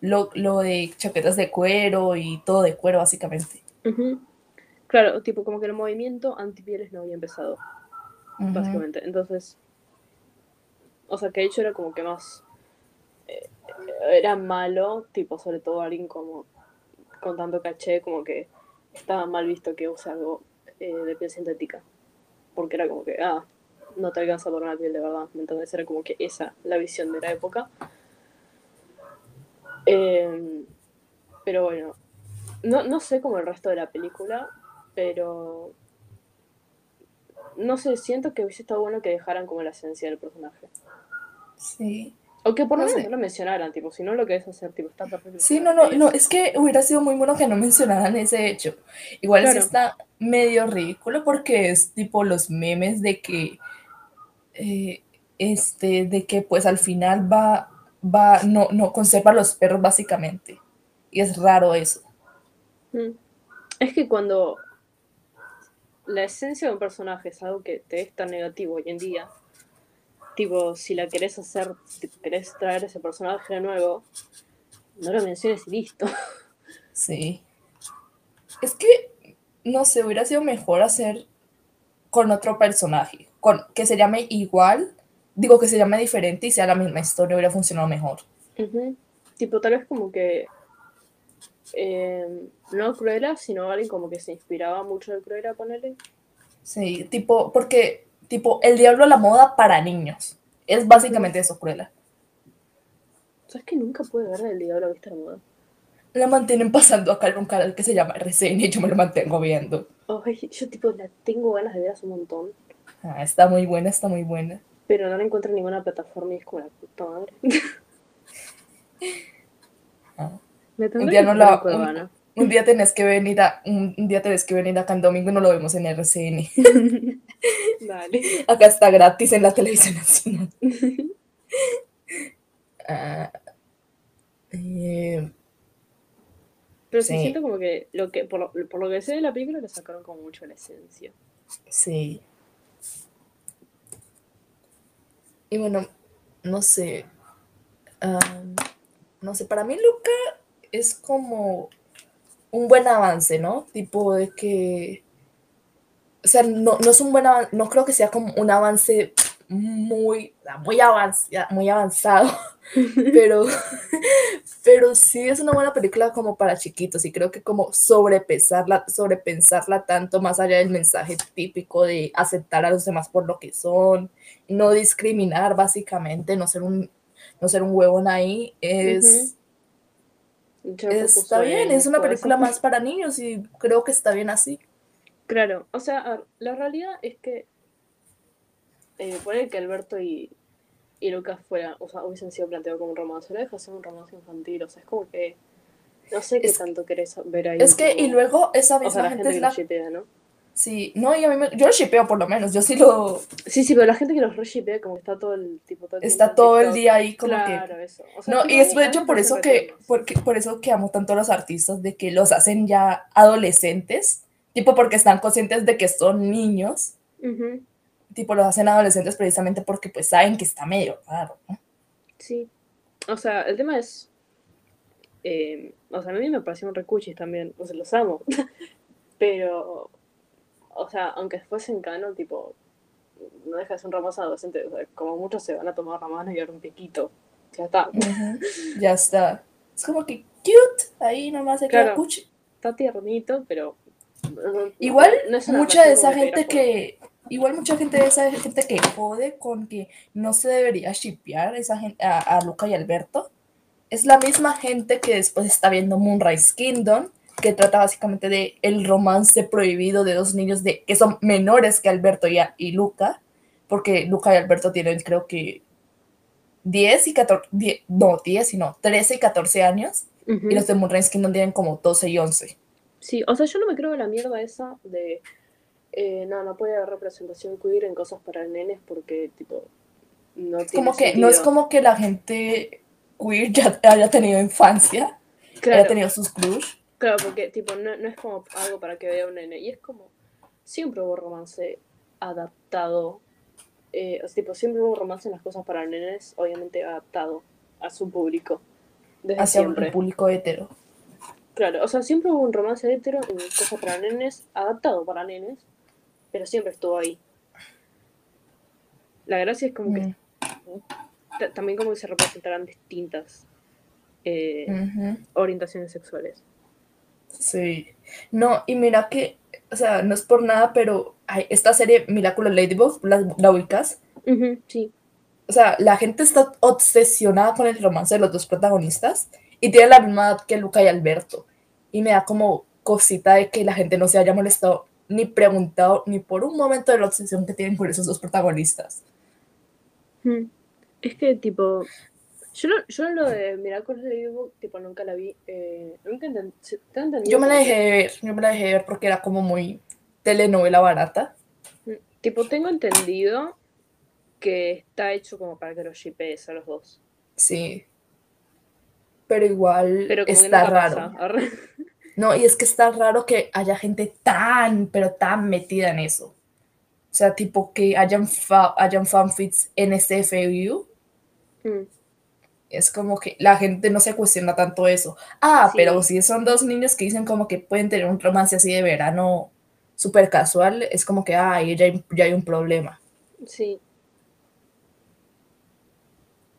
lo, lo de chaquetas de cuero y todo de cuero, básicamente. Claro, tipo como que el movimiento antipieles no había empezado, básicamente. Entonces, o sea que de hecho era como que más eh, era malo, tipo sobre todo alguien como con tanto caché, como que estaba mal visto que use algo eh, de piel sintética. Porque era como que, ah, no te alcanza por una piel de verdad. Entonces era como que esa, la visión de la época. Eh, pero bueno, no, no sé como el resto de la película, pero no sé, siento que hubiese estado bueno que dejaran como la esencia del personaje. Sí. O que por lo No menos no lo mencionaran, tipo, si no lo querés hacer, tipo, está perfecto. Sí, no, no, no, es que hubiera sido muy bueno que no mencionaran ese hecho. Igual sí Claro. está medio ridículo porque es tipo los memes de que, eh, este, de que pues al final va, va, no, no conserva a los perros básicamente. Y es raro eso. Mm. Es que cuando la esencia de un personaje es algo que te es tan negativo hoy en día, tipo, si la querés hacer, si querés traer ese personaje de nuevo, no lo menciones y listo. Sí. Es que, no sé, hubiera sido mejor hacer con otro personaje, con, que se llame igual, digo que se llame diferente y sea la misma historia, hubiera funcionado mejor. Tipo, tal vez como que eh, no Cruella, sino alguien como que se inspiraba mucho de Cruella, ponele. Sí, tipo, porque, tipo, el diablo a la moda para niños. Es básicamente eso, Cruella. ¿Sabes que nunca pude ver el diablo viste la moda? La mantienen pasando acá en un canal que se llama RCN y yo me lo mantengo viendo. Ay, yo tipo la tengo ganas de ver hace un montón. Ah, está muy buena, está muy buena. Pero no la encuentro en ninguna plataforma y es como la puta madre. Ah. Me Un tendré día, que no la, un, un día tenés que venir a, un, día tenés que venir acá en domingo y no lo vemos en RCN. Dale. Acá está gratis en la televisión nacional. Ah, eh, Pero sí. Sí. siento como que, lo que por, lo, por lo que sé de la película le sacaron como mucho la esencia. sí. Y bueno, no sé. am, no sé, para mí Luca es como un buen avance, ¿no? Tipo de que. O sea, no, no es un buen avance, no creo que sea como un avance muy, muy, avanza- muy avanzado, pero, pero sí es una buena película como para chiquitos y creo que como sobrepesarla, sobrepensarla tanto más allá del mensaje típico de aceptar a los demás por lo que son, no discriminar básicamente, no ser un, no ser un huevón ahí, es, Yo me está bien, en es una película más para niños y creo que está bien así. Claro, o sea, la realidad es que eh, puede que Alberto y, y Lucas fuera, o sea, hubiesen sido planteados como un romance, no deja de ser un romance infantil, o sea, es como que no sé qué Es- tanto querés ver ahí. Es que, y luego esa o misma sea, la gente gente es que la... los shippea, ¿no? Sí, no, y a mí me- yo lo shipeo por lo menos, yo sí lo... Sí, sí, pero la gente que los re como que está todo el tipo todo el Está tiempo todo el día ahí como que... Claro, eso. O sea, No, y es de hecho por eso que, porque, por eso que amo tanto a los artistas, de que los hacen ya adolescentes, tipo porque están conscientes de que son niños, tipo los hacen adolescentes precisamente porque pues saben que está medio raro, ¿no? Sí. O sea, el tema es. eh, o sea, a mí me parecieron recuchis también. O sea, los amo. Pero. O sea, aunque fuesen canon, tipo. No deja de ser un romance adolescente. O sea, como muchos se van a tomar la mano y dar un piquito. Ya está. Ujú, Ya está. Es como que cute, ahí nomás se queda Claro. cuchi. Está tiernito, pero. no- Igual no es una mucha de esa gente teléfono. que, igual mucha gente de esa gente que jode con que no se debería shipear esa gente, a, a Luca y Alberto, es la misma gente que después está viendo Moonrise Kingdom, que trata básicamente de el romance prohibido de dos niños de, que son menores que Alberto y, a- y Luca, porque Luca y Alberto tienen creo que 10 y 14, 10 no, 10 y no, 13 y 14 años, y los de Kingdom tienen como 12 y 11. Sí, o sea, yo no me creo en la mierda esa de. eh, no, no puede haber representación queer en cosas para nenes porque, tipo. No Es tiene como que no es sentido. como que la gente queer ya haya tenido infancia, haya tenido sus crush. Claro, porque, tipo, no, no es como algo para que vea un nene. Y es como. Siempre hubo romance adaptado. eh, o sea, tipo, siempre hubo romance en las cosas para nenes, obviamente adaptado a su público. Desde hacia siempre. un público hetero. Claro, o sea, siempre hubo un romance hetero en cosas para nenes, adaptado para nenes, pero siempre estuvo ahí. La gracia es como que Mm, ta- también como que se representarán distintas eh, orientaciones sexuales. Sí. No, y mira que, o sea, no es por nada, pero ay, esta serie Miraculous Ladybug, ¿la, la ubicas? Sí, O sea, la gente está obsesionada con el romance de los dos protagonistas y tiene la misma edad que Luca y Alberto. Y me da como cosita de que la gente no se haya molestado ni preguntado ni por un momento de la obsesión que tienen por esos dos protagonistas. Es que, tipo, yo, no- yo lo de Miraculous Ladybug, tipo, nunca la vi, eh, nunca enten- se- tengo entendido Yo me la dejé de ver, yo me la dejé de ver porque era como muy telenovela barata. Mm, Tipo, tengo entendido que está hecho como para que los shippees a los dos. Sí. Pero igual Pero está raro. pasa. No, y es que está raro que haya gente tan, pero tan metida en eso. O sea, tipo que hayan, fa hayan fanfics en SFU. Mm, Es como que la gente no se cuestiona tanto eso. Ah, Sí. pero si son dos niños que dicen como que pueden tener un romance así de verano súper casual, es como que, ah, ya hay, ya hay un problema. Sí.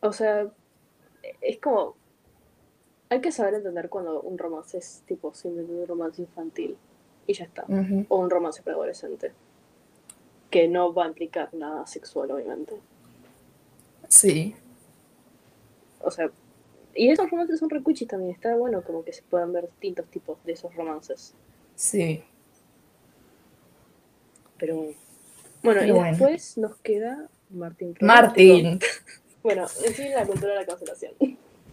O sea, es como. hay que saber entender cuando un romance es tipo simplemente un romance infantil y ya está. O un romance preadolescente. Que no va a implicar nada sexual, obviamente. Sí, O sea, y esos romances son recuchis también. Está bueno como que se puedan ver distintos tipos de esos romances. sí. Pero bueno, Pero y bueno. después nos queda Martín. Martín. Bueno, en sí la cultura de la cancelación.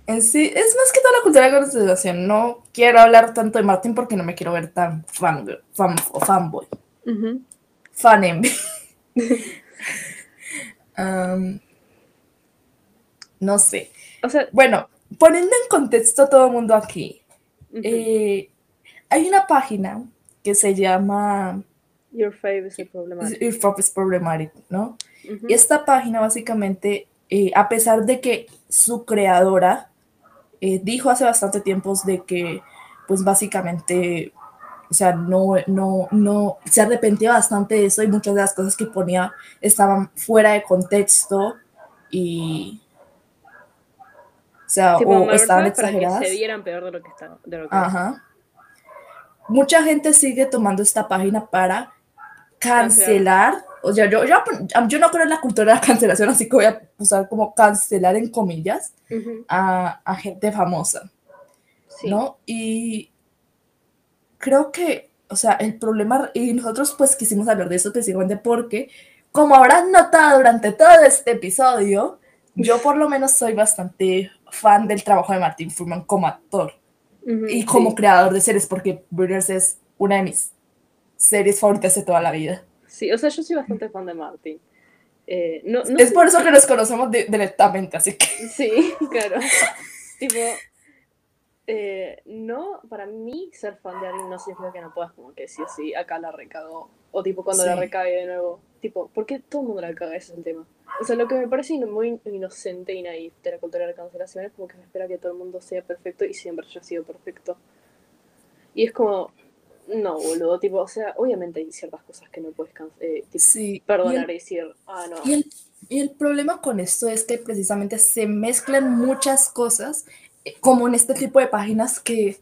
En sí, es más que toda la cultura de la consideración. No quiero hablar tanto de Martín porque no me quiero ver tan fan, fan o fanboy. Fan envy. Am, no sé. O sea, Bueno, poniendo en contexto a todo el mundo aquí, eh, hay una página que se llama Your Fave is problematic. Pop is Problematic, ¿no? Y esta página básicamente, eh, a pesar de que su creadora eh, dijo hace bastante tiempo de que, pues básicamente, o sea, no, no, no, se arrepentía bastante de eso y muchas de las cosas que ponía estaban fuera de contexto y, sea, tipo, o me estaban para que exageradas. se vieran peor de lo que que Ajá. Mucha gente sigue tomando esta página para cancelar. O sea, yo, yo, yo no creo en la cultura de la cancelación, así que voy a usar como cancelar en comillas a, a gente famosa, sí. ¿no? Y creo que, o sea, el problema, y nosotros pues quisimos hablar de eso específicamente porque, como habrán notado durante todo este episodio, yo por lo menos soy bastante fan del trabajo de Martin Freeman como actor Ujú, y como sí. creador de series, porque Briders es una de mis series favoritas de toda la vida. Sí, o sea, yo soy bastante fan de Martin. Eh, no, no es sé- por eso que nos conocemos di- directamente, así que Sí, claro. tipo, eh, no, para mí ser fan de alguien no significa que no puedas como que sí sí, acá la recagó. O tipo cuando la Sí. recague de nuevo. Tipo, ¿por qué todo el mundo la caga? Ese es el tema. O sea, lo que me parece muy inocente y naif de la cultura de la cancelación es como que se espera que todo el mundo sea perfecto y siempre haya sido perfecto. Y es como, no, boludo, tipo, o sea, obviamente hay ciertas cosas que no puedes eh, tipo, sí. perdonar Y el, y decir, ah, no. y el- y el problema con esto es que precisamente se mezclan muchas cosas, eh, como en este tipo de páginas que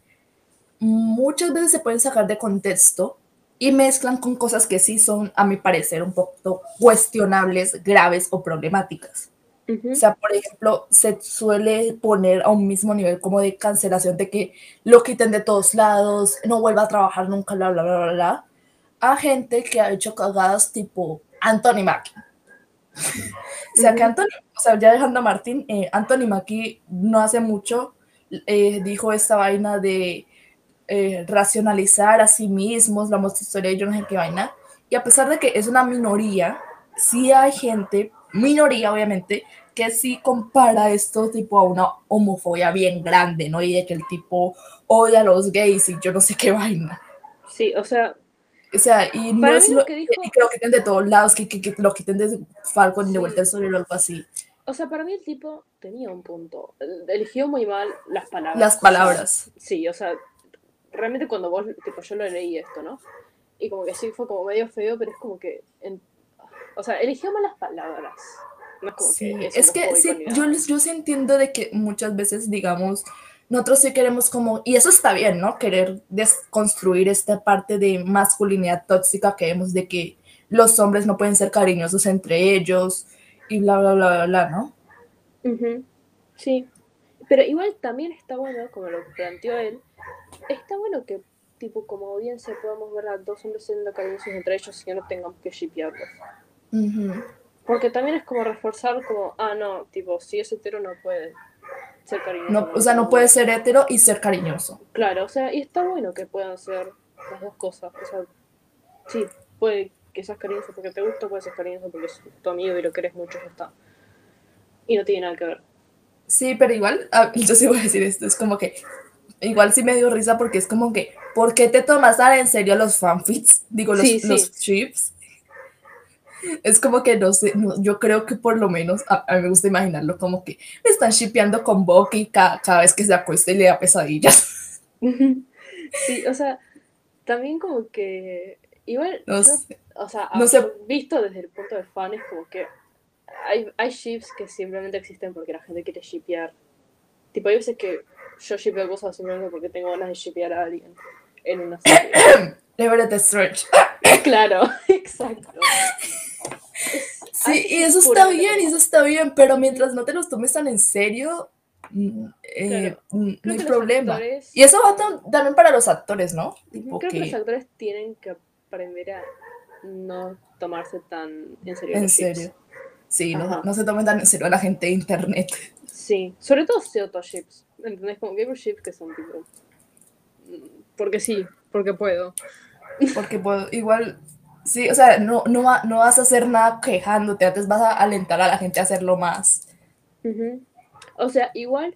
muchas veces se pueden sacar de contexto y mezclan con cosas que sí son, a mi parecer, un poco cuestionables, graves o problemáticas. O sea, por ejemplo, se suele poner a un mismo nivel como de cancelación de que lo quiten de todos lados, no vuelva a trabajar nunca, bla, bla, bla, bla, bla, a gente que ha hecho cagadas tipo Anthony Mackie. o sea, que. Anthony, o sea, ya dejando a Martín, eh, Anthony Mackie no hace mucho eh, dijo esta vaina de eh, racionalizar a sí mismos, la historia y yo no sé qué vaina. Y a pesar de que es una minoría, sí hay gente, minoría obviamente, que sí compara esto tipo a una homofobia bien grande, ¿no? Y de que el tipo odia a los gays y yo no sé qué vaina. Sí, o sea, O sea, y no es lo, que dijo- y que lo quiten de todos lados, que, que, que lo quiten de Falcon y Sí. de vuelta al sol o algo así. O sea, para mí el tipo tenía un punto. Eligió muy mal las palabras. Las palabras. Sí, o sea, realmente cuando vos, tipo, yo lo leí esto, ¿no? Y como que sí fue como medio feo, pero es como que, en- o sea, eligió mal las palabras. No es como Sí, que es que sí, yo, yo sí entiendo de que muchas veces, digamos, nosotros sí queremos como, y eso está bien, ¿no? Querer desconstruir esta parte de masculinidad tóxica que vemos de que los hombres no pueden ser cariñosos entre ellos y bla, bla, bla, bla, bla, ¿no? Ujú, Sí. Pero igual también está bueno, como lo planteó él, está bueno que, tipo, como audiencia podamos ver a dos hombres siendo cariñosos entre ellos y que no tengamos que shipearlos. Porque también es como reforzar como, ah, no, tipo, si es hetero no puede ser cariñoso. No, o sea, no puede ser hetero y ser cariñoso. Claro, o sea, y está bueno que puedan ser las dos cosas. O sea, sí, puede que seas cariñoso porque te gusta, puede ser cariñoso porque es tu amigo y lo querés mucho, ya está. Y no tiene nada que ver. Sí, pero igual, ah, yo sí voy a decir esto, es como que, igual sí me dio risa porque es como que, ¿por qué te tomas tan en serio los fanfics? Digo, los, Sí, sí. los chips. Es como que no sé, no, yo creo que por lo menos, a, a mí me gusta imaginarlo como que me están shipeando con Bucky cada, cada vez que se acuesta y le da pesadillas. sí, o sea, también como que, igual, No sé. o sea, no sé. visto desde el punto de fan es como que hay, hay ships que simplemente existen porque la gente quiere shipear. Tipo, hay veces que yo shipeo cosas simplemente porque tengo ganas de shipear a alguien en una serie. Everett Stretch. claro, exacto. Sí, y eso está bien, y eso está bien, pero mientras no te los tomes tan en serio, mm, eh, mm, no hay problema. Y eso va también para los actores, ¿no? creo que... los actores tienen que aprender a no tomarse tan en serio. En serio. Sí, no, no, se tomen tan en serio a la gente de internet. Sí, sobre todo ciertos ships. ¿Entendés? Como que hay ships que son tipo. Mm, porque sí, porque puedo. Porque puedo. Igual, sí, o sea, no, no, no vas a hacer nada quejándote, antes vas a alentar a la gente a hacerlo más. O sea, igual,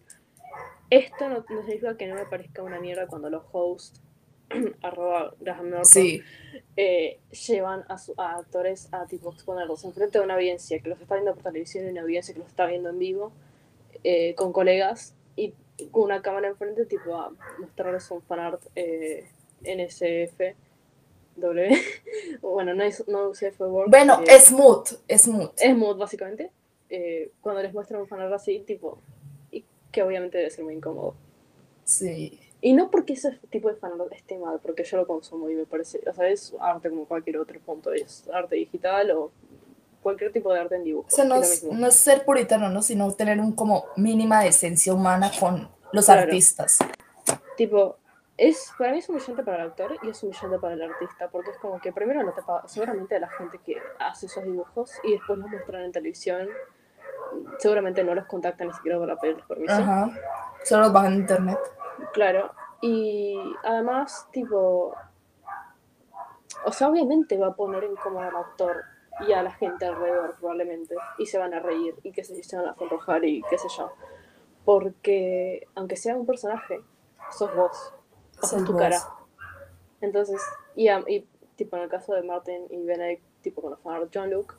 esto no, no, significa que no me parezca una mierda cuando los hosts, arroba Graham Norton, eh, llevan a, a, actores a tipo exponerlos enfrente de una audiencia que los está viendo por televisión y una audiencia que los está viendo en vivo eh, con colegas con una cámara enfrente tipo a mostrarles un fanart eh, NSF W. bueno, no es no UCF Word. Bueno, eh, es mood, es mood. Es mood, básicamente. Eh, cuando les muestran un fanart así, tipo, y que obviamente debe ser muy incómodo. Sí. Y no porque ese tipo de fanart esté mal, porque yo lo consumo y me parece, o sea, es arte como cualquier otro punto, es arte digital o cualquier tipo de arte en dibujo. O sea, no es, no es ser puritano, ¿no? Sino tener un como mínima esencia humana con los artistas. Tipo, es, para mí es humillante para el autor y es humillante para el artista, porque es como que primero no te paga, seguramente a la gente que hace esos dibujos y después los muestran en televisión, seguramente no los contactan ni siquiera para pedirles permiso. Ajá, solo los bajan en internet. Claro, y además, tipo, o sea, obviamente va a poner incómodo al autor y a la gente alrededor probablemente, y se van a reír y que se, se van a sonrojar y qué sé yo. Porque aunque sea un personaje, sos vos, o sea, tu cara. Entonces, y, y, tipo en el caso de Martin y Benedict, tipo con fans John Luke,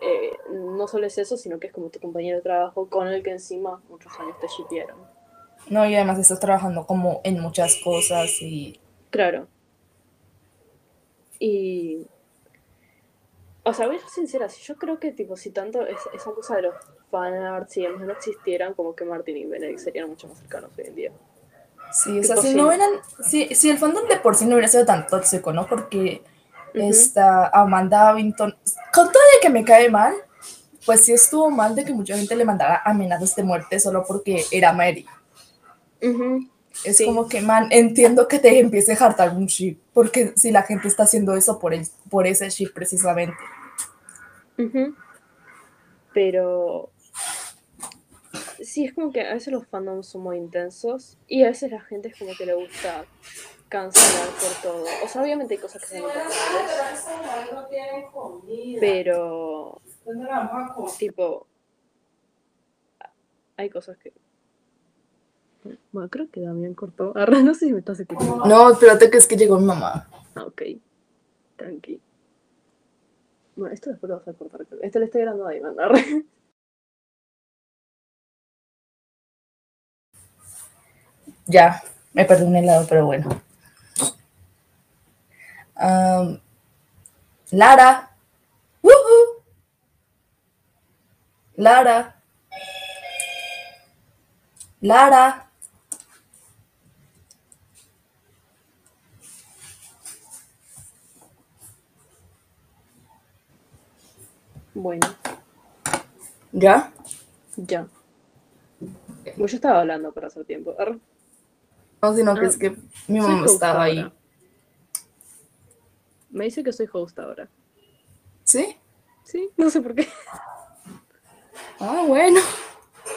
eh, no solo es eso, sino que es como tu compañero de trabajo con el que encima muchos años te shipieron. No, y además estás trabajando como en muchas cosas y... Claro. Y o sea, voy a ser sincera, si yo creo que tipo, si tanto esa cosa de los fanarts y demás no existieran, como que Martin y Benedict serían mucho más cercanos hoy en día. Sí, o sea, si no hubieran, si, si, el fandom de por sí no hubiera sido tan tóxico, ¿no? Porque esta Amanda Abington, con todo de que me cae mal, pues sí estuvo mal de que mucha gente le mandara amenazas de muerte solo porque era Mary. Es como que, man, entiendo que te empiece a hartar un ship, porque si la gente está haciendo eso por, el, por ese ship precisamente. Pero sí, es como que a veces los fandoms son muy intensos y a veces la gente es como que le gusta cancelar por todo. O sea, obviamente hay cosas que son importantes. Pero, tipo, hay cosas que... Bueno, creo que Damián cortó. no sé si me estás escuchando. No, espérate que es que llegó mi mamá. Ah, ok. Tranqui. Bueno, esto después lo vas a cortar. Este le estoy grabando a Iván. Ya, me perdí un helado, pero bueno. Lara. ¡Woohoo! Lara. Lara. Bueno. ¿Ya? Ya. Yo estaba hablando para hacer tiempo. No, sino que es que mi mamá estaba ahí. Me dice que soy host ahora. ¿Sí? Sí, no sé por qué. Ah, bueno.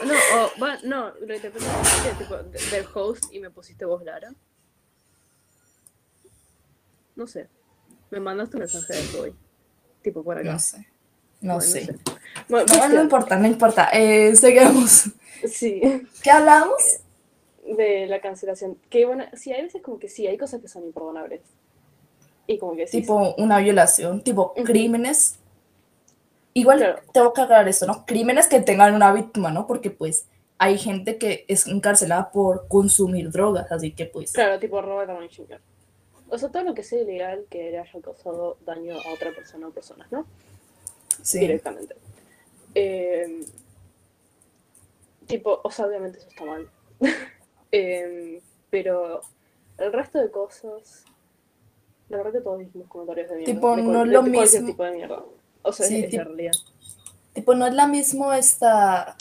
No, oh, va, no, lo interpreté tipo del host y me pusiste vos, Lara. No sé. Me mandaste un mensaje de hoy. Tipo por acá. No sé. No sé. Bueno, no, no, importa, no importa. Eh, seguimos. Sí. ¿Qué hablamos? De la cancelación. Que bueno, sí, hay veces como que sí, hay cosas que son imperdonables. Y como que sí. Tipo una violación, tipo crímenes. Igual tengo que aclarar eso, ¿no? Crímenes que tengan una víctima, ¿no? Porque pues hay gente que es encarcelada por consumir drogas, así que pues. Claro, tipo roba chingar. O sea, todo lo que sea ilegal que haya causado daño a otra persona o personas, ¿no? Sí. Directamente. Eh, tipo, o sea, obviamente eso está mal. Em, pero el resto de cosas. La verdad que todos dijimos comentarios de mierda. Tipo, de, no de, lo mismo. tipo de mierda. O sea, Sí, es, es tipo- realidad. Tipo, no es la mismo esta,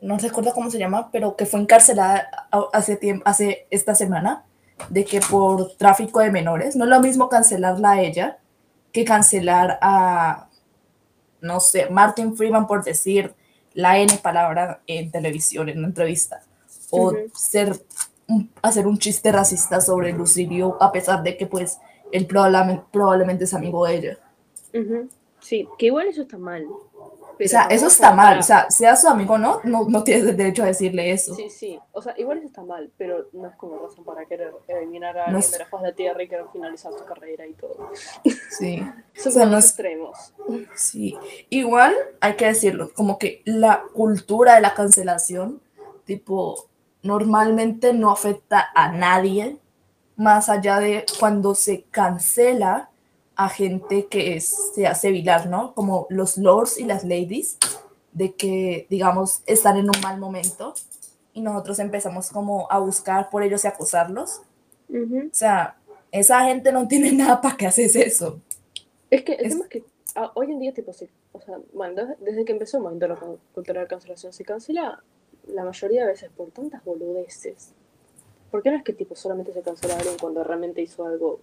no recuerdo cómo se llama, pero que fue encarcelada hace tiempo, hace esta semana, de que por tráfico de menores, no es lo mismo cancelarla a ella que cancelar a, no sé, Martin Freeman por decir la N palabra en televisión, en una entrevista, o ser, un- hacer un chiste racista sobre Lucirio, a pesar de que pues él probablemente, probablemente es amigo de ella. Sí, que igual eso está mal. O sea, eso está mal. O sea, sea su amigo no, no, no tienes el derecho a decirle eso. Sí, sí. O sea, igual eso está mal, pero no es como razón para querer eliminar a No alguien es- de la faz de la tierra y querer finalizar su carrera y todo. Sí, Son O sea, no es- extremos. sí. Igual hay que decirlo, como que la cultura de la cancelación, tipo, normalmente no afecta a nadie, más allá de cuando se cancela a gente que es- se hace vilar, ¿no? Como los lords y las ladies, de que, digamos, están en un mal momento y nosotros empezamos como a buscar por ellos y acosarlos. Ujú. O sea, esa gente no tiene nada para que haces eso. Es que el Es- tema es que ah, hoy en día, tipo, se, o sea, bueno, desde, desde que empezó el momento de la cu- cultura de cancelación, se cancela la mayoría de veces por tantas boludeces. ¿Por qué no es que, tipo, solamente se cancela a alguien cuando realmente hizo algo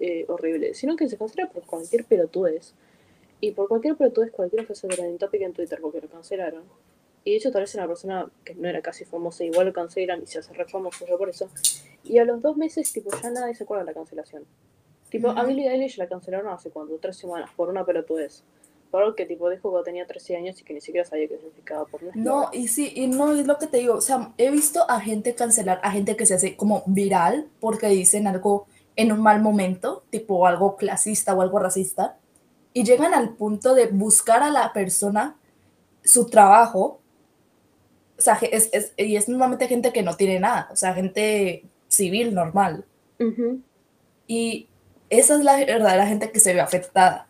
eh, horrible? Sino que se cancela por cualquier pelotudez. Y por cualquier pelotudez, cualquiera fue hacer trending topic en Twitter porque lo cancelaron. Y de hecho, tal vez una persona que no era casi famosa, igual lo cancelan y se hace re famoso solo por eso. Y a los dos meses, tipo, ya nadie se acuerda de la cancelación. Tipo, a Ujú. Billie Eilish la cancelaron hace cuánto, tres semanas, por una pelotudez. Por algo que tipo dijo cuando tenía 13 años y que ni siquiera sabía qué significaba por una No, y sí, y no es lo que te digo. O sea, he visto a gente cancelar, a gente que se hace como viral porque dicen algo en un mal momento, tipo algo clasista o algo racista, y llegan al punto de buscar a la persona su trabajo. O sea, es, es- y es normalmente gente que no tiene nada, o sea, gente civil normal. Y esa es la verdadera gente que se ve afectada.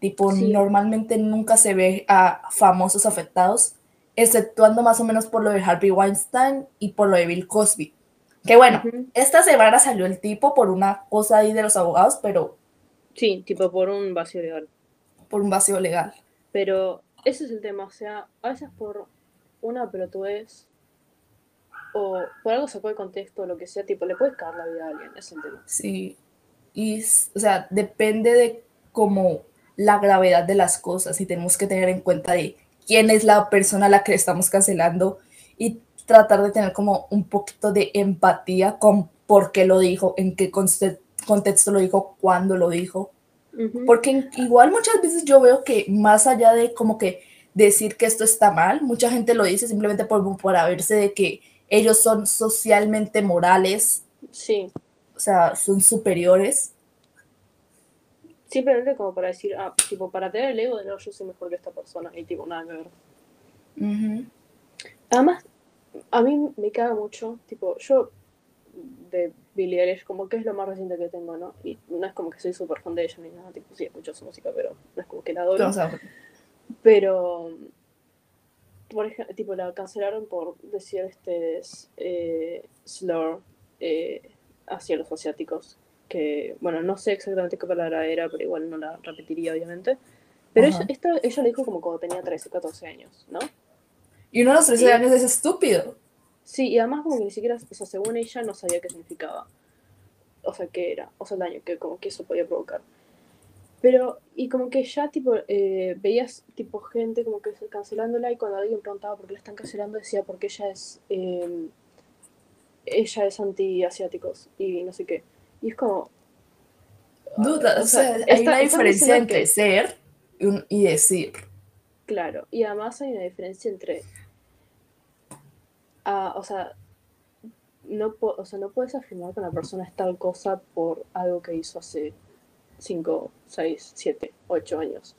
Tipo, Sí. normalmente nunca se ve a famosos afectados, exceptuando más o menos por lo de Harvey Weinstein y por lo de Bill Cosby. Que bueno, Ujú. esta semana salió el tipo por una cosa ahí de los abogados, pero Sí, tipo por un vacío legal. por un vacío legal. Pero ese es el tema, o sea, a veces por una pelotudez o por algo sacó de contexto o lo que sea, tipo, le puedes cagar la vida a alguien, es el tema. Sí. Y, o sea, depende de como la gravedad de las cosas y tenemos que tener en cuenta de quién es la persona a la que estamos cancelando y tratar de tener como un poquito de empatía con por qué lo dijo, en qué contexto lo dijo, cuándo lo dijo. Porque igual muchas veces yo veo que más allá de como que decir que esto está mal, mucha gente lo dice simplemente por, por verse de que ellos son socialmente morales, Sí, o sea, son superiores. simplemente como para decir, ah, tipo, para tener el ego de no, yo soy mejor que esta persona y tipo, nada que ver. Además, a mí me caga mucho, tipo, yo de Billie Eilish, como que es lo más reciente que tengo, ¿no? Y no es como que soy súper fan de ella ni nada, tipo, sí escucho su música, pero no es como que la adoro. O sea, Pero, por ejemplo, tipo, la cancelaron por decir este eh, slur eh, hacia los asiáticos. Que, bueno, no sé exactamente qué palabra era, pero igual no la repetiría, obviamente. Pero ella, esta, ella lo dijo como cuando tenía 13, 14 años, ¿no? Y uno de los 13 Sí. años es estúpido. Sí, y además como que ni siquiera, o sea, según ella no sabía qué significaba. O sea, qué era, o sea, el daño que como que eso podía provocar. Pero, y como que ya, tipo, eh, veías, tipo, gente como que cancelándola y cuando alguien preguntaba por qué la están cancelando decía porque ella es, eh, ella es anti-asiáticos y no sé qué. Y es como... Duda, o o sea, hay una diferencia entre que- ser y decir. Claro, y además hay una diferencia entre, ah, o sea, no, o sea, no puedes afirmar que una persona es tal cosa por algo que hizo hace 5, 6, 7, 8 años.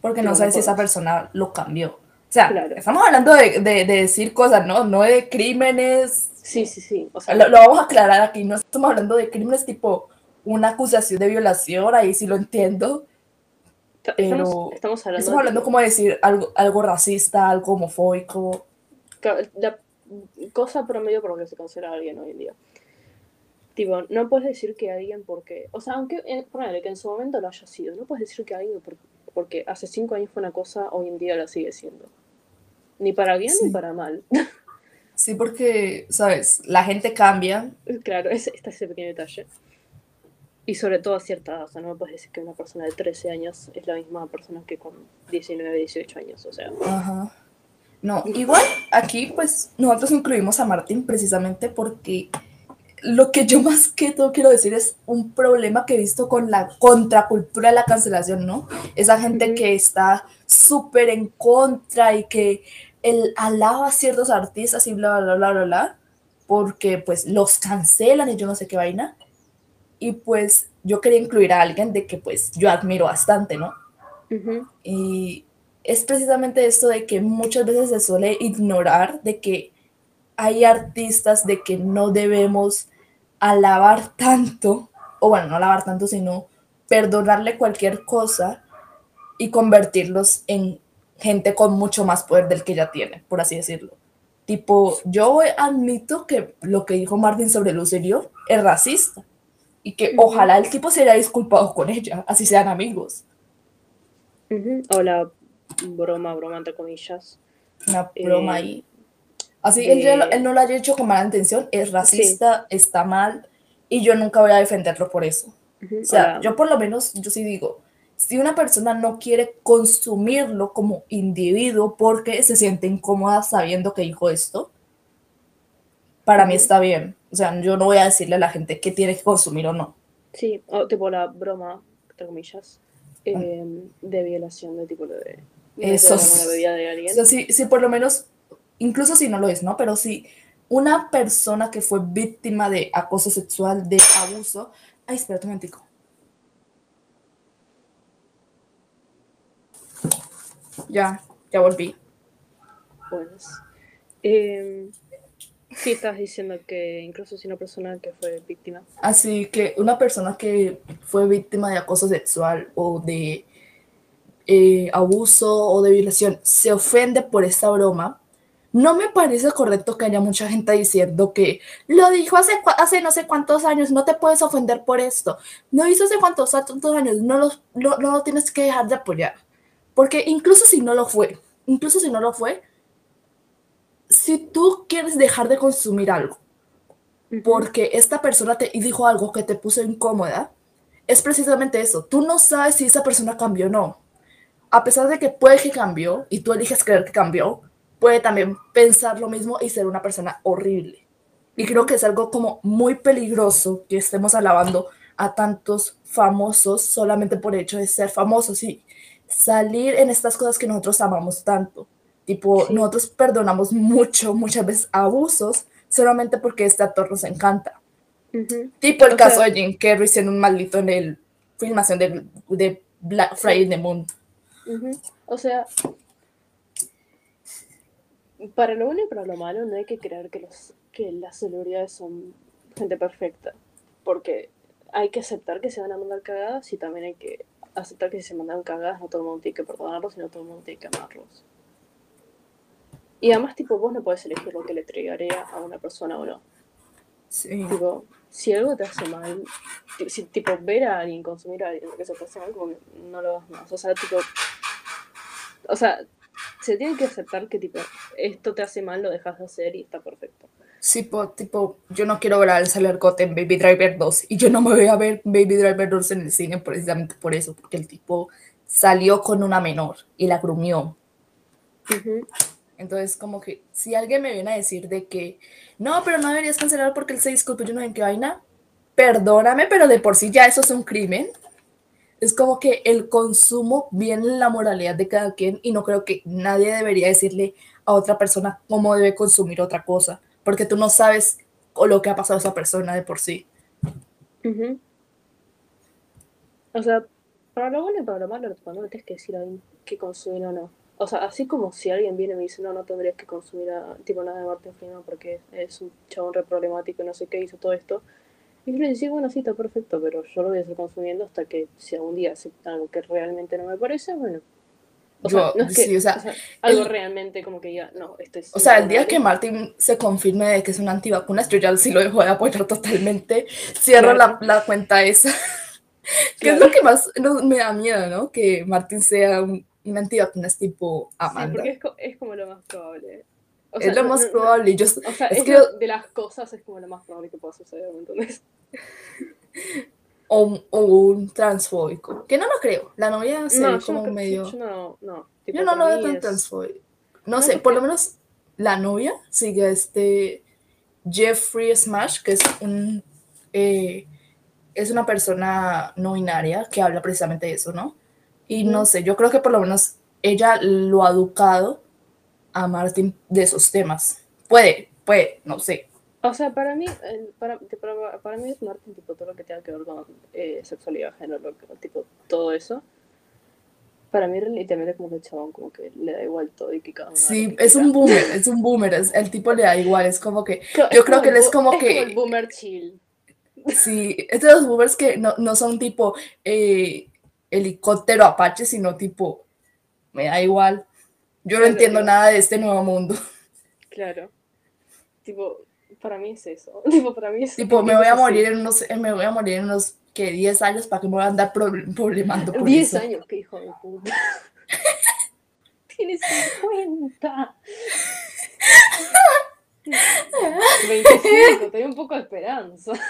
Porque no no sabes si esa persona lo cambió. O sea, Claro. estamos hablando de, de- de decir cosas, ¿no? No de crímenes. Sí, sí, sí. O sea, Lo, lo vamos a aclarar aquí. No estamos hablando de crímenes tipo una acusación de violación, ahí sí lo entiendo. Pero estamos, estamos hablando, Estamos hablando de, como de decir algo, algo racista, algo homofóbico. la, cosa promedio por lo que se cancela a alguien hoy en día. Tipo, no puedes decir que alguien porque, o sea, aunque eh, que en su momento lo haya sido, no puedes decir que alguien porque, hace cinco años fue una cosa, hoy en día la sigue siendo. Ni para bien ni para mal. Sí, porque, ¿sabes? La gente cambia. Claro, es, está ese pequeño detalle. Y sobre todo a cierta edad, o sea, no me puedes decir que una persona de 13 años es la misma persona que con 19, 18 años, o sea. Ajá. No, igual aquí pues nosotros incluimos a Martín precisamente porque lo que yo más que todo quiero decir es un problema que he visto con la contracultura de la cancelación, ¿no? Esa gente que está súper en contra y que el alaba a ciertos artistas y bla, bla, bla, bla, bla, porque pues los cancelan y yo no sé qué vaina. Y pues yo quería incluir a alguien de que pues yo admiro bastante, ¿no? Y es precisamente esto de que muchas veces se suele ignorar de que hay artistas de que no debemos alabar tanto, o bueno, no alabar tanto, sino perdonarle cualquier cosa y convertirlos en gente con mucho más poder del que ya tiene, por así decirlo. Tipo, yo admito que lo que dijo Martin sobre Lucerio es racista y que ojalá el tipo se haya disculpado con ella, así sean amigos. O la broma, broma entre comillas. Una broma eh, ahí. Así, él, no lo haya hecho con mala intención, es racista, está mal, y yo nunca voy a defenderlo por eso. O sea, yo por lo menos, yo sí digo, si una persona no quiere consumirlo como individuo porque se siente incómoda sabiendo que dijo esto, para mí está bien. O sea, yo no voy a decirle a la gente qué tiene que consumir o no. Sí, o tipo la broma, entre comillas, em, de violación de tipo de... Eso. De alguien. sí, por lo menos, incluso si no lo es, ¿no? Pero si una persona que fue víctima de acoso sexual, de abuso... Ay, espérate un momentico. Ya, ya volví. Pues. Eh, sí, estás diciendo que incluso si una persona que fue víctima. Así que una persona que fue víctima de acoso sexual o de eh, abuso o de violación se ofende por esta broma, no me parece correcto que haya mucha gente diciendo que lo dijo hace, hace no sé cuántos años, no te puedes ofender por esto. No hizo hace cuántos, años, no, los, no lo tienes que dejar de apoyar. Porque incluso si no lo fue, incluso si no lo fue, si tú quieres dejar de consumir algo porque esta persona te dijo algo que te puso incómoda, es precisamente eso. Tú no sabes si esa persona cambió o no. A pesar de que puede que cambió y tú eliges creer que cambió, puede también pensar lo mismo y ser una persona horrible. Y creo que es algo como muy peligroso que estemos alabando a tantos famosos solamente por el hecho de ser famosos. Y salir en estas cosas que nosotros amamos tanto. Tipo, nosotros perdonamos mucho, muchas veces abusos, solamente porque este actor nos encanta. Tipo el caso de Jim Carrey siendo un maldito en el filmación de, de Black Friday the Moon. O sea, para lo bueno y para lo malo no hay que creer que, los, que las celebridades son gente perfecta, porque hay que aceptar que se van a mandar cagadas y también hay que aceptar que si se mandan cagadas, no todo el mundo tiene que perdonarlos, sino todo el mundo tiene que amarlos. Y además, tipo, vos no puedes elegir lo que le entregaría a una persona o no. Sí. Tipo, si algo te hace mal, si, tipo, ver a alguien consumir a alguien que se te hace mal, como no lo hagas más. O sea, tipo, o sea, se tiene que aceptar que, tipo, esto te hace mal, lo dejas de hacer y está perfecto. Sí, tipo, yo no quiero ver a Elsa Cote en Baby Driver 2 y yo no me voy a ver Baby Driver 2 en el cine precisamente por eso, porque el tipo salió con una menor y la grumió. Entonces, como que si alguien me viene a decir de que no, pero no deberías cancelar porque él se disculpó, yo no sé en qué vaina, perdóname, pero de por sí ya eso es un crimen. Es como que el consumo viene en la moralidad de cada quien y no creo que nadie debería decirle a otra persona cómo debe consumir otra cosa porque tú no sabes lo que ha pasado a esa persona de por sí. O sea, para lo bueno y para lo malo, no tienes que decir a alguien que consumir o no. O sea, así como si alguien viene y me dice, no, no tendrías que consumir a, tipo nada de Martin Freeman porque es un chabón re problemático y no sé qué hizo todo esto. Y yo le decía, bueno, sí, está perfecto, pero yo lo voy a seguir consumiendo hasta que si algún día algo que realmente no me parece, bueno, O Yo, sea, no es que, sí, o sea, o sea, algo el- realmente como que diga, no, este es... O sea, el día que Martin se confirme de que es un antivacunas, yo ya sí lo dejo de apoyar totalmente. Cierro Claro. la, la cuenta esa. que es lo que más no- me da miedo, ¿no? Que Martin sea un, un antivacunas tipo Sí, Amanda. porque es, co- es como lo más probable. O es lo más no- probable. yo, o sea, es es que- lo- de las cosas es como lo más probable que pueda suceder, ¿me entiendes? o, un- o un transfóbico. Que no lo creo. La novia se no, yo como creo- medio. yo no, no. tipo, Yo no lo veo tan es- transfóbico. No, No, sé, por lo menos la novia sigue este Jeffrey Smash, que es un eh, es una persona no binaria que habla precisamente de eso, ¿no? Y no sé, yo creo que por lo menos ella lo ha educado a Martin de esos temas. Puede, puede, no sé. O sea, para mí, el- para, para, para mí es Martin, tipo, todo lo que tenga que ver con eh, sexualidad, género, tipo, todo eso. Para mí, literalmente, como que el chabón, como que le da igual todo y que cada uno Sí, es un boomer, es un boomer, es- el tipo le da igual, es como que, yo creo que él es como es que- el boomer chill. Sí, es de los boomers que no, no son tipo eh, helicóptero Apache, sino tipo, me da igual. Yo no entiendo nada de este nuevo mundo. Claro. Tipo, para mí es eso. Tipo, para mí es. Tipo, me voy a así. morir en unos, eh, me voy a morir en unos que 10 años para que me voy a andar pro- problemando por 10 eso. años, qué hijo de puta. Tienes 50. 25, te doy un poco de esperanza.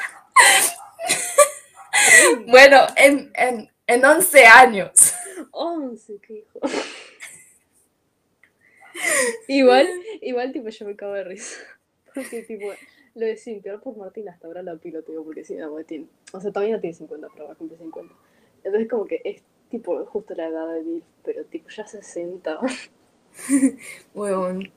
Bueno, en, en, en 11 años. 11, qué hijo. igual, igual, tipo, yo me cago de risa. Porque, tipo, lo de simpiar por Martín hasta ahora la piloteo, porque si no, tiene, o sea, todavía no tiene 50, pero va a cumplir 50. Entonces, como que es, tipo, justo la edad de Bill, pero, tipo, ya 60. Huevón,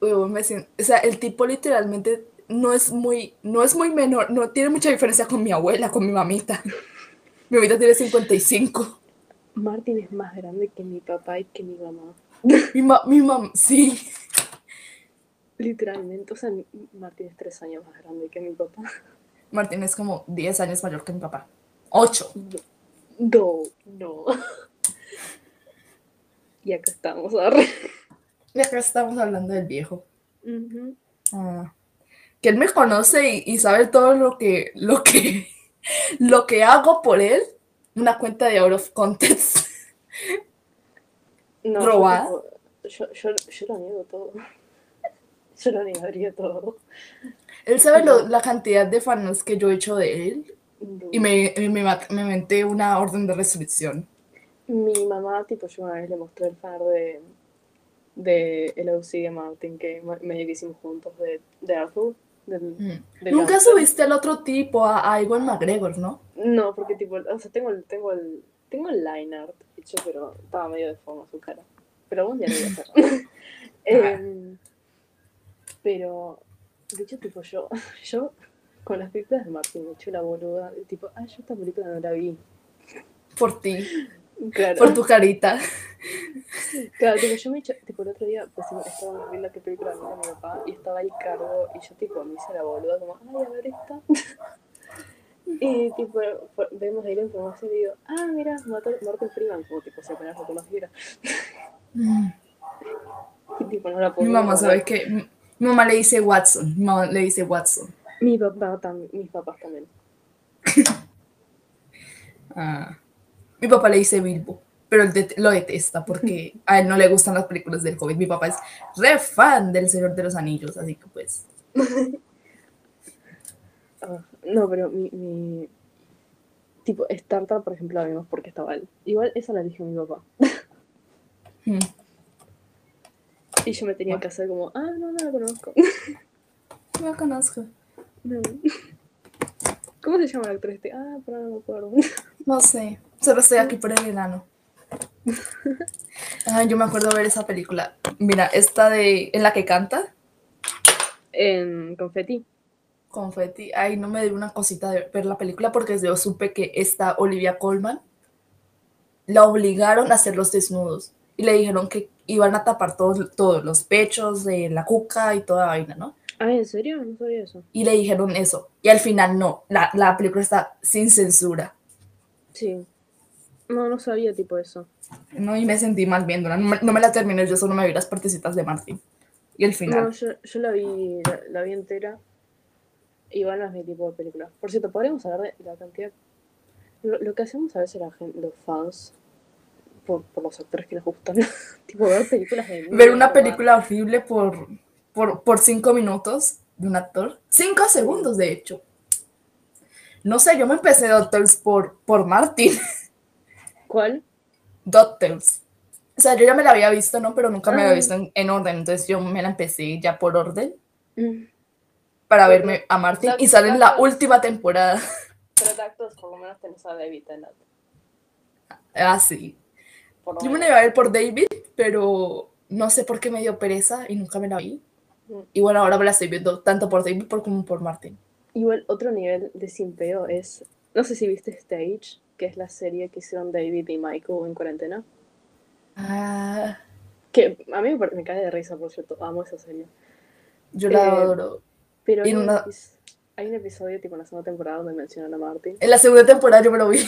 huevón, me siento, o sea, el tipo literalmente no es muy, no es muy menor, no tiene mucha diferencia con mi abuela, con mi mamita. Mi mamita tiene 55. Martín es más grande que mi papá y que mi mamá. Mi, ma- mi mamá, sí. Literalmente, o sea, Martín es 3 años más grande que mi papá. Martín es como 10 años mayor que mi papá. 8. No, no. Y acá estamos, arre. Y acá estamos hablando del viejo. Ah, que él me conoce y, y sabe todo lo que, lo que, lo que hago por él. Una cuenta de out of context. No, ¿Robada? Yo, yo, yo, lo niego todo. Yo lo negaría todo. Él sabe lo- la cantidad de fans que yo he hecho de él. No. Y me, me, me, me una orden de restricción. Mi mamá, tipo, yo una vez le mostré el fan de, de el OC de Martin que que hicimos juntos de, de Arthur. Del, Mm. del Nunca subiste al otro tipo, a, a Iwan McGregor, ¿no? No, porque tipo, o sea, tengo el, tengo el, tengo el line art hecho, pero estaba medio de forma su cara. Pero algún día lo voy a hacer. Em, pero, de hecho, tipo, yo, yo con las películas de Martin me eché la boluda, de tipo, ah, yo esta película no la vi. Por ti, Claro, por tu carita. claro, tipo, yo me tipo, el otro día, pues estábamos viendo qué película mira mi papá y estaba ahí cargo y yo, tipo, me hice la boluda, como, ay, a ver esta. Y tipo, vemos ahí la información y digo, ah, mira, mató Martin Freeman, como tipo, si apenas lo conociera. Y tipo, no la puedo Mi mamá recordar. sabe que. Mi mi mamá le dice Watson. Mi mamá le dice Watson. Mi papá también, mis papás también. Ah. Mi papá le dice Bilbo. Pero él det- lo detesta porque a él no le gustan las películas del COVID. Mi papá es re fan del Señor de los Anillos. Así que pues. No, pero mi, mi. Tipo, Star Trek, por ejemplo, la vimos porque estaba él. Igual esa la eligió mi papá. hmm. Y yo me tenía que hacer como, ah, no, no la conozco. No conozco. No. ¿Cómo se llama el actor este? Ah, pero no me acuerdo. No sé. Solo estoy aquí por el enano. Ay, yo me acuerdo ver esa película. Mira, esta de. En la que canta. En Confetti. Confetti. Ay, no me dio una cosita de ver la película porque yo supe que esta Olivia Colman la obligaron a hacer los desnudos y le dijeron que iban a tapar todos, todos los pechos de la cuca y toda vaina, ¿no? Ah, ¿en serio? No sabía eso. Y le dijeron eso. Y al final no, la, la película está sin censura. Sí. No, no sabía tipo eso. No, y me sentí mal viéndola. No me, no me la terminé, yo solo me vi las partecitas de Martín. Y el final. No, yo, yo la vi, la, la vi entera. Igual no es mi tipo de película. Por cierto, podríamos hablar de la cantidad. Lo, lo que hacemos a veces la gente, los fans, por, por los actores que les gustan, tipo ver películas de Ver una película horrible por, por, por cinco minutos de un actor. Cinco segundos, de hecho. No sé, yo me empecé DuckTales por, por Martin. ¿Cuál? DuckTales. O sea, yo ya me la había visto, ¿no? Pero nunca me Ah. había visto en, en orden. Entonces yo me la empecé ya por orden Mm. para Pero- verme a Martin. Y Duck- sale en la DuckTales. última temporada. Pero Tactos por lo menos tenés a David Tennant. Ah, sí. Yo me la iba a ver por David, pero no sé por qué me dio pereza y nunca me la vi. Mm. Y bueno, ahora me la estoy viendo tanto por David como por Martin. Igual otro nivel de simpeo es, no sé si viste Stage, que es la serie que hicieron David y Michael en cuarentena. Ah, Que a mí me, me cae de risa, por cierto, amo esa serie. yo la Eh, adoro. Pero Y hay, un una- hay un episodio tipo en la segunda temporada donde mencionan a Martin. En la segunda temporada yo me lo vi. Yo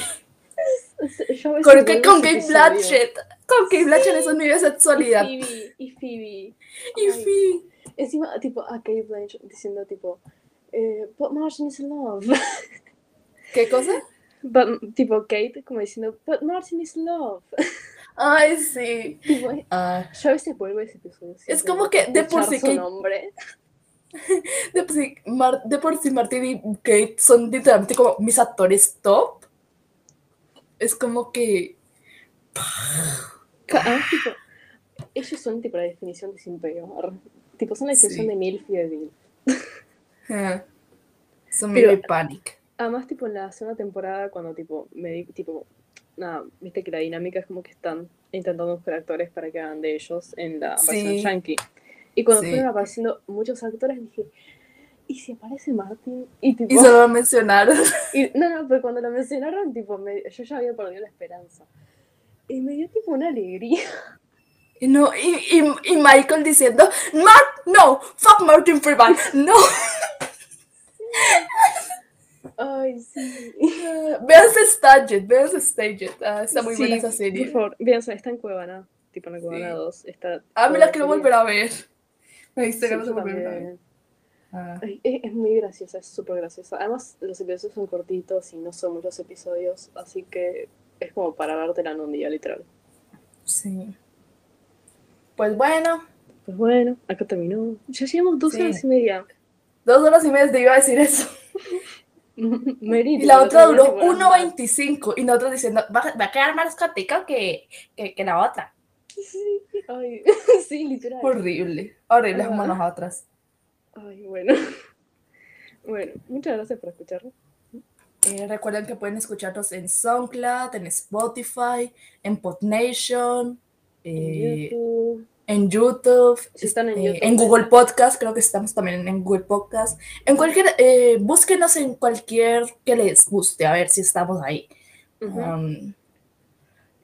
veces Con, vuelvo con Kate. Blanchett. Con Kate Blanchett, eso es mi Y sexualidad. Phoebe, y Phoebe. Y Ay, fin. Encima, tipo, a Kate Blanchett diciendo, tipo, eh, but Martin is in love. ¿Qué cosa? But, tipo, Kate como diciendo, but Martin is love. Ay, sí. Tipo, Ah, yo a veces vuelvo a ese episodio. Es como que de por sí Kate- nombre. de, por sí, Mar- de por sí Martin y Kate son literalmente como mis actores top. Es como que. Además, tipo, ellos son tipo la definición de sin peor. Tipo, son la definición Sí. de MILF y de DILF. ah, son muy panic. Además, tipo, en la segunda temporada, cuando, tipo, me di, tipo, nada, viste que la dinámica es como que están intentando buscar actores para que hagan de ellos en la Sí. versión yankee. Y cuando Sí. fueron apareciendo muchos actores, dije, ¿y si aparece Martin? Y tipo, Y solo lo mencionaron. y- no, no, pero cuando lo mencionaron, tipo, me- yo ya había perdido la esperanza. Y me dio, tipo, una alegría. Y, no, y, y, y Michael diciendo: Mark, no, fuck Martin Freeman, no. Ay, sí. Veanse Staged, veanse Staged. Ah, está muy buena Sí, esa serie. Por favor, sea, está en Cuevana, tipo en la Cuevana Sí. 2. Está Ah, me la quiero volver a ver. Me diste ganas de volver a ver. Ah, Ay, Es, es muy graciosa, es súper graciosa. Además, los episodios son cortitos y no son muchos episodios, así que es como para vértela en un día, literal. sí. Pues bueno, Pues bueno, acá terminó. Ya llevamos dos Sí. horas y media. dos horas y media te iba a decir eso. Y la otra duró tenía tiempo para 1.25 y nosotros diciendo, va, va a quedar más cortica que, que, que la otra. Sí, ay, sí, literal. Horrible, horrible Ah. como nosotras. Ay, bueno. Bueno, muchas gracias por escucharnos. Eh, recuerden que pueden escucharnos en SoundCloud, en Spotify, en PodNation, En eh, YouTube. En YouTube, Si están en eh, YouTube. en Google Podcast, creo que estamos también en Google Podcast. En cualquier, eh, búsquenos en cualquier que les guste, a ver si estamos ahí. Um,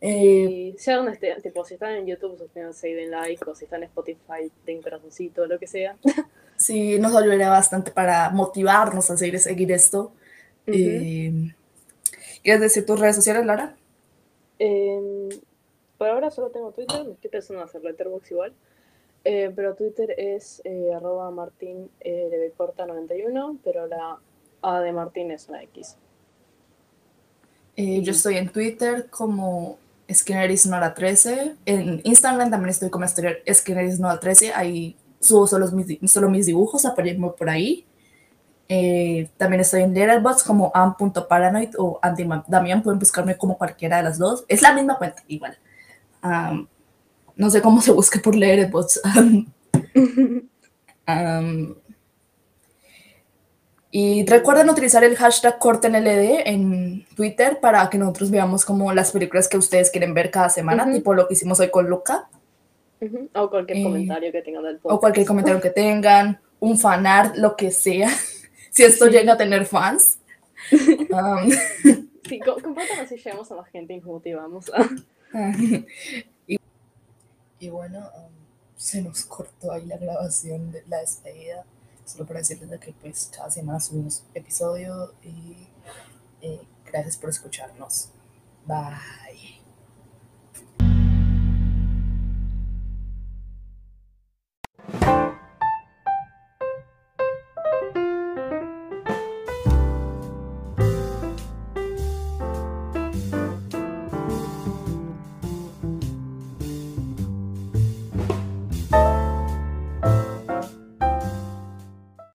eh, estén, tipo, si están en YouTube, suscríbanse y den like, o si están en Spotify, den corazoncito, lo que sea. sí, nos ayudaría bastante para motivarnos a seguir, seguir esto. Ujú. Eh, ¿Quieres decir tus redes sociales, Lara? Por ahora solo tengo Twitter, me estoy pensando en hacer Letterboxd igual. Eh, pero Twitter es eh, arroba martín eh, de corta 91, pero la A de Martín es una X. Eh, yo estoy en Twitter como SkinnerisNora13. En Instagram también estoy como SkinnerisNora13. Ahí subo solo mis, solo mis dibujos, apóyenme por ahí. Eh, también estoy en Letterboxd como am.paranoid o Damián. Pueden buscarme como cualquiera de las dos. Es la misma cuenta, igual. Um, no sé cómo se busque por Letterboxd. Um, y recuerden utilizar el hashtag CortenLD en Twitter para que nosotros veamos como las películas que ustedes quieren ver cada semana, Ujú. tipo lo que hicimos hoy con Luca, Ujú. O cualquier Eh, comentario que tengan del o podcast. cualquier comentario que tengan, un fanart, lo que sea, si esto Sí. llega a tener fans. Um, Sí, co- compártanos si llegamos a más gente y motivamos. Ah. y, bueno, um, se nos cortó ahí la grabación de la despedida, solo para decirles que pues cada semana subimos episodio y eh, gracias por escucharnos. Bye.